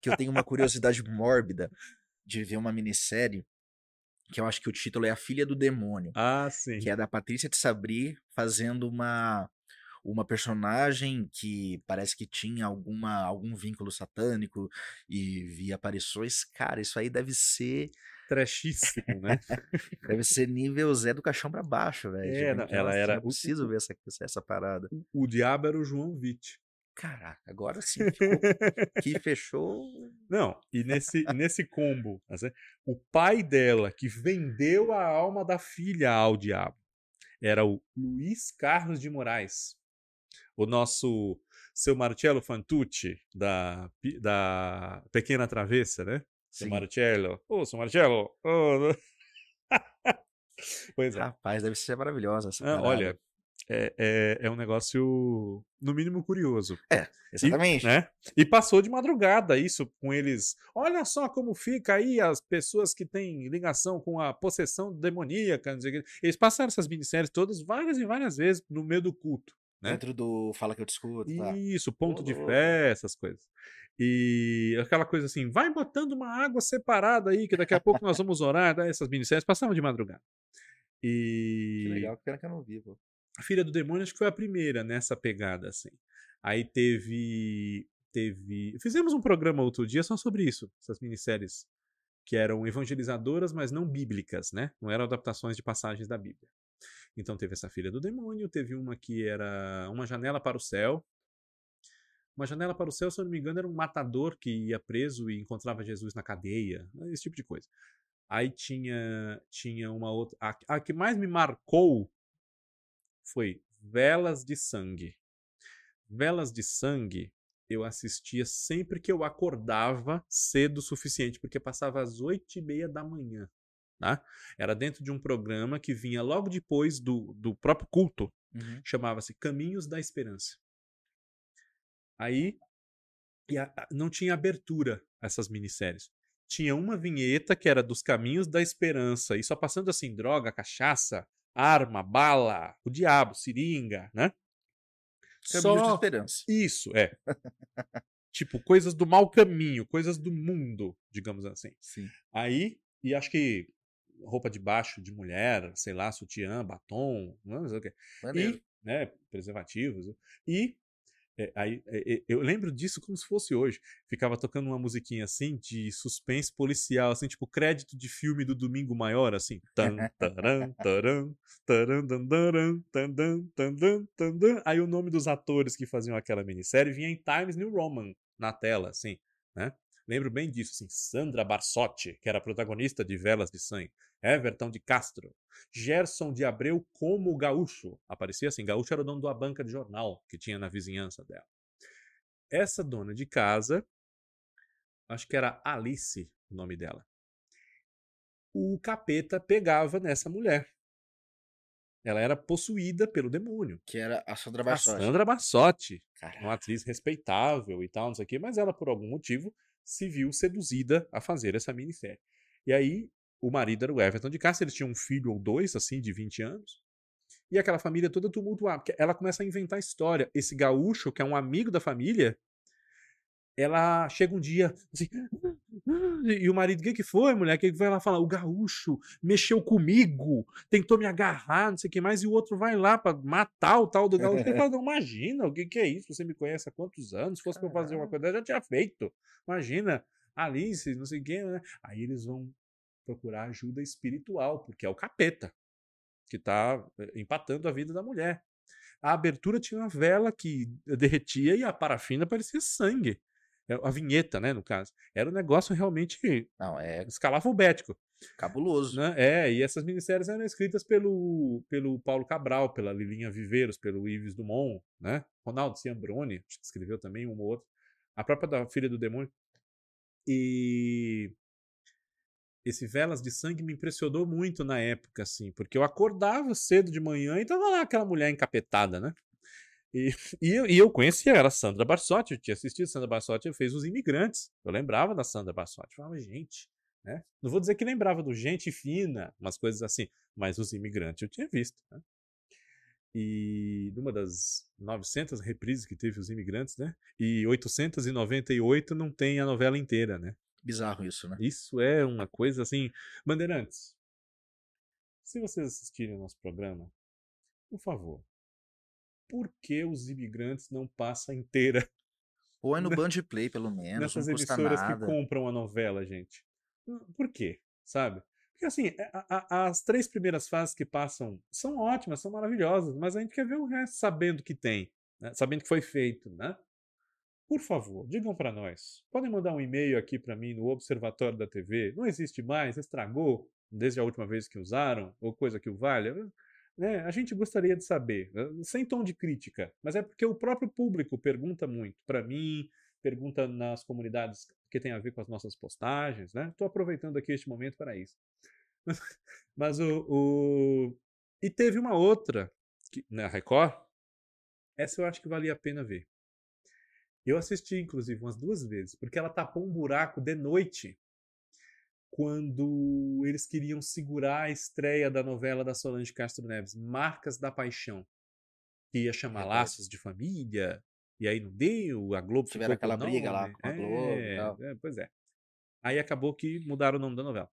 que eu tenho uma curiosidade mórbida de ver uma minissérie que eu acho que o título é A Filha do Demônio ah sim. que é da Patrícia de Sabri fazendo uma uma personagem que parece que tinha alguma, algum vínculo satânico e via aparições, cara, isso aí deve ser. Trashíssimo, né? deve ser nível Zé do caixão pra baixo, velho. É, não, ela era- Eu preciso ver essa, essa parada. O diabo era o João Witt. Caraca, agora sim ficou, que fechou. Não, e nesse, nesse combo, assim, o pai dela, que vendeu a alma da filha ao diabo, era o Luiz Carlos de Moraes, o nosso seu Marcello Fantucci, da, da Pequena Travessa, né? Seu. Marcello. Ô, seu Marcello! ô, pois é. Rapaz, deve ser maravilhosa essa Ah, olha, é, é, é um negócio, no mínimo, curioso. Exatamente. E, né? e passou de madrugada isso com eles. Olha só como fica aí as pessoas que têm ligação com a possessão demoníaca. Eles passaram essas minisséries todas várias e várias vezes no meio do culto. Né? Dentro do Fala Que Eu Te Escuto, tá? Isso, ponto de louco. fé, essas coisas. E aquela coisa assim, vai botando uma água separada aí, que daqui a pouco nós vamos orar. né? Essas minisséries passavam de madrugada. E Que legal, que pena que eu não vi, pô. a Filha do Demônio acho que foi a primeira nessa pegada, assim. Aí teve. teve. Fizemos um programa outro dia só sobre isso, essas minisséries que eram evangelizadoras, mas não bíblicas, né? Não eram adaptações de passagens da Bíblia. Então teve essa Filha do Demônio, teve uma que era Uma Janela para o Céu. Uma Janela para o Céu, se eu não me engano, era um matador que ia preso e encontrava Jesus na cadeia, esse tipo de coisa. Aí tinha, tinha uma outra. A, a que mais me marcou foi Velas de Sangue. Velas de Sangue eu assistia sempre que eu acordava cedo o suficiente, porque passava às oito e meia da manhã. Tá? Era dentro de um programa que vinha logo depois do, do próprio culto, Uhum. chamava-se Caminhos da Esperança. Aí a- não tinha abertura essas minisséries. Tinha uma vinheta que era dos Caminhos da Esperança, e só passando assim, droga, cachaça, arma, bala, o diabo, seringa, né? Caminhos de Só Esperança. isso, é. tipo, coisas do mau caminho, coisas do mundo, digamos assim. Sim. Aí, e acho que roupa de baixo de mulher, sei lá, sutiã, batom, não sei o quê. E, né, preservativos. E é, aí, é, eu lembro disso como se fosse hoje. Ficava tocando uma musiquinha assim de suspense policial, assim, tipo crédito de filme do Domingo Maior, assim. Tan, taran, taran, taran. Aí o nome dos atores que faziam aquela minissérie vinha em Times New Roman na tela, assim, né? Lembro bem disso, assim, Sandra Barsotti, que era a protagonista de Velas de Sangue, Everton de Castro, Gerson de Abreu como gaúcho. Aparecia assim, gaúcho era o dono da banca de jornal que tinha na vizinhança dela. Essa dona de casa, acho que era Alice o nome dela. O capeta pegava nessa mulher. Ela era possuída pelo demônio. Que era a Sandra A Barsotti. Sandra Bassotti, Caraca. uma atriz respeitável e tal, não sei o quê, mas ela, por algum motivo, se viu seduzida a fazer essa minissérie. E aí, o marido era o Everton de Castro, eles tinham um filho ou dois, assim, de 20 anos, e aquela família toda tumultuada, porque ela começa a inventar história. Esse gaúcho, que é um amigo da família, ela chega um dia, assim, e o marido, o que, que foi, mulher? O que, que foi? Ela fala, o gaúcho mexeu comigo, tentou me agarrar, não sei o que mais, e o outro vai lá pra matar o tal do gaúcho. Ele fala, não, imagina, o que, que é isso? Você me conhece há quantos anos? Se fosse eu fazer uma coisa, eu já tinha feito. Imagina, Alice, não sei o que, né? Aí eles vão procurar ajuda espiritual, porque é o capeta que tá eh, empatando a vida da mulher. A abertura tinha uma vela que derretia e a parafina parecia sangue. É, A vinheta, né, no caso. Era um negócio realmente Não, é escalafobético. cabuloso. Né? É, e essas minissérias eram escritas pelo, pelo Paulo Cabral, pela Lilinha Viveiros, pelo Ives Dumont, né? Ronaldo que escreveu também um ou outro. A própria da Filha do Demônio. E esse Velas de Sangue me impressionou muito na época, assim, porque eu acordava cedo de manhã e tava lá aquela mulher encapetada, né? E, e, eu, e eu conhecia ela, Sandra Barsotti, eu tinha assistido Sandra Barsotti, fez Os Imigrantes. Eu lembrava da Sandra Barsotti. Eu falava, gente, né? Não vou dizer que lembrava do Gente Fina, umas coisas assim, mas Os Imigrantes eu tinha visto, né? E numa das 900 reprises que teve Os Imigrantes, né? E 898 não tem a novela inteira, né? Bizarro isso, né? Isso é uma coisa assim. Bandeirantes, se vocês assistirem ao nosso programa, por favor, por que os imigrantes não passam inteira Ou é no Band Play, pelo menos, nessas emissoras nada. que compram a novela, gente? Por quê? Sabe? Porque assim, é, a- a- as três primeiras fases que passam são ótimas, são maravilhosas, mas a gente quer ver o resto sabendo que tem, né? sabendo que foi feito, né? Por favor, digam para nós. Podem mandar um e-mail aqui para mim no Observatório da TV. Não existe mais, estragou desde a última vez que usaram, ou coisa que o valha. Né? A gente gostaria de saber, sem tom de crítica, mas é porque o próprio público pergunta muito para mim, pergunta nas comunidades que tem a ver com as nossas postagens, né? Estou aproveitando aqui este momento para isso. Mas o, o- E teve uma outra, que, na Record, essa eu acho que valia a pena ver. Eu assisti, inclusive, umas duas vezes, porque ela tapou um buraco de noite quando eles queriam segurar a estreia da novela da Solange Castro Neves, Marcas da Paixão, que ia chamar Recordo. Laços de Família, e aí não deu, a Globo Tiveram ficou aquela briga lá com a Globo e É, tal. é, pois é. Aí acabou que mudaram o nome da novela.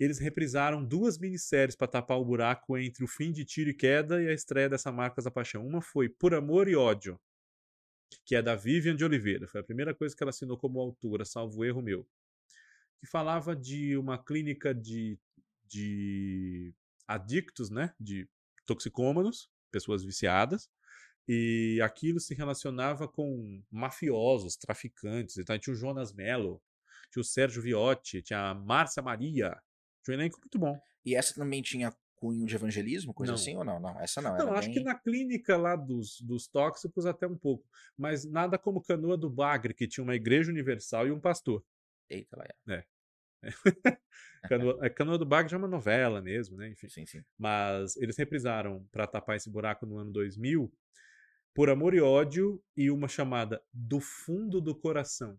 Eles reprisaram duas minisséries para tapar o buraco entre o fim de Tiro e Queda e a estreia dessa Marcas da Paixão. Uma foi Por Amor e Ódio, que é da Vivian de Oliveira. Foi a primeira coisa que ela assinou como autora, salvo erro meu. Que falava de uma clínica de, de adictos, né? De toxicômanos, pessoas viciadas. E aquilo se relacionava com mafiosos, traficantes. Então tinha o Jonas Mello, tinha o Sérgio Viotti, tinha a Márcia Maria. Tinha um elenco muito bom. E essa também tinha cunho de evangelismo, coisa Não. assim, ou não? Não, essa não. Não, acho que bem- na clínica lá dos, dos tóxicos até um pouco. Mas nada como Canoa do Bagre, que tinha uma igreja universal e um pastor. Eita, lá é. Canoa, é, Canoa do Bagre já é uma novela mesmo, né? Enfim. Sim, sim. Mas eles reprisaram para tapar esse buraco no ano 2000 Por Amor e Ódio e uma chamada Do Fundo do Coração.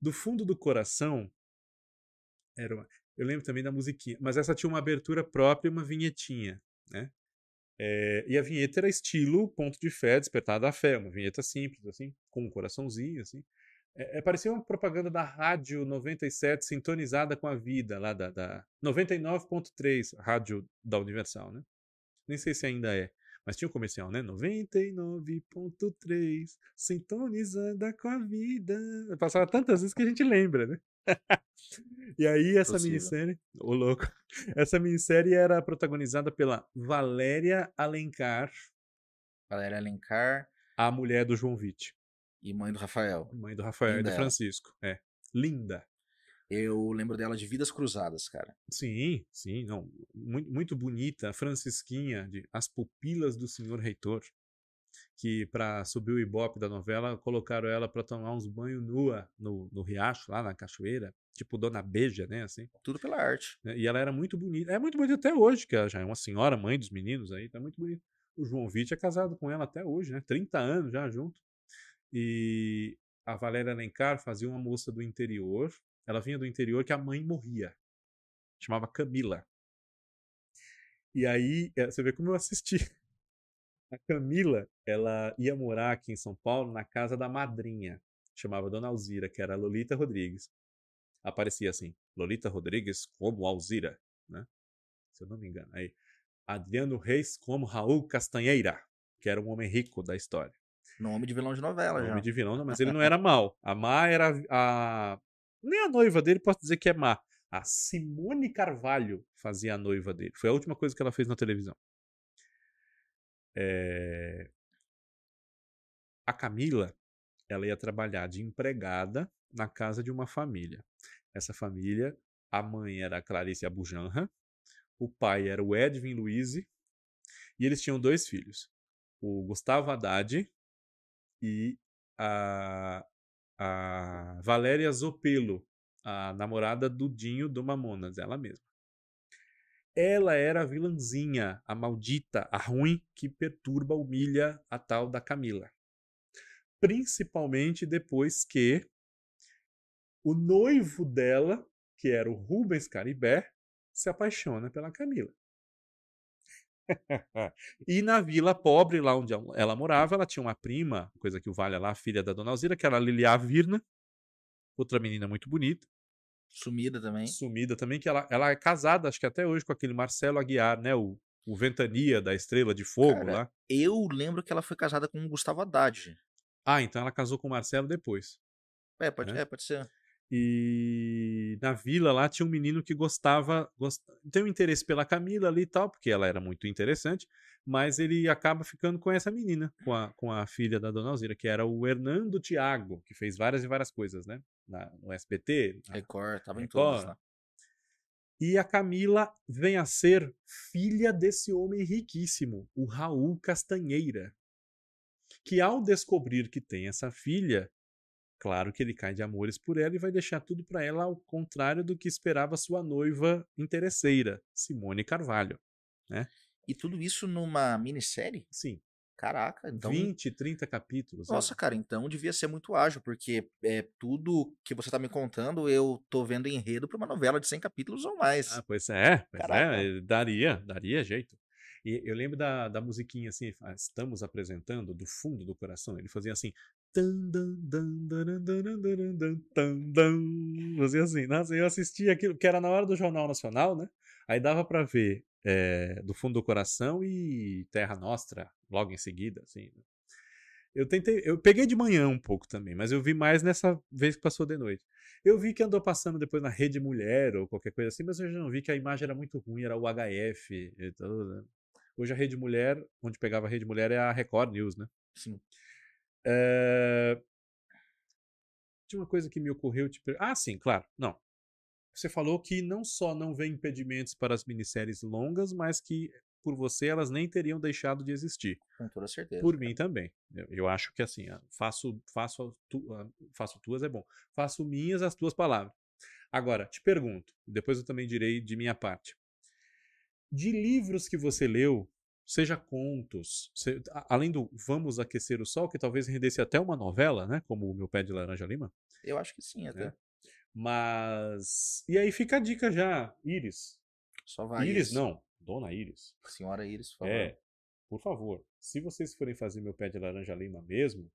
Do Fundo do Coração era uma... Eu lembro também da musiquinha, mas essa tinha uma abertura própria e uma vinhetinha, né? É, e a vinheta era estilo Ponto de Fé, Despertar da Fé, uma vinheta simples, assim, com um coraçãozinho, assim. É, é, parecia uma propaganda da Rádio 97 sintonizada com a vida, lá da, da 99.3, rádio da Universal, né? Nem sei se ainda é. Mas tinha um comercial, né? 99.3, sintonizada com a vida. Passava tantas vezes que a gente lembra, né? e aí essa Possível. minissérie, ô louco, essa minissérie era protagonizada pela Valéria Alencar, Valéria Alencar a mulher do João Vitti, e mãe do Rafael. mãe do Rafael e Linda do ela. Francisco. É, linda. Eu lembro dela de Vidas Cruzadas, cara. Sim, sim, não, muito, muito bonita, a Francisquinha, de As Pupilas do Senhor Reitor, que para subir o ibope da novela, colocaram ela para tomar uns banhos nua no, no riacho, lá na cachoeira, tipo Dona Beija, né, assim, Tudo pela arte. né, e ela era muito bonita, é muito bonita até hoje, que ela já é uma senhora, mãe dos meninos aí, tá muito bonita. O João Vitti é casado com ela até hoje, né, 30 anos já junto, e a Valéria Alencar fazia uma moça do interior, ela vinha do interior que a mãe morria, chamava Camila. E aí, eh, você vê como eu assisti. A Camila, ela ia morar aqui em São Paulo na casa da madrinha, chamava Dona Alzira, que era Lolita Rodrigues. Aparecia assim, Lolita Rodrigues como Alzira, né? Se eu não me engano. Aí, Adriano Reis como Raul Castanheira, que era um homem rico da história. Nome de vilão de novela já. Nome de vilão, não, mas ele não era mal. A má era a. Nem a noiva dele, posso dizer que é má. A Simone Carvalho fazia a noiva dele. Foi a última coisa que ela fez na televisão. É, A Camila, ela ia trabalhar de empregada na casa de uma família. Essa família, a mãe era a Clarice Abujanra, o pai era o Edwin Luiz, e eles tinham dois filhos, o Gustavo Haddad e a, a Valéria Zopelo, a namorada do Dinho do Mamonas, ela mesma. Ela era a vilãzinha, a maldita, a ruim que perturba, humilha a tal da Camila. Principalmente depois que o noivo dela, que era o Rubens Caribé, se apaixona pela Camila. E na vila pobre, lá onde ela morava, ela tinha uma prima, coisa que o Vale lá, filha da Dona Alzira, que era a Lilia Virna, outra menina muito bonita, Sumida também. sumida também, que ela, ela é casada, acho que até hoje, com aquele Marcelo Aguiar, né? O, o Ventania da Estrela de Fogo Cara, lá. Eu lembro que ela foi casada com o Gustavo Haddad. Ah, então ela casou com o Marcelo depois. É, pode, É? é, pode ser. E na vila lá tinha um menino que gostava, gost... tem um interesse pela Camila ali e tal, porque ela era muito interessante, mas ele acaba ficando com essa menina, com a, com a filha da Dona Alzira, que era o Hernando Thiago, que fez várias e várias coisas, né? Na- no SBT. na- Record, tava em todas lá. E a Camila vem a ser filha desse homem riquíssimo, o Raul Castanheira, que ao descobrir que tem essa filha, claro que ele cai de amores por ela e vai deixar tudo para ela ao contrário do que esperava sua noiva interesseira, Simone Carvalho. E tudo isso numa minissérie? Sim, Caraca, então. 20, 30 capítulos. é. Nossa, cara, então devia ser muito ágil, porque é, tudo que você tá me contando, eu tô vendo enredo pra uma novela de 100 capítulos ou mais. Ah, pois é, pois é, daria, daria jeito. E eu lembro da, da musiquinha assim, ah, estamos apresentando do fundo do coração. Ele fazia assim. Fazia assim. Eu assistia aquilo, que era na hora do Jornal Nacional, né? Aí dava pra ver é, do fundo do coração e Terra Nostra logo em seguida, assim. né? Eu tentei, eu peguei de manhã um pouco também, mas eu vi mais nessa vez que passou de noite. Eu vi que andou passando depois na Rede Mulher ou qualquer coisa assim, mas eu já não vi que a imagem era muito ruim, era o HF né? Hoje a Rede Mulher, onde pegava a Rede Mulher é a Record News, né? Sim. É... Tinha uma coisa que me ocorreu. Te... Ah, sim, claro. Não. Você falou que não só não vê impedimentos para as minisséries longas, mas que por você elas nem teriam deixado de existir. Com toda certeza. Por mim também. Eu, eu acho que assim, ah, faço, faço, tu- ah, faço tuas é bom. Faço minhas as tuas palavras. Agora, te pergunto, depois eu também direi de minha parte. De livros que você leu, seja contos, se- além do Vamos Aquecer o Sol, que talvez rendesse até uma novela, né? Como o Meu Pé de Laranja Lima. Eu acho que sim, até. É. Mas. E aí fica a dica já, Iris. Só vai. Iris, não, Dona Iris. Senhora Iris, por favor. É, por favor, se vocês forem fazer meu pé de laranja lima mesmo,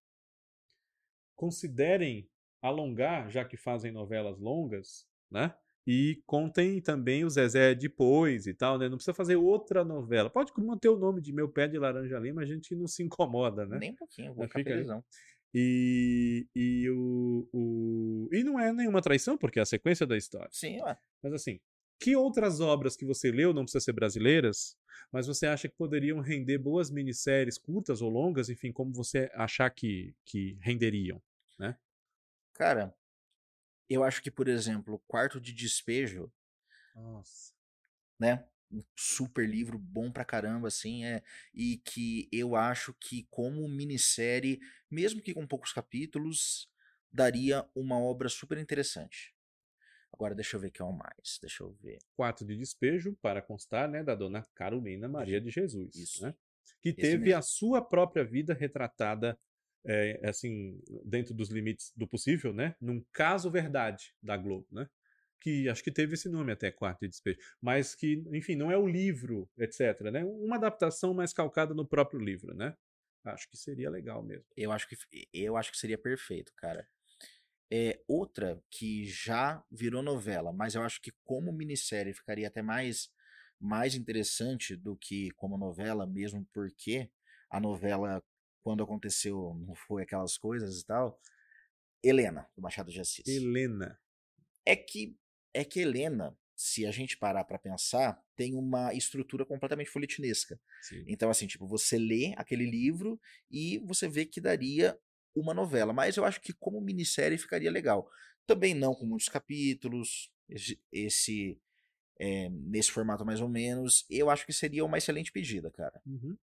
considerem alongar, já que fazem novelas longas, né? E contem também o Zezé depois e tal, né? Não precisa fazer outra novela. Pode manter o nome de meu pé de laranja lima, a gente não se incomoda, né? Nem um pouquinho, vou ficar felizão. E, e, o, o, e não é nenhuma traição, porque é a sequência da história. Sim, ué. Mas assim, que outras obras que você leu, não precisa ser brasileiras, mas você acha que poderiam render boas minisséries curtas ou longas, enfim, como você achar que, que renderiam? Cara, eu acho que, por exemplo, Quarto de Despejo, Nossa. né? Um super livro bom pra caramba, assim, é. E que eu acho que, como minissérie, mesmo que com poucos capítulos, daria uma obra super interessante. Agora, deixa eu ver que é o mais. Deixa eu ver. Quarto de despejo, para constar, né, da dona Carolina Maria de Jesus. Isso. Né? Que Esse teve mesmo. a sua própria vida retratada, é, assim, dentro dos limites do possível, né? Num caso verdade da Globo, né? Que acho que teve esse nome até, Quarto de Despejo. Mas que, enfim, não é o livro, etc. Né? Uma adaptação mais calcada no próprio livro, né? Acho que seria legal mesmo. Eu acho que, eu acho que seria perfeito, cara. É outra que já virou novela, mas eu acho que como minissérie ficaria até mais mais interessante do que como novela, mesmo porque a novela quando aconteceu não foi aquelas coisas e tal. Helena, do Machado de Assis. Helena. É que é que Helena, se a gente parar pra pensar, tem uma estrutura completamente folhetinesca. Sim. Então, assim, tipo, você lê aquele livro e você vê que daria uma novela. Mas eu acho que como minissérie ficaria legal. Também não com muitos capítulos, esse, esse, é, nesse formato mais ou menos. Eu acho que seria uma excelente pedida, cara. Uhum.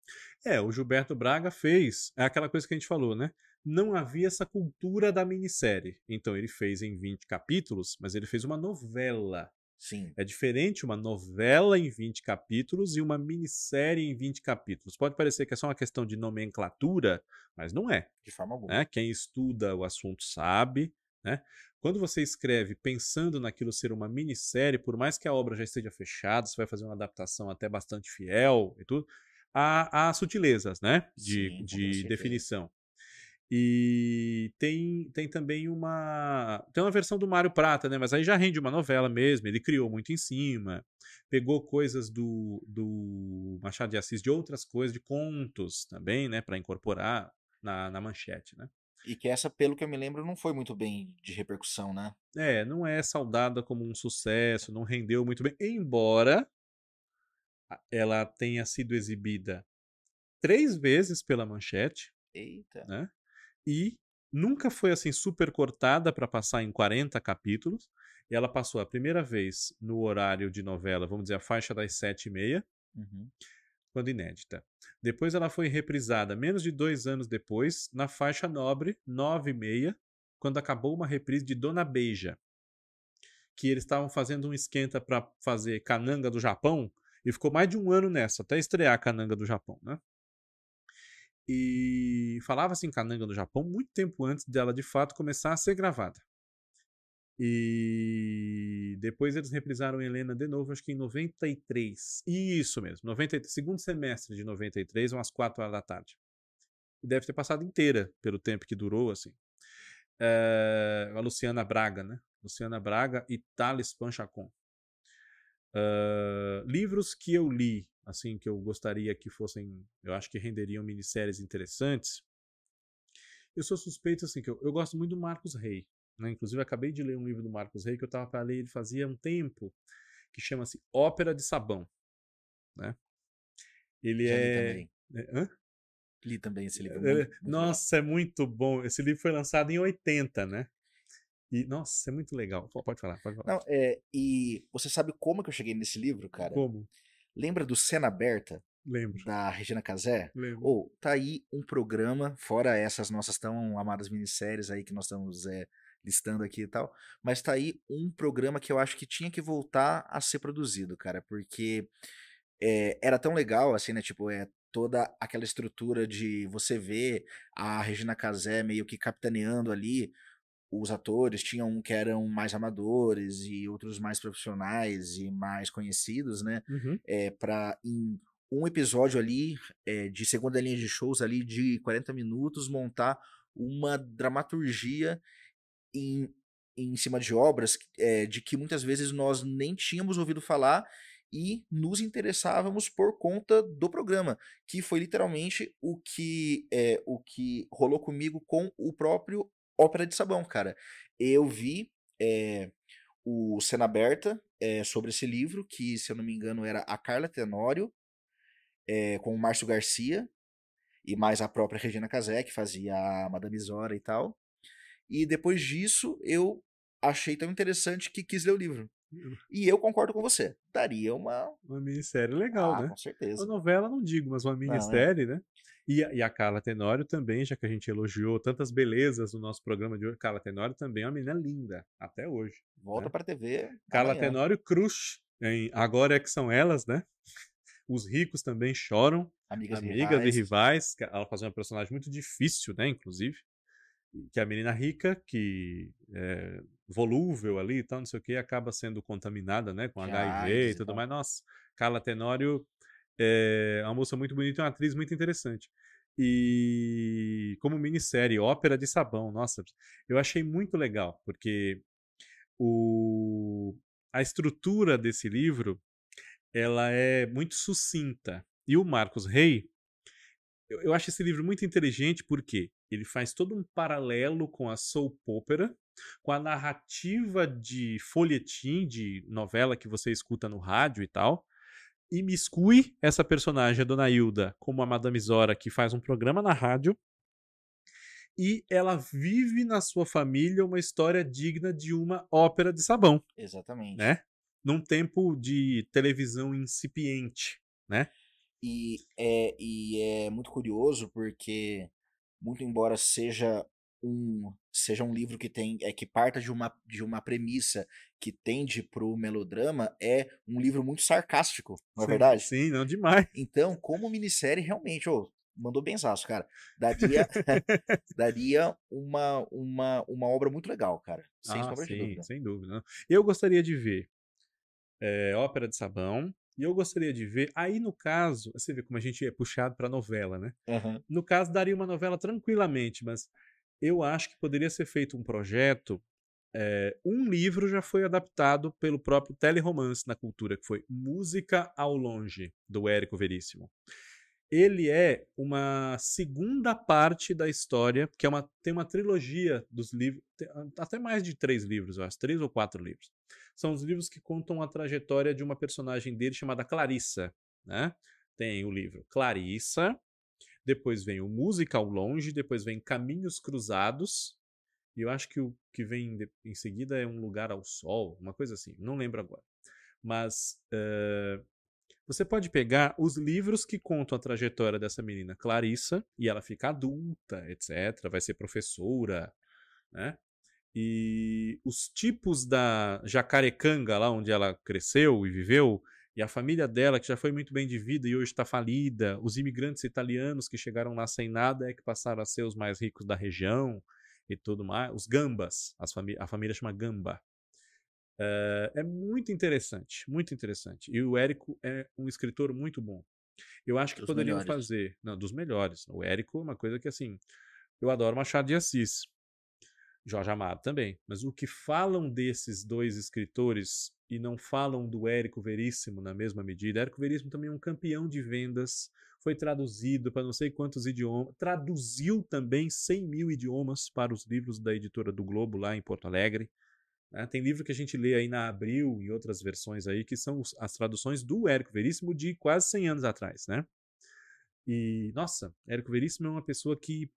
É, o Gilberto Braga fez. É aquela coisa que a gente falou, né? Não havia essa cultura da minissérie. Então ele fez em 20 capítulos, mas ele fez uma novela. Sim. É diferente uma novela em 20 capítulos e uma minissérie em 20 capítulos. Pode parecer que é só uma questão de nomenclatura, mas não é. De forma alguma. né? Quem estuda o assunto sabe. Né? Quando você escreve pensando naquilo ser uma minissérie, por mais que a obra já esteja fechada, você vai fazer uma adaptação até bastante fiel e tudo, há, há sutilezas né? de, Sim, de definição. E tem, tem também uma. Tem uma versão do Mário Prata, né? Mas aí já rende uma novela mesmo, ele criou muito em cima. pegou coisas do, do Machado de Assis, de outras coisas, de contos também, né, para incorporar na, na manchete, né? E que essa, pelo que eu me lembro, não foi muito bem de repercussão, né? É, não é saudada como um sucesso, não rendeu muito bem, embora ela tenha sido exibida três vezes pela manchete. Eita. Né? E nunca foi assim super cortada para passar em 40 capítulos. E ela passou a primeira vez no horário de novela, vamos dizer, a faixa das sete e meia, uhum. Quando inédita. Depois ela foi reprisada menos de dois anos depois, na faixa nobre, nove e meia, quando acabou uma reprise de Dona Beija. Que eles estavam fazendo um esquenta para fazer Cananga do Japão, e ficou mais de um ano nessa, até estrear Cananga do Japão, né? E falava-se em Cananga do Japão muito tempo antes dela de fato começar a ser gravada. E depois eles reprisaram Helena de novo, acho que em 93. Isso mesmo, 90, segundo semestre de 93, umas 4 horas da tarde. E deve ter passado inteira pelo tempo que durou, assim. É, a Luciana Braga, né? Luciana Braga e Thales Panchacon. Uh, livros que eu li, assim, que eu gostaria que fossem, eu acho que renderiam minisséries interessantes. Eu sou suspeito, assim, que eu, eu gosto muito do Marcos Rey. Né? Inclusive, acabei de ler um livro do Marcos Rey que eu estava para ler ele fazia um tempo, que chama-se Ópera de Sabão. Né? Ele Já é. Li também. É, hã? Li também esse livro. É, muito, muito nossa, legal. é muito bom. Esse livro foi lançado em 80, né? E, nossa, é muito legal. Pode falar, pode falar. Não, é, e você sabe como que eu cheguei nesse livro, cara? Como? Lembra do Cena Aberta? Lembro. Da Regina Casé? Lembro. Ou, oh, tá aí um programa, fora essas nossas tão amadas minisséries aí que nós estamos é, listando aqui e tal, mas tá aí um programa que eu acho que tinha que voltar a ser produzido, cara, porque é, era tão legal, assim, né, tipo, é toda aquela estrutura de você ver a Regina Casé meio que capitaneando ali os atores, tinham um que eram mais amadores e outros mais profissionais e mais conhecidos, né, uhum. é, pra em um episódio ali é, de segunda linha de shows ali de 40 minutos montar uma dramaturgia em, em cima de obras é, de que muitas vezes nós nem tínhamos ouvido falar e nos interessávamos por conta do programa, que foi literalmente o que é, o que rolou comigo com o próprio Ópera de Sabão, cara. Eu vi é, o Cena Aberta é, sobre esse livro, que, se eu não me engano, era a Carla Tenório, com o Márcio Garcia, e mais a própria Regina Casé, que fazia a Madame Zora e tal. E depois disso, eu achei tão interessante que quis ler o livro. Hum. E eu concordo com você. Daria uma. Uma minissérie legal, ah, né? Com certeza. Uma novela, não digo, mas uma minissérie, não, é. né? E a, e a Carla Tenório também, já que a gente elogiou tantas belezas no nosso programa de hoje. Carla Tenório também é uma menina linda, até hoje. Volta né? pra TV. Carla amanhã. Tenório Cruz. Em Agora é que são elas, né? Os ricos também choram. Amigas, Amigas rivais. e rivais. Ela fazia uma personagem muito difícil, né? Inclusive que a menina rica, que é volúvel ali e tal, não sei o que, acaba sendo contaminada, né, com HIV e tudo mais. Nossa, Carla Tenório é uma moça muito bonita e uma atriz muito interessante. E como minissérie, Ópera de Sabão, nossa, eu achei muito legal, porque o, a estrutura desse livro, ela é muito sucinta. E o Marcos Rey, eu, eu acho esse livro muito inteligente porque ele faz todo um paralelo com a soap opera, com a narrativa de folhetim, de novela que você escuta no rádio e tal, e miscui essa personagem, a Dona Hilda, como a Madame Zora, que faz um programa na rádio, e ela vive na sua família uma história digna de uma ópera de sabão. Exatamente. Né? Num tempo de televisão incipiente, né? E é, e é muito curioso porque muito embora seja um seja um livro que tem é que parta de uma de uma premissa que tende pro melodrama é um livro muito sarcástico não é sim, verdade? sim não demais. Então como minissérie realmente oh, mandou benzaço cara. Daria daria uma uma uma obra muito legal cara sem ah, sombra sim, de dúvida. sem dúvida eu gostaria de ver é, ópera de sabão e eu gostaria de ver, aí no caso, você vê como a gente é puxado para novela, né? Uhum. No caso, daria uma novela tranquilamente, mas eu acho que poderia ser feito um projeto é, um livro já foi adaptado pelo próprio teleromance na cultura, que foi Música ao Longe, do Érico Veríssimo. Ele é uma segunda parte da história, que é uma, tem uma trilogia dos livros, até mais de três livros, eu acho, três ou quatro livros. São os livros que contam a trajetória de uma personagem dele chamada Clarissa. Né? Tem o livro Clarissa, depois vem o Música ao Longe, depois vem Caminhos Cruzados, e eu acho que o que vem em seguida é Um Lugar ao Sol, uma coisa assim, não lembro agora. Mas uh, você pode pegar os livros que contam a trajetória dessa menina Clarissa, e ela fica adulta, etc., vai ser professora, né? E os tipos da Jacarecanga, lá onde ela cresceu e viveu, e a família dela, que já foi muito bem de vida e hoje está falida, os imigrantes italianos que chegaram lá sem nada é que passaram a ser os mais ricos da região e tudo mais. Os gambas, a família chama gamba. Uh, é muito interessante, muito interessante. E o Érico é um escritor muito bom. Eu acho que dos poderiam melhores. fazer, não, dos melhores. O Érico é uma coisa que assim, eu adoro Machado de Assis. Jorge Amado também. Mas o que falam desses dois escritores e não falam do Érico Veríssimo na mesma medida. Érico Veríssimo também é um campeão de vendas, foi traduzido para não sei quantos idiomas, traduziu também 100 mil idiomas para os livros da editora do Globo lá em Porto Alegre. Né? Tem livro que a gente lê aí na Abril e outras versões aí que são as traduções do Érico Veríssimo de quase 100 anos atrás, né? E, nossa, Érico Veríssimo é uma pessoa que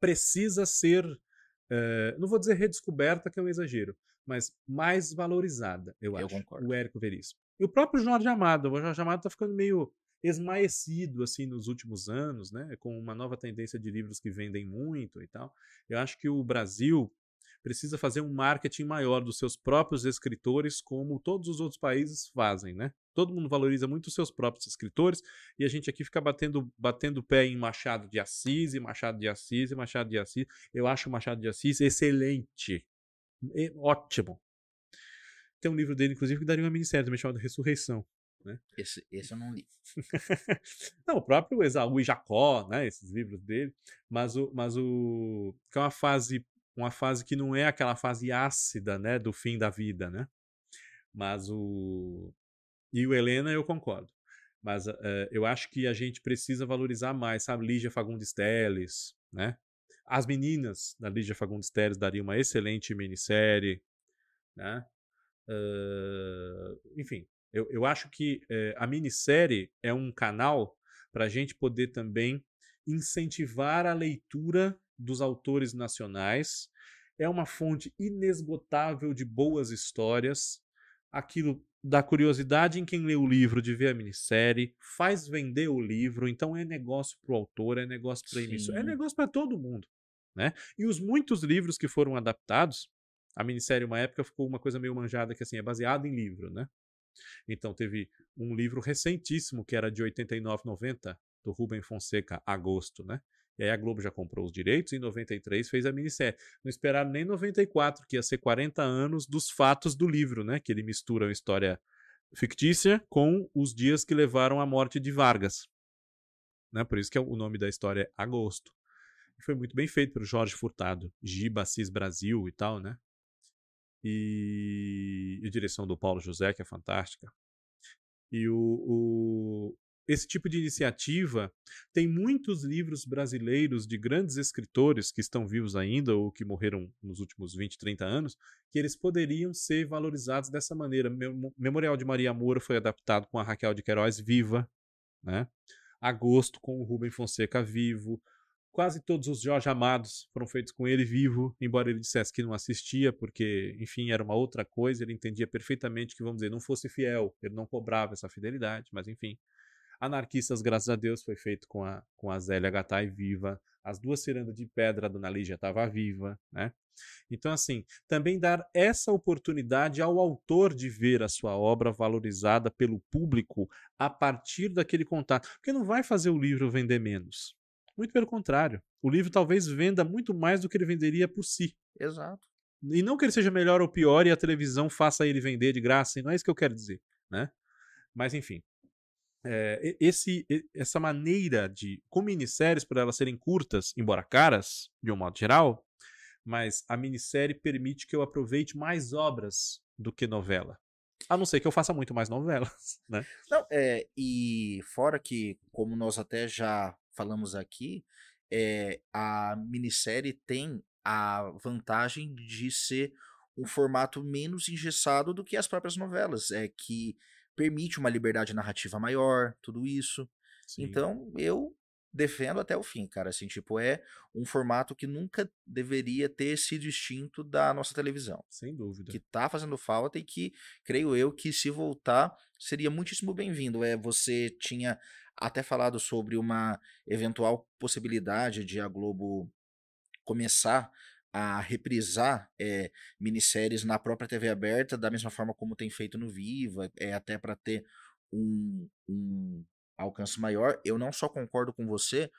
precisa ser, uh, não vou dizer redescoberta, que é um exagero, mas mais valorizada, eu, eu acho. Concordo. O Érico Veríssimo. E o próprio Jorge Amado. O Jorge Amado está ficando meio esmaecido assim nos últimos anos, né? Com uma nova tendência de livros que vendem muito e tal. Eu acho que o Brasil precisa fazer um marketing maior dos seus próprios escritores, como todos os outros países fazem, né? Todo mundo valoriza muito os seus próprios escritores e a gente aqui fica batendo batendo pé em Machado de Assis, e Machado de Assis, e Machado de Assis. Eu acho o Machado de Assis excelente. É ótimo. Tem um livro dele, inclusive, que daria uma minissérie também chamada Ressurreição. Né? Esse, esse eu não li. não, o próprio Esaú e Jacó, né? Esses livros dele. Mas o. Mas o que é uma fase. Uma fase que não é aquela fase ácida, né? Do fim da vida, né? Mas o. E o Helena, eu concordo. Mas uh, eu acho que a gente precisa valorizar mais, sabe? Lígia Fagundes Teles, né? As Meninas, da Lígia Fagundes Teres, daria uma excelente minissérie. Né? Uh, enfim, eu, eu acho que uh, a minissérie é um canal para a gente poder também incentivar a leitura dos autores nacionais. É uma fonte inesgotável de boas histórias. Aquilo da curiosidade em quem lê o livro de ver a minissérie, faz vender o livro, então é negócio para o autor, é negócio para emissor, é negócio para todo mundo. Né? E os muitos livros que foram adaptados, a minissérie uma época ficou uma coisa meio manjada que assim é baseado em livro, né? Então teve um livro recentíssimo que era de 89, 90 do Rubem Fonseca, Agosto, né? E aí a Globo já comprou os direitos e em 93 fez a minissérie. Não esperaram nem 94, que ia ser 40 anos dos fatos do livro, né? Que ele mistura a história fictícia com os dias que levaram à morte de Vargas. Né? Por isso que é o nome da história é Agosto. E foi muito bem feito pelo Jorge Furtado, Giba Assis Brasil e tal, né? E, e direção do Paulo José, que é fantástica. E o, o, esse tipo de iniciativa tem muitos livros brasileiros de grandes escritores que estão vivos ainda ou que morreram nos últimos 20, 30 anos, que eles poderiam ser valorizados dessa maneira. Memorial de Maria Moura foi adaptado com a Raquel de Queiroz viva, né? Agosto com o Rubem Fonseca vivo. Quase todos os Jorge Amados foram feitos com ele vivo, embora ele dissesse que não assistia, porque, enfim, era uma outra coisa, ele entendia perfeitamente que, vamos dizer, não fosse fiel, ele não cobrava essa fidelidade, mas enfim. Anarquistas, graças a Deus, foi feito com a, com a Zélia Gattai viva. As duas cirandas de pedra, a Dona Lígia estava viva, né? Então, assim, também dar essa oportunidade ao autor de ver a sua obra valorizada pelo público a partir daquele contato. Porque não vai fazer o livro vender menos. Muito pelo contrário. O livro talvez venda muito mais do que ele venderia por si. Exato. E não que ele seja melhor ou pior e a televisão faça ele vender de graça, não é isso que eu quero dizer, né? Mas enfim, é, esse, essa maneira de, com minisséries, por elas serem curtas, embora caras, de um modo geral, mas a minissérie permite que eu aproveite mais obras do que novela. A não ser que eu faça muito mais novelas, né? Não, é, e fora que, como nós até já falamos aqui, é, a minissérie tem a vantagem de ser um formato menos engessado do que as próprias novelas, é que permite uma liberdade narrativa maior, tudo isso. Sim. Então, eu defendo até o fim, cara. Assim, tipo, é um formato que nunca deveria ter sido extinto da nossa televisão. Sem dúvida. Que tá fazendo falta e que, creio eu, que se voltar, seria muitíssimo bem-vindo. É, você tinha até falado sobre uma eventual possibilidade de a Globo começar a reprisar é, minisséries na própria TV aberta, da mesma forma como tem feito no Viva, é até para ter um, um alcance maior. Eu não só concordo com você,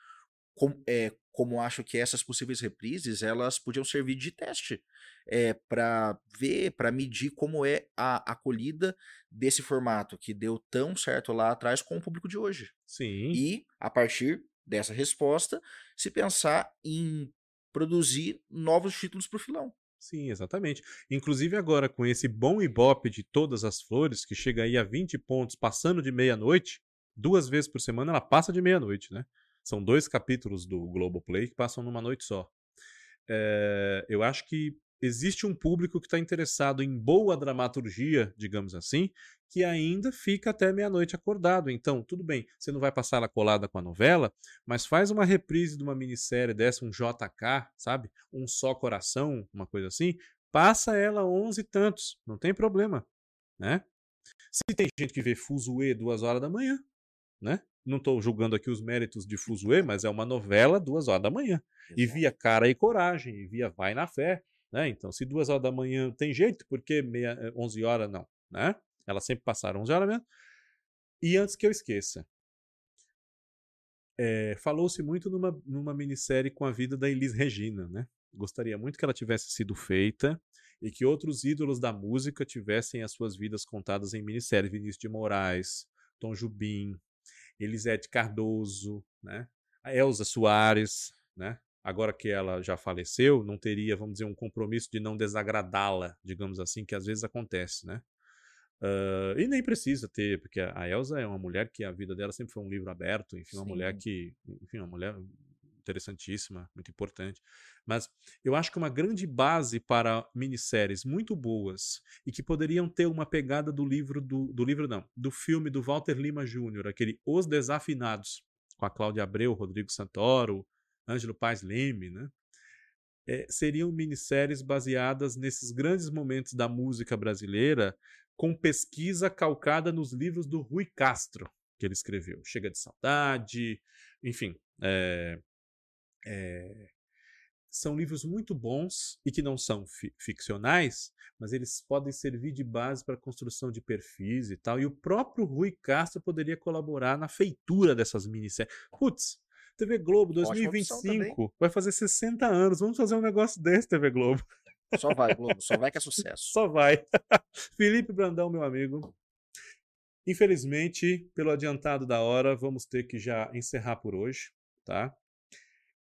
com, é, como acho que essas possíveis reprises elas podiam servir de teste é, para ver, para medir como é a acolhida desse formato que deu tão certo lá atrás com o público de hoje. Sim. E a partir dessa resposta, se pensar em produzir novos títulos para o filão. Sim, exatamente. Inclusive agora com esse bom ibope de todas as flores, que chega aí a 20 pontos, passando de meia-noite, duas vezes por semana ela passa de meia-noite, né? São dois capítulos do Globoplay que passam numa noite só. É, eu acho que existe um público que está interessado em boa dramaturgia, digamos assim, que ainda fica até meia-noite acordado. Então, tudo bem, você não vai passar ela colada com a novela, mas faz uma reprise de uma minissérie dessa, um JK, sabe? Um só coração, uma coisa assim. Passa ela onze e tantos, não tem problema, né? Se tem gente que vê Fuzue duas horas da manhã, né? Não estou julgando aqui os méritos de Fuzue, mas é uma novela duas horas da manhã. Exato. E via Cara e Coragem, e via Vai na Fé, né? Então, se duas horas da manhã tem jeito, por que meia, 11 eh, horas não, né? Elas sempre passaram 11 horas mesmo. E antes que eu esqueça, é, falou-se muito numa, numa minissérie com a vida da Elis Regina, né? Gostaria muito que ela tivesse sido feita e que outros ídolos da música tivessem as suas vidas contadas em minissérie. Vinícius de Moraes, Tom Jubim, Elisete Cardoso, né? A Elza Soares, né? Agora que ela já faleceu, não teria, vamos dizer, um compromisso de não desagradá-la, digamos assim, que às vezes acontece, né? Uh, e nem precisa ter, porque a Elsa é uma mulher que a vida dela sempre foi um livro aberto, enfim, uma Sim. mulher que, enfim, uma mulher interessantíssima, muito importante. Mas eu acho que uma grande base para minisséries muito boas e que poderiam ter uma pegada do livro do, do livro não, do filme do Walter Lima Jr., aquele Os Desafinados, com a Cláudia Abreu, Rodrigo Santoro, Ângelo Paz Leme, né? É, seriam minisséries baseadas nesses grandes momentos da música brasileira, com pesquisa calcada nos livros do Rui Castro, que ele escreveu. Chega de Saudade, enfim. É, é, são livros muito bons e que não são fi ficcionais, mas eles podem servir de base para a construção de perfis e tal. E o próprio Rui Castro poderia colaborar na feitura dessas minisséries. Putz, TV Globo 2025 vai fazer 60 anos. Vamos fazer um negócio desse, TV Globo. Só vai, Globo, só vai que é sucesso. Só vai. Felipe Brandão, meu amigo. Infelizmente, pelo adiantado da hora, vamos ter que já encerrar por hoje, tá?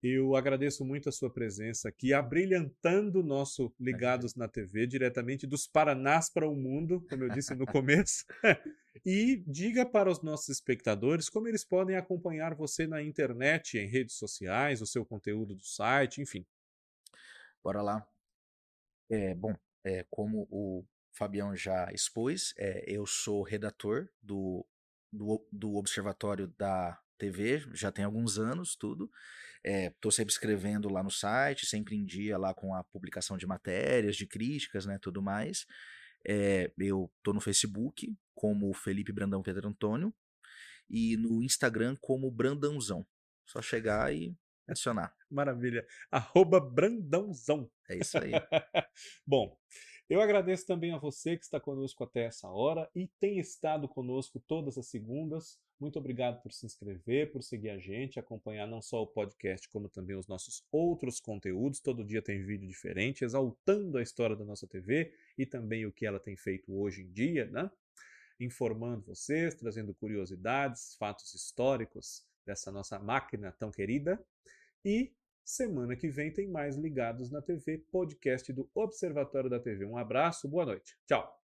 Eu agradeço muito a sua presença aqui, abrilhantando o nosso Ligados na TV, diretamente dos Paranás para o mundo, como eu disse no começo. e diga para os nossos espectadores como eles podem acompanhar você na internet, em redes sociais, o seu conteúdo do site, enfim. Bora lá. É, bom, é, como o Fabião já expôs, é, eu sou redator do, do, do Observatório da TV, já tem alguns anos, tudo. Estou sempre escrevendo lá no site, sempre em dia lá com a publicação de matérias, de críticas, né, tudo mais. Eu estou no Facebook como Felipe Brandão Pedro Antônio e no Instagram como Brandãozão. Só chegar e adicionar. Maravilha. Arroba Brandãozão. É isso aí. Bom, eu agradeço também a você que está conosco até essa hora e tem estado conosco todas as segundas. Muito obrigado por se inscrever, por seguir a gente, acompanhar não só o podcast, como também os nossos outros conteúdos. Todo dia tem vídeo diferente, exaltando a história da nossa TV e também o que ela tem feito hoje em dia, né? Informando vocês, trazendo curiosidades, fatos históricos dessa nossa máquina tão querida. E Semana que vem tem mais Ligados na TV, podcast do Observatório da TV. Um abraço, boa noite. Tchau.